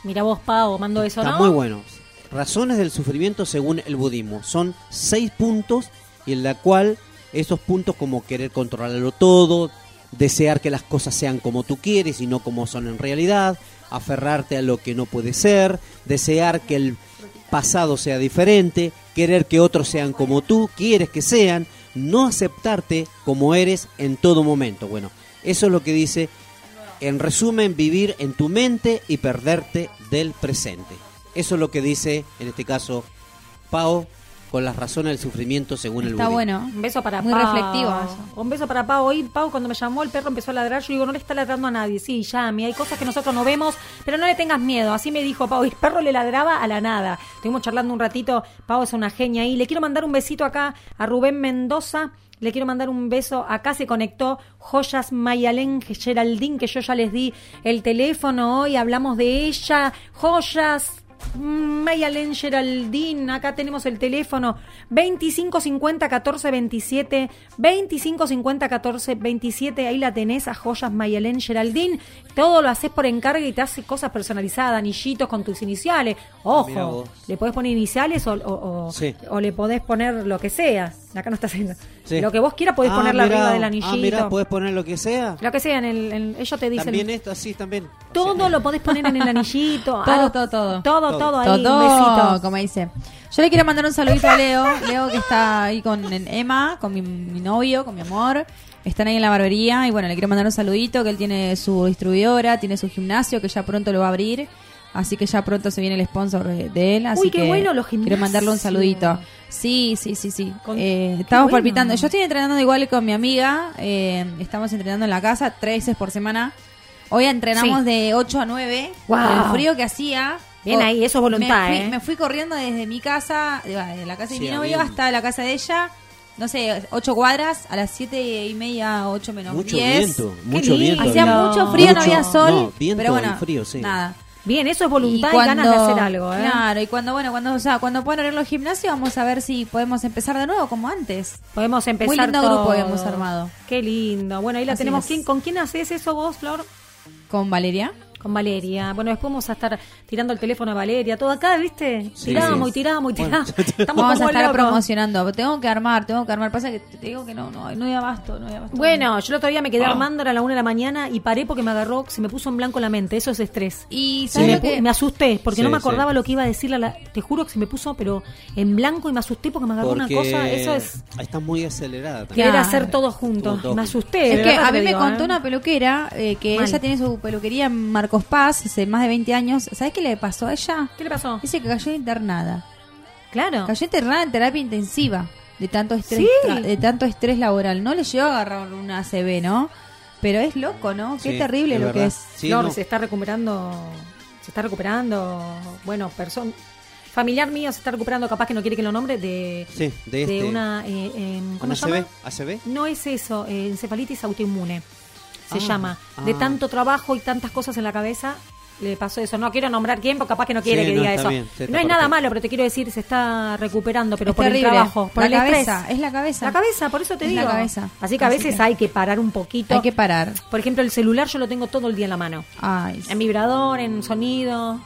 Mira vos, Pau, mando eso, Está ¿no? muy bueno. Razones del sufrimiento según el budismo. Son seis puntos y en la cual esos puntos como querer controlarlo todo, desear que las cosas sean como tú quieres y no como son en realidad, aferrarte a lo que no puede ser, desear que el pasado sea diferente, querer que otros sean como tú quieres que sean, no aceptarte como eres en todo momento. Bueno, eso es lo que dice, en resumen, vivir en tu mente y perderte del presente. Eso es lo que dice, en este caso, Pau, con las razones del sufrimiento según el Está bueno. Un beso para Muy Pau. reflectivo eso. Un beso para Pau. Hoy Pau cuando me llamó el perro empezó a ladrar. Yo digo, no le está ladrando a nadie. Sí, Yami, hay cosas que nosotros no vemos, pero no le tengas miedo. Así me dijo Pau. Y el perro le ladraba a la nada. Estuvimos charlando un ratito. Pau es una genia ahí. Le quiero mandar un besito acá a Rubén Mendoza. Le quiero mandar un beso. Acá se conectó Joyas Mayalén Geraldine, que yo ya les di el teléfono hoy. Hablamos de ella. Joyas Mayalén Geraldine, acá tenemos el teléfono 2550 14 27 2550 14 27, ahí la tenés a Joyas Mayalén Geraldine. Todo lo haces por encargo y te hace cosas personalizadas, anillitos con tus iniciales. Ah, Ojo, le podés poner iniciales o, o- o- Sí. o le podés poner lo que sea. Acá no está haciendo. Sí. Lo que vos quieras podés Ah, ponerle mirá. arriba del Ah, anillito. mirá, podés poner lo que sea. Lo que sea, en el, en- ellos te dicen. También esto, así también. todo lo podés poner en el anillito. Todo, Ah, todo, todo. Todo, todo ahí. Todo, un besito. como dice. Yo le quiero mandar un saludito a Leo. Leo que está ahí con Emma, con mi, mi novio, con mi amor. Están ahí en la barbería y bueno, le quiero mandar un saludito que él tiene su distribuidora, tiene su gimnasio que ya pronto lo va a abrir. Así que ya pronto se viene el sponsor de, él. Así Uy, qué que bueno los Quiero mandarle un gimnasios. saludito. Sí, sí, sí, sí. Con- Eh, estamos bueno. palpitando. Yo estoy entrenando igual con mi amiga. eh, estamos entrenando en la casa tres veces por semana. Hoy entrenamos Sí. de 8 a 9. Guau. Por el frío que hacía. Bien Oh, ahí, eso es voluntad, me fui, ¿eh? me fui corriendo desde mi casa, de, la casa de Sí, mi novio hasta la casa de ella. No sé, ocho cuadras, a las siete y media, ocho menos Mucho diez. viento, mucho viento. Hacía mucho frío, no había sol. no, viento pero bueno, y frío, sí. nada. Bien, eso es voluntad y, ganas de hacer algo, ¿eh? Claro, y cuando, bueno, cuando, o sea, cuando puedan abrir los gimnasios, vamos a ver si podemos empezar de nuevo como antes. Podemos empezar Muy lindo todo. grupo habíamos armado. Qué lindo. Bueno, ahí la Así tenemos. es. ¿Quién, ¿Con quién haces eso vos, Flor? Con Valeria. Con Valeria. Bueno, después vamos a estar tirando el teléfono a Valeria. Todo acá, ¿viste? Sí, tiramos sí. y tiramos y Bueno. tiramos. Estamos Vamos a estar promocionando. Tengo que armar, tengo que armar. Pasa que te digo que no, no, no hay abasto, no hay abasto. Bueno, yo el otro día me Ah. quedé armando, era la una de la mañana y paré porque me agarró, se me puso en blanco la mente. Eso es estrés. Y ¿sabes me, lo que? me asusté porque no Sí, me acordaba sí. lo que iba a decirle a la. Te juro que se me puso, pero en blanco y me asusté porque me agarró Porque una cosa. Eso es Está muy acelerada también. querer hacer todo junto. Todo, todo Me asusté. Es que a mí me digo, contó ¿eh? una peluquera eh, que Mal. ella tiene su peluquería en Marcos Paz hace más de 20 años. ¿Sabes qué le pasó a ella? ¿Qué le pasó? Dice que cayó internada. Claro. Cayó internada en terapia intensiva de tanto estrés, Sí. de tanto estrés laboral. No le llegó a agarrar una ACV, ¿no? Pero es loco, ¿no? Qué Sí, terrible es lo que es. Sí, Flor no. se está recuperando, se está recuperando, bueno, persona, familiar mío se está recuperando, capaz que no quiere que lo nombre, de, Sí, de este. una, eh, em, ¿cómo ¿Una se llama? ACV? ¿ACV? No es eso, eh, encefalitis autoinmune, se Ah, llama. De ah. tanto trabajo y tantas cosas en la cabeza, le pasó eso. No quiero nombrar quién, porque capaz que no quiere Sí, que no, diga eso. bien, no es nada malo, pero te quiero decir, se está recuperando, pero Es por terrible. el trabajo, por la el cabeza, estrés. es la cabeza. La cabeza, por eso te Es digo. la cabeza. Así que a Así veces que- hay que parar un poquito. Hay que parar. Por ejemplo, el celular yo lo tengo todo el día en la mano. Ay, sí. En vibrador, en sonido.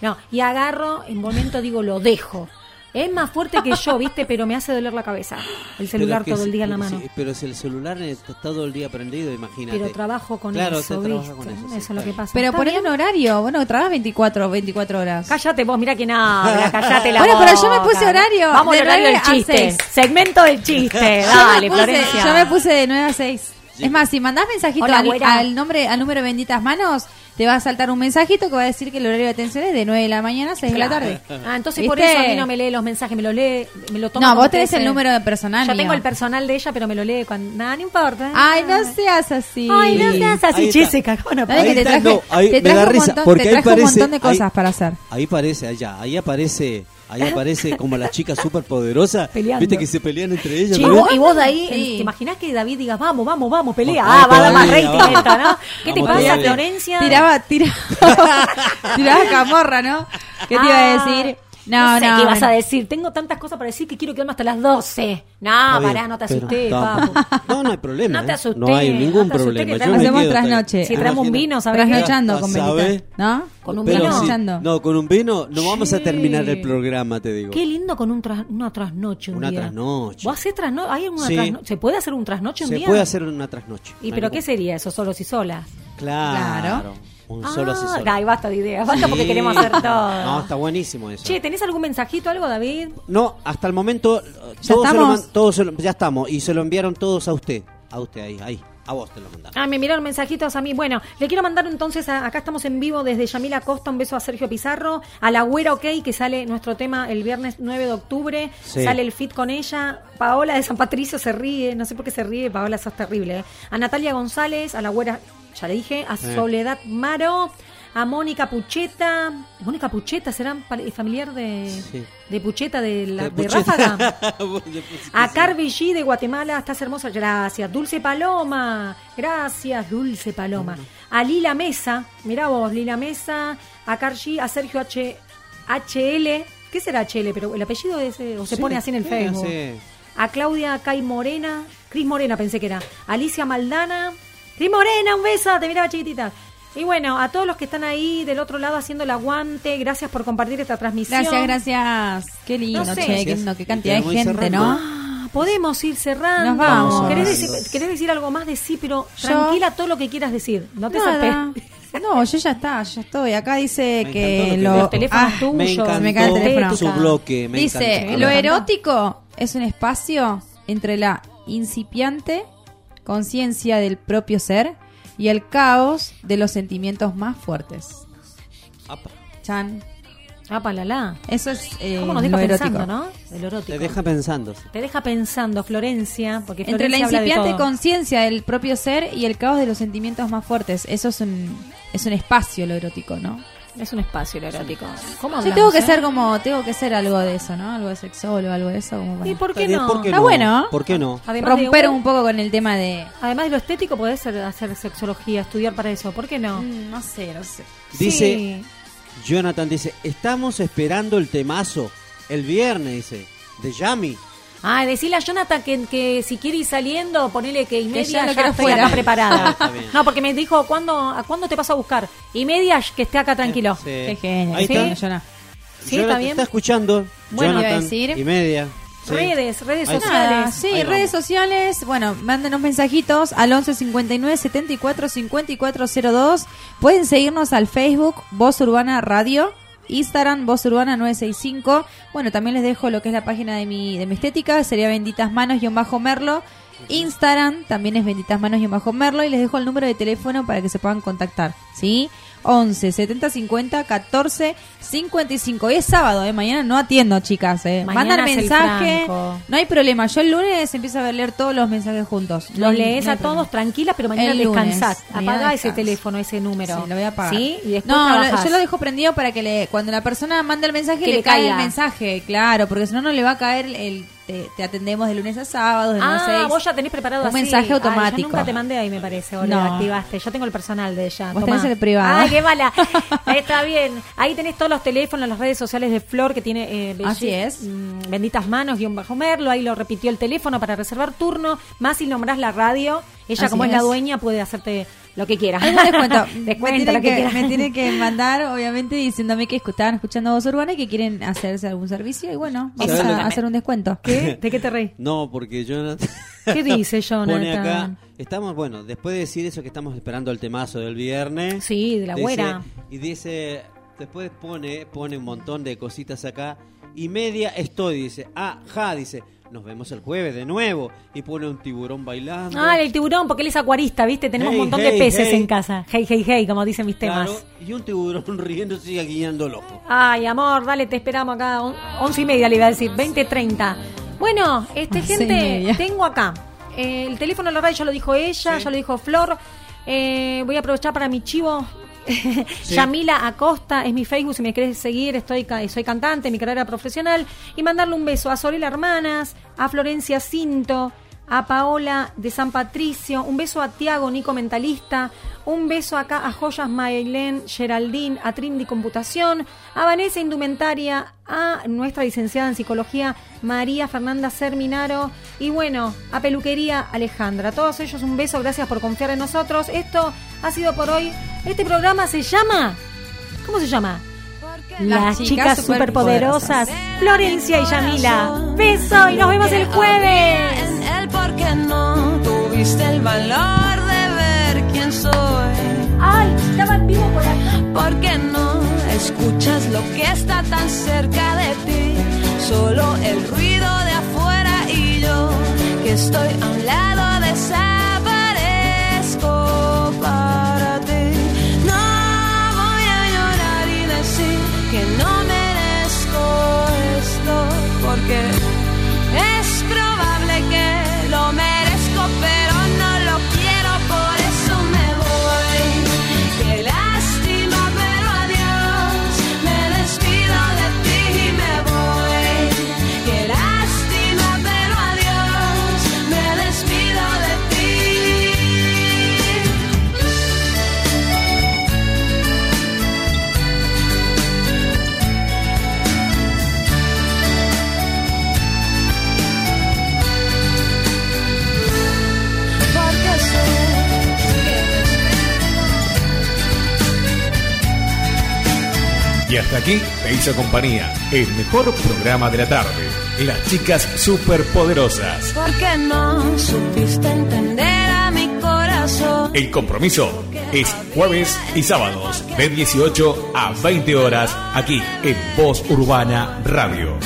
No, y agarro, en momento digo, lo dejo. Es más fuerte que yo, ¿viste? Pero me hace doler la cabeza. El celular todo el día en la mano. sí, pero si el celular está todo el día prendido, imagínate. Pero trabajo con Claro, eso, se trabaja ¿viste? con eso, sí, eso es lo que pasa. Pero ¿Está poner bien? un horario. Bueno, trabajas 24, 24 horas. Cállate vos, mira quién habla, cállate la Bueno, pero yo me puse horario Vamos de al horario del chiste. Segmento del chiste. Yo Dale, me puse- Florencia. Yo me puse de 9 a 6. Es más, si mandás mensajito Hola, al, al nombre, al número Benditas Manos, te va a saltar un mensajito que va a decir que el horario de atención es de 9 de la mañana a 6 de la tarde. Ah, entonces por eso a mí no me lee los mensajes, me lo lee, me lo toma No, vos tenés el número de personal. Yo mío. tengo el personal de ella, pero me lo lee cuando... Nada, no importa. Ay, no seas así. Ay, no seas así, che, se cagó una Dale, que Ahí te traje, no, ahí te me traje da un risa, montón, porque te ahí traje un montón de cosas ahí- para hacer. Ahí parece allá, ahí aparece, ahí aparece como la chica súper poderosa, Peleando. viste que se pelean entre ellos. Che, ¿no? y vos de ahí, Sí. ¿te imaginás que David diga, vamos, vamos, vamos, pelea? Vamos, Ah, va a dar más rating esto, ¿no? ¿Qué te pasa. Florencia? Tiraba, tiraba, tiraba camorra, ¿no? ¿Qué te iba a decir? No, No, sé no. qué vas a decir. Tengo tantas cosas para decir que quiero quedarme hasta las 12. No, bien, pará, no te asustes, papu. No, no hay problema. No te ¿eh? asustes, No hay ningún no te asustes, problema. que Yo Hacemos trasnoche. Si traemos un vino, ¿sabes? Trasnochando Ya con sabe. Benita. ¿no? Con un Pero vino. Trasnochando. no, con un vino no vamos a terminar el programa, te digo. Qué lindo con un tras- una trasnoche un Una día. trasnoche. ¿Vos hacés trasnoche? ¿Hay una Sí. trasno- ¿Se puede hacer un trasnoche un Se día? puede hacer una trasnoche. ¿Y pero qué sería eso, solos y solas? Claro. Claro. Un solo Ah, solo. ay, basta de ideas, basta porque queremos hacer todo. No, está buenísimo eso. Che, ¿tenés algún mensajito, algo, David? No, hasta el momento ¿Ya todos se lo estamos? man- todos lo- ya estamos y se lo enviaron todos a usted, a usted ahí, ahí, a vos te lo mandaron. Ah, me miraron mensajitos a mí. Bueno, le quiero mandar entonces, a- acá estamos en vivo desde Yamila Costa, un beso a Sergio Pizarro, a la Güera OK, que sale nuestro tema el viernes 9 de octubre, Sí. sale el fit con ella, Paola de San Patricio se ríe, no sé por qué se ríe, Paola, sos terrible, ¿eh? a Natalia González, a la Güera, ya le dije, a. Soledad Maro, a Mónica Pucheta. Mónica Pucheta, ¿será familiar de, Sí. de Pucheta de, la, De de. Ráfaga? Pusiste A así. Carvi G de Guatemala, estás hermosa, gracias. Dulce Paloma, gracias, Dulce Paloma. A Lila Mesa, mirá vos, Lila Mesa. A Cargi, a Sergio H, HL, ¿qué será HL? Pero el apellido es, eh, o se Sí, pone así en el Facebook. A Claudia Cay Morena, Cris Morena pensé que era. Alicia Maldana, Cris Morena, un beso, te miraba chiquitita. Y bueno, a todos los que están ahí del otro lado haciendo el aguante, gracias por compartir esta transmisión. Gracias, gracias. Qué lindo, No sé. che, qué lindo, qué cantidad de gente, cerrando. ¿no? Ah, podemos ir cerrando. Nos vamos. ¿Querés decir, querés decir algo más de sí, pero Yo- tranquila todo lo que quieras decir. No te. No, yo ya está, ya estoy. Acá dice Me que lo que lo- dijo. Los teléfonos Ah, tuyos. Me Se me cae el encantó teléfono. su bloque. Me Dice, encantó. lo Me erótico es un espacio entre la incipiante conciencia del propio ser y el caos de los sentimientos más fuertes. Apa, Chan. Palala. Eso es eh, ¿Cómo nos deja lo pensando, erótico. no? El erótico. Te deja pensando. Te deja pensando, Florencia, porque Entre la de todo. conciencia del propio ser y el caos de los sentimientos más fuertes. Eso es un, es un espacio lo erótico, ¿no? Es un espacio el erótico. ¿Cómo Yo hablamos, tengo que eh? ser como, tengo que ser algo de eso, ¿no? Algo de sexólogo, algo de eso. Como para ¿Y por qué no? ¿Por qué Está no? bueno. ¿Por qué no? Además de romper un- un poco con el tema de... Además de lo estético, podés ser- hacer sexología, estudiar para eso. ¿Por qué no? Mm, No sé, no sé. Dice, Sí. Jonathan dice, estamos esperando el temazo el viernes, dice, de Yami. Ah, decirle a Jonathan que, que si quiere ir saliendo, ponele que y media ya ya, lo quiero estoy fuera. acá preparada. Bien. no, porque me dijo, ¿cuándo, ¿a cuándo te paso a buscar? Y media que esté acá tranquilo. Sí. Qué genio. Ahí ¿sí? está. Jonah. Sí, Jonathan está bien. está escuchando. Bueno, iba a Jonathan decir. y media. Sí. Redes, redes Ahí- sociales. Nada, sí, Ahí redes vamos. sociales. Bueno, mándenos mensajitos al 11 59 74 54 02. Pueden seguirnos al Facebook Voz Urbana Radio. Instagram Voz Urbana 965. Bueno, también les dejo lo que es la página de mi, de mi estética. Sería Benditas Manos y un bajo Merlo. Instagram también es Benditas Manos y un bajo Merlo. Y les dejo el número de teléfono para que se puedan contactar. ¿Sí? 11 70 50 14 55. Hoy es sábado, ¿eh? Mañana no atiendo, chicas, ¿eh? Mañana Mandan mensaje. No hay problema. Yo el lunes empiezo a leer todos los mensajes juntos. Los lees no a todos problema. tranquilas, pero mañana descansás. Mañana Apagá ese teléfono, ese número. Sí, lo voy a apagar. ¿Sí? Y después no, trabajás. yo lo dejo prendido para que le, cuando la persona manda el mensaje Que le, caiga. el mensaje, claro, porque si no no le va a caer el te, te atendemos de lunes a sábado, de Ah, vos ya tenés preparado Un así. mensaje Ay, yo automático. nunca te mandé ahí, me parece, o lo No. activaste. Yo tengo el personal de ella. Vos Tomá. tenés el privado. Ay, qué mala. Está bien. Ahí tenés todos los teléfonos, las redes sociales de Flor que tiene eh, Así es. mm, Benditas Manos, guion bajo Merlo. Ahí lo repitió el teléfono para reservar turno. Más si nombrás la radio. Ella, Así como es. la dueña, puede hacerte lo que quiera. Algún descuento. me, Descuento, tiene lo que, me tiene que mandar, obviamente, diciéndome que estaban escuchando Voz Urbana y que quieren hacerse algún servicio. Y bueno, vamos ¿Sabes lo que- a hacer un descuento. ¿Qué? ¿De qué te reí? No, porque Jonathan... ¿Qué dice Jonathan? Pone acá, estamos, bueno, después de decir eso que estamos esperando el temazo del viernes. Sí, de la dice- güera. Y dice, después pone, pone un montón de cositas acá. Y media estoy, dice, ah, ja, dice, nos vemos el jueves de nuevo. Y pone un tiburón bailando. Ah, el tiburón, porque él es acuarista, ¿viste? Tenemos Hey, un montón hey, de peces hey. en casa. Hey, hey, hey, como dicen mis temas. Claro, y un tiburón riendo sigue guiándolo. Ay, amor, dale, te esperamos acá. On- Once y media le iba a decir, 20, 30. Bueno, este gente, tengo acá. eh, el teléfono de la radio ya lo dijo ella, ya lo dijo Flor. Eh, voy a aprovechar para mi chivo. Yamila Acosta es mi Facebook, si me querés seguir, estoy soy cantante, mi carrera profesional. Y mandarle un beso a Sorela Hermanas, a Florencia Cinto, a Paola de San Patricio, un beso a Tiago, Nico Mentalista, un beso acá a Joyas Mailén, Geraldine, a Trindy Computación, a Vanessa Indumentaria, a nuestra licenciada en psicología María Fernanda Serminaro y bueno, a Peluquería Alejandra. Todos ellos un beso, gracias por confiar en nosotros. Esto ha sido por hoy. Este programa se llama... ¿Cómo se llama? Las, chicas, superpoderosas, Florencia y Yamila. Beso y nos vemos el jueves. En el por qué no tuviste el valor de ver quién soy. Ay, estaba en vivo por acá. ¿Por qué no escuchas lo que está tan cerca de ti? Solo el ruido de afuera y yo que estoy a un lado desaparezco porque hasta aquí te hizo compañía. El mejor programa de la tarde. Las chicas superpoderosas. Porque no supiste entender a mi corazón. El compromiso es jueves y sábados de 18 a 20 horas aquí en Voz Urbana Radio.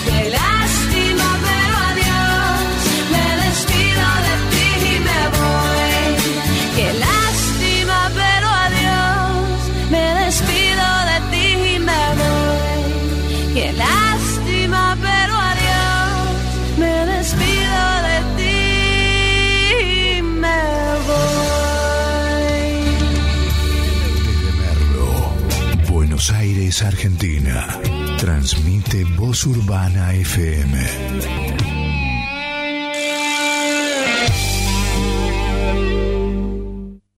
Argentina. Transmite Voz Urbana FM.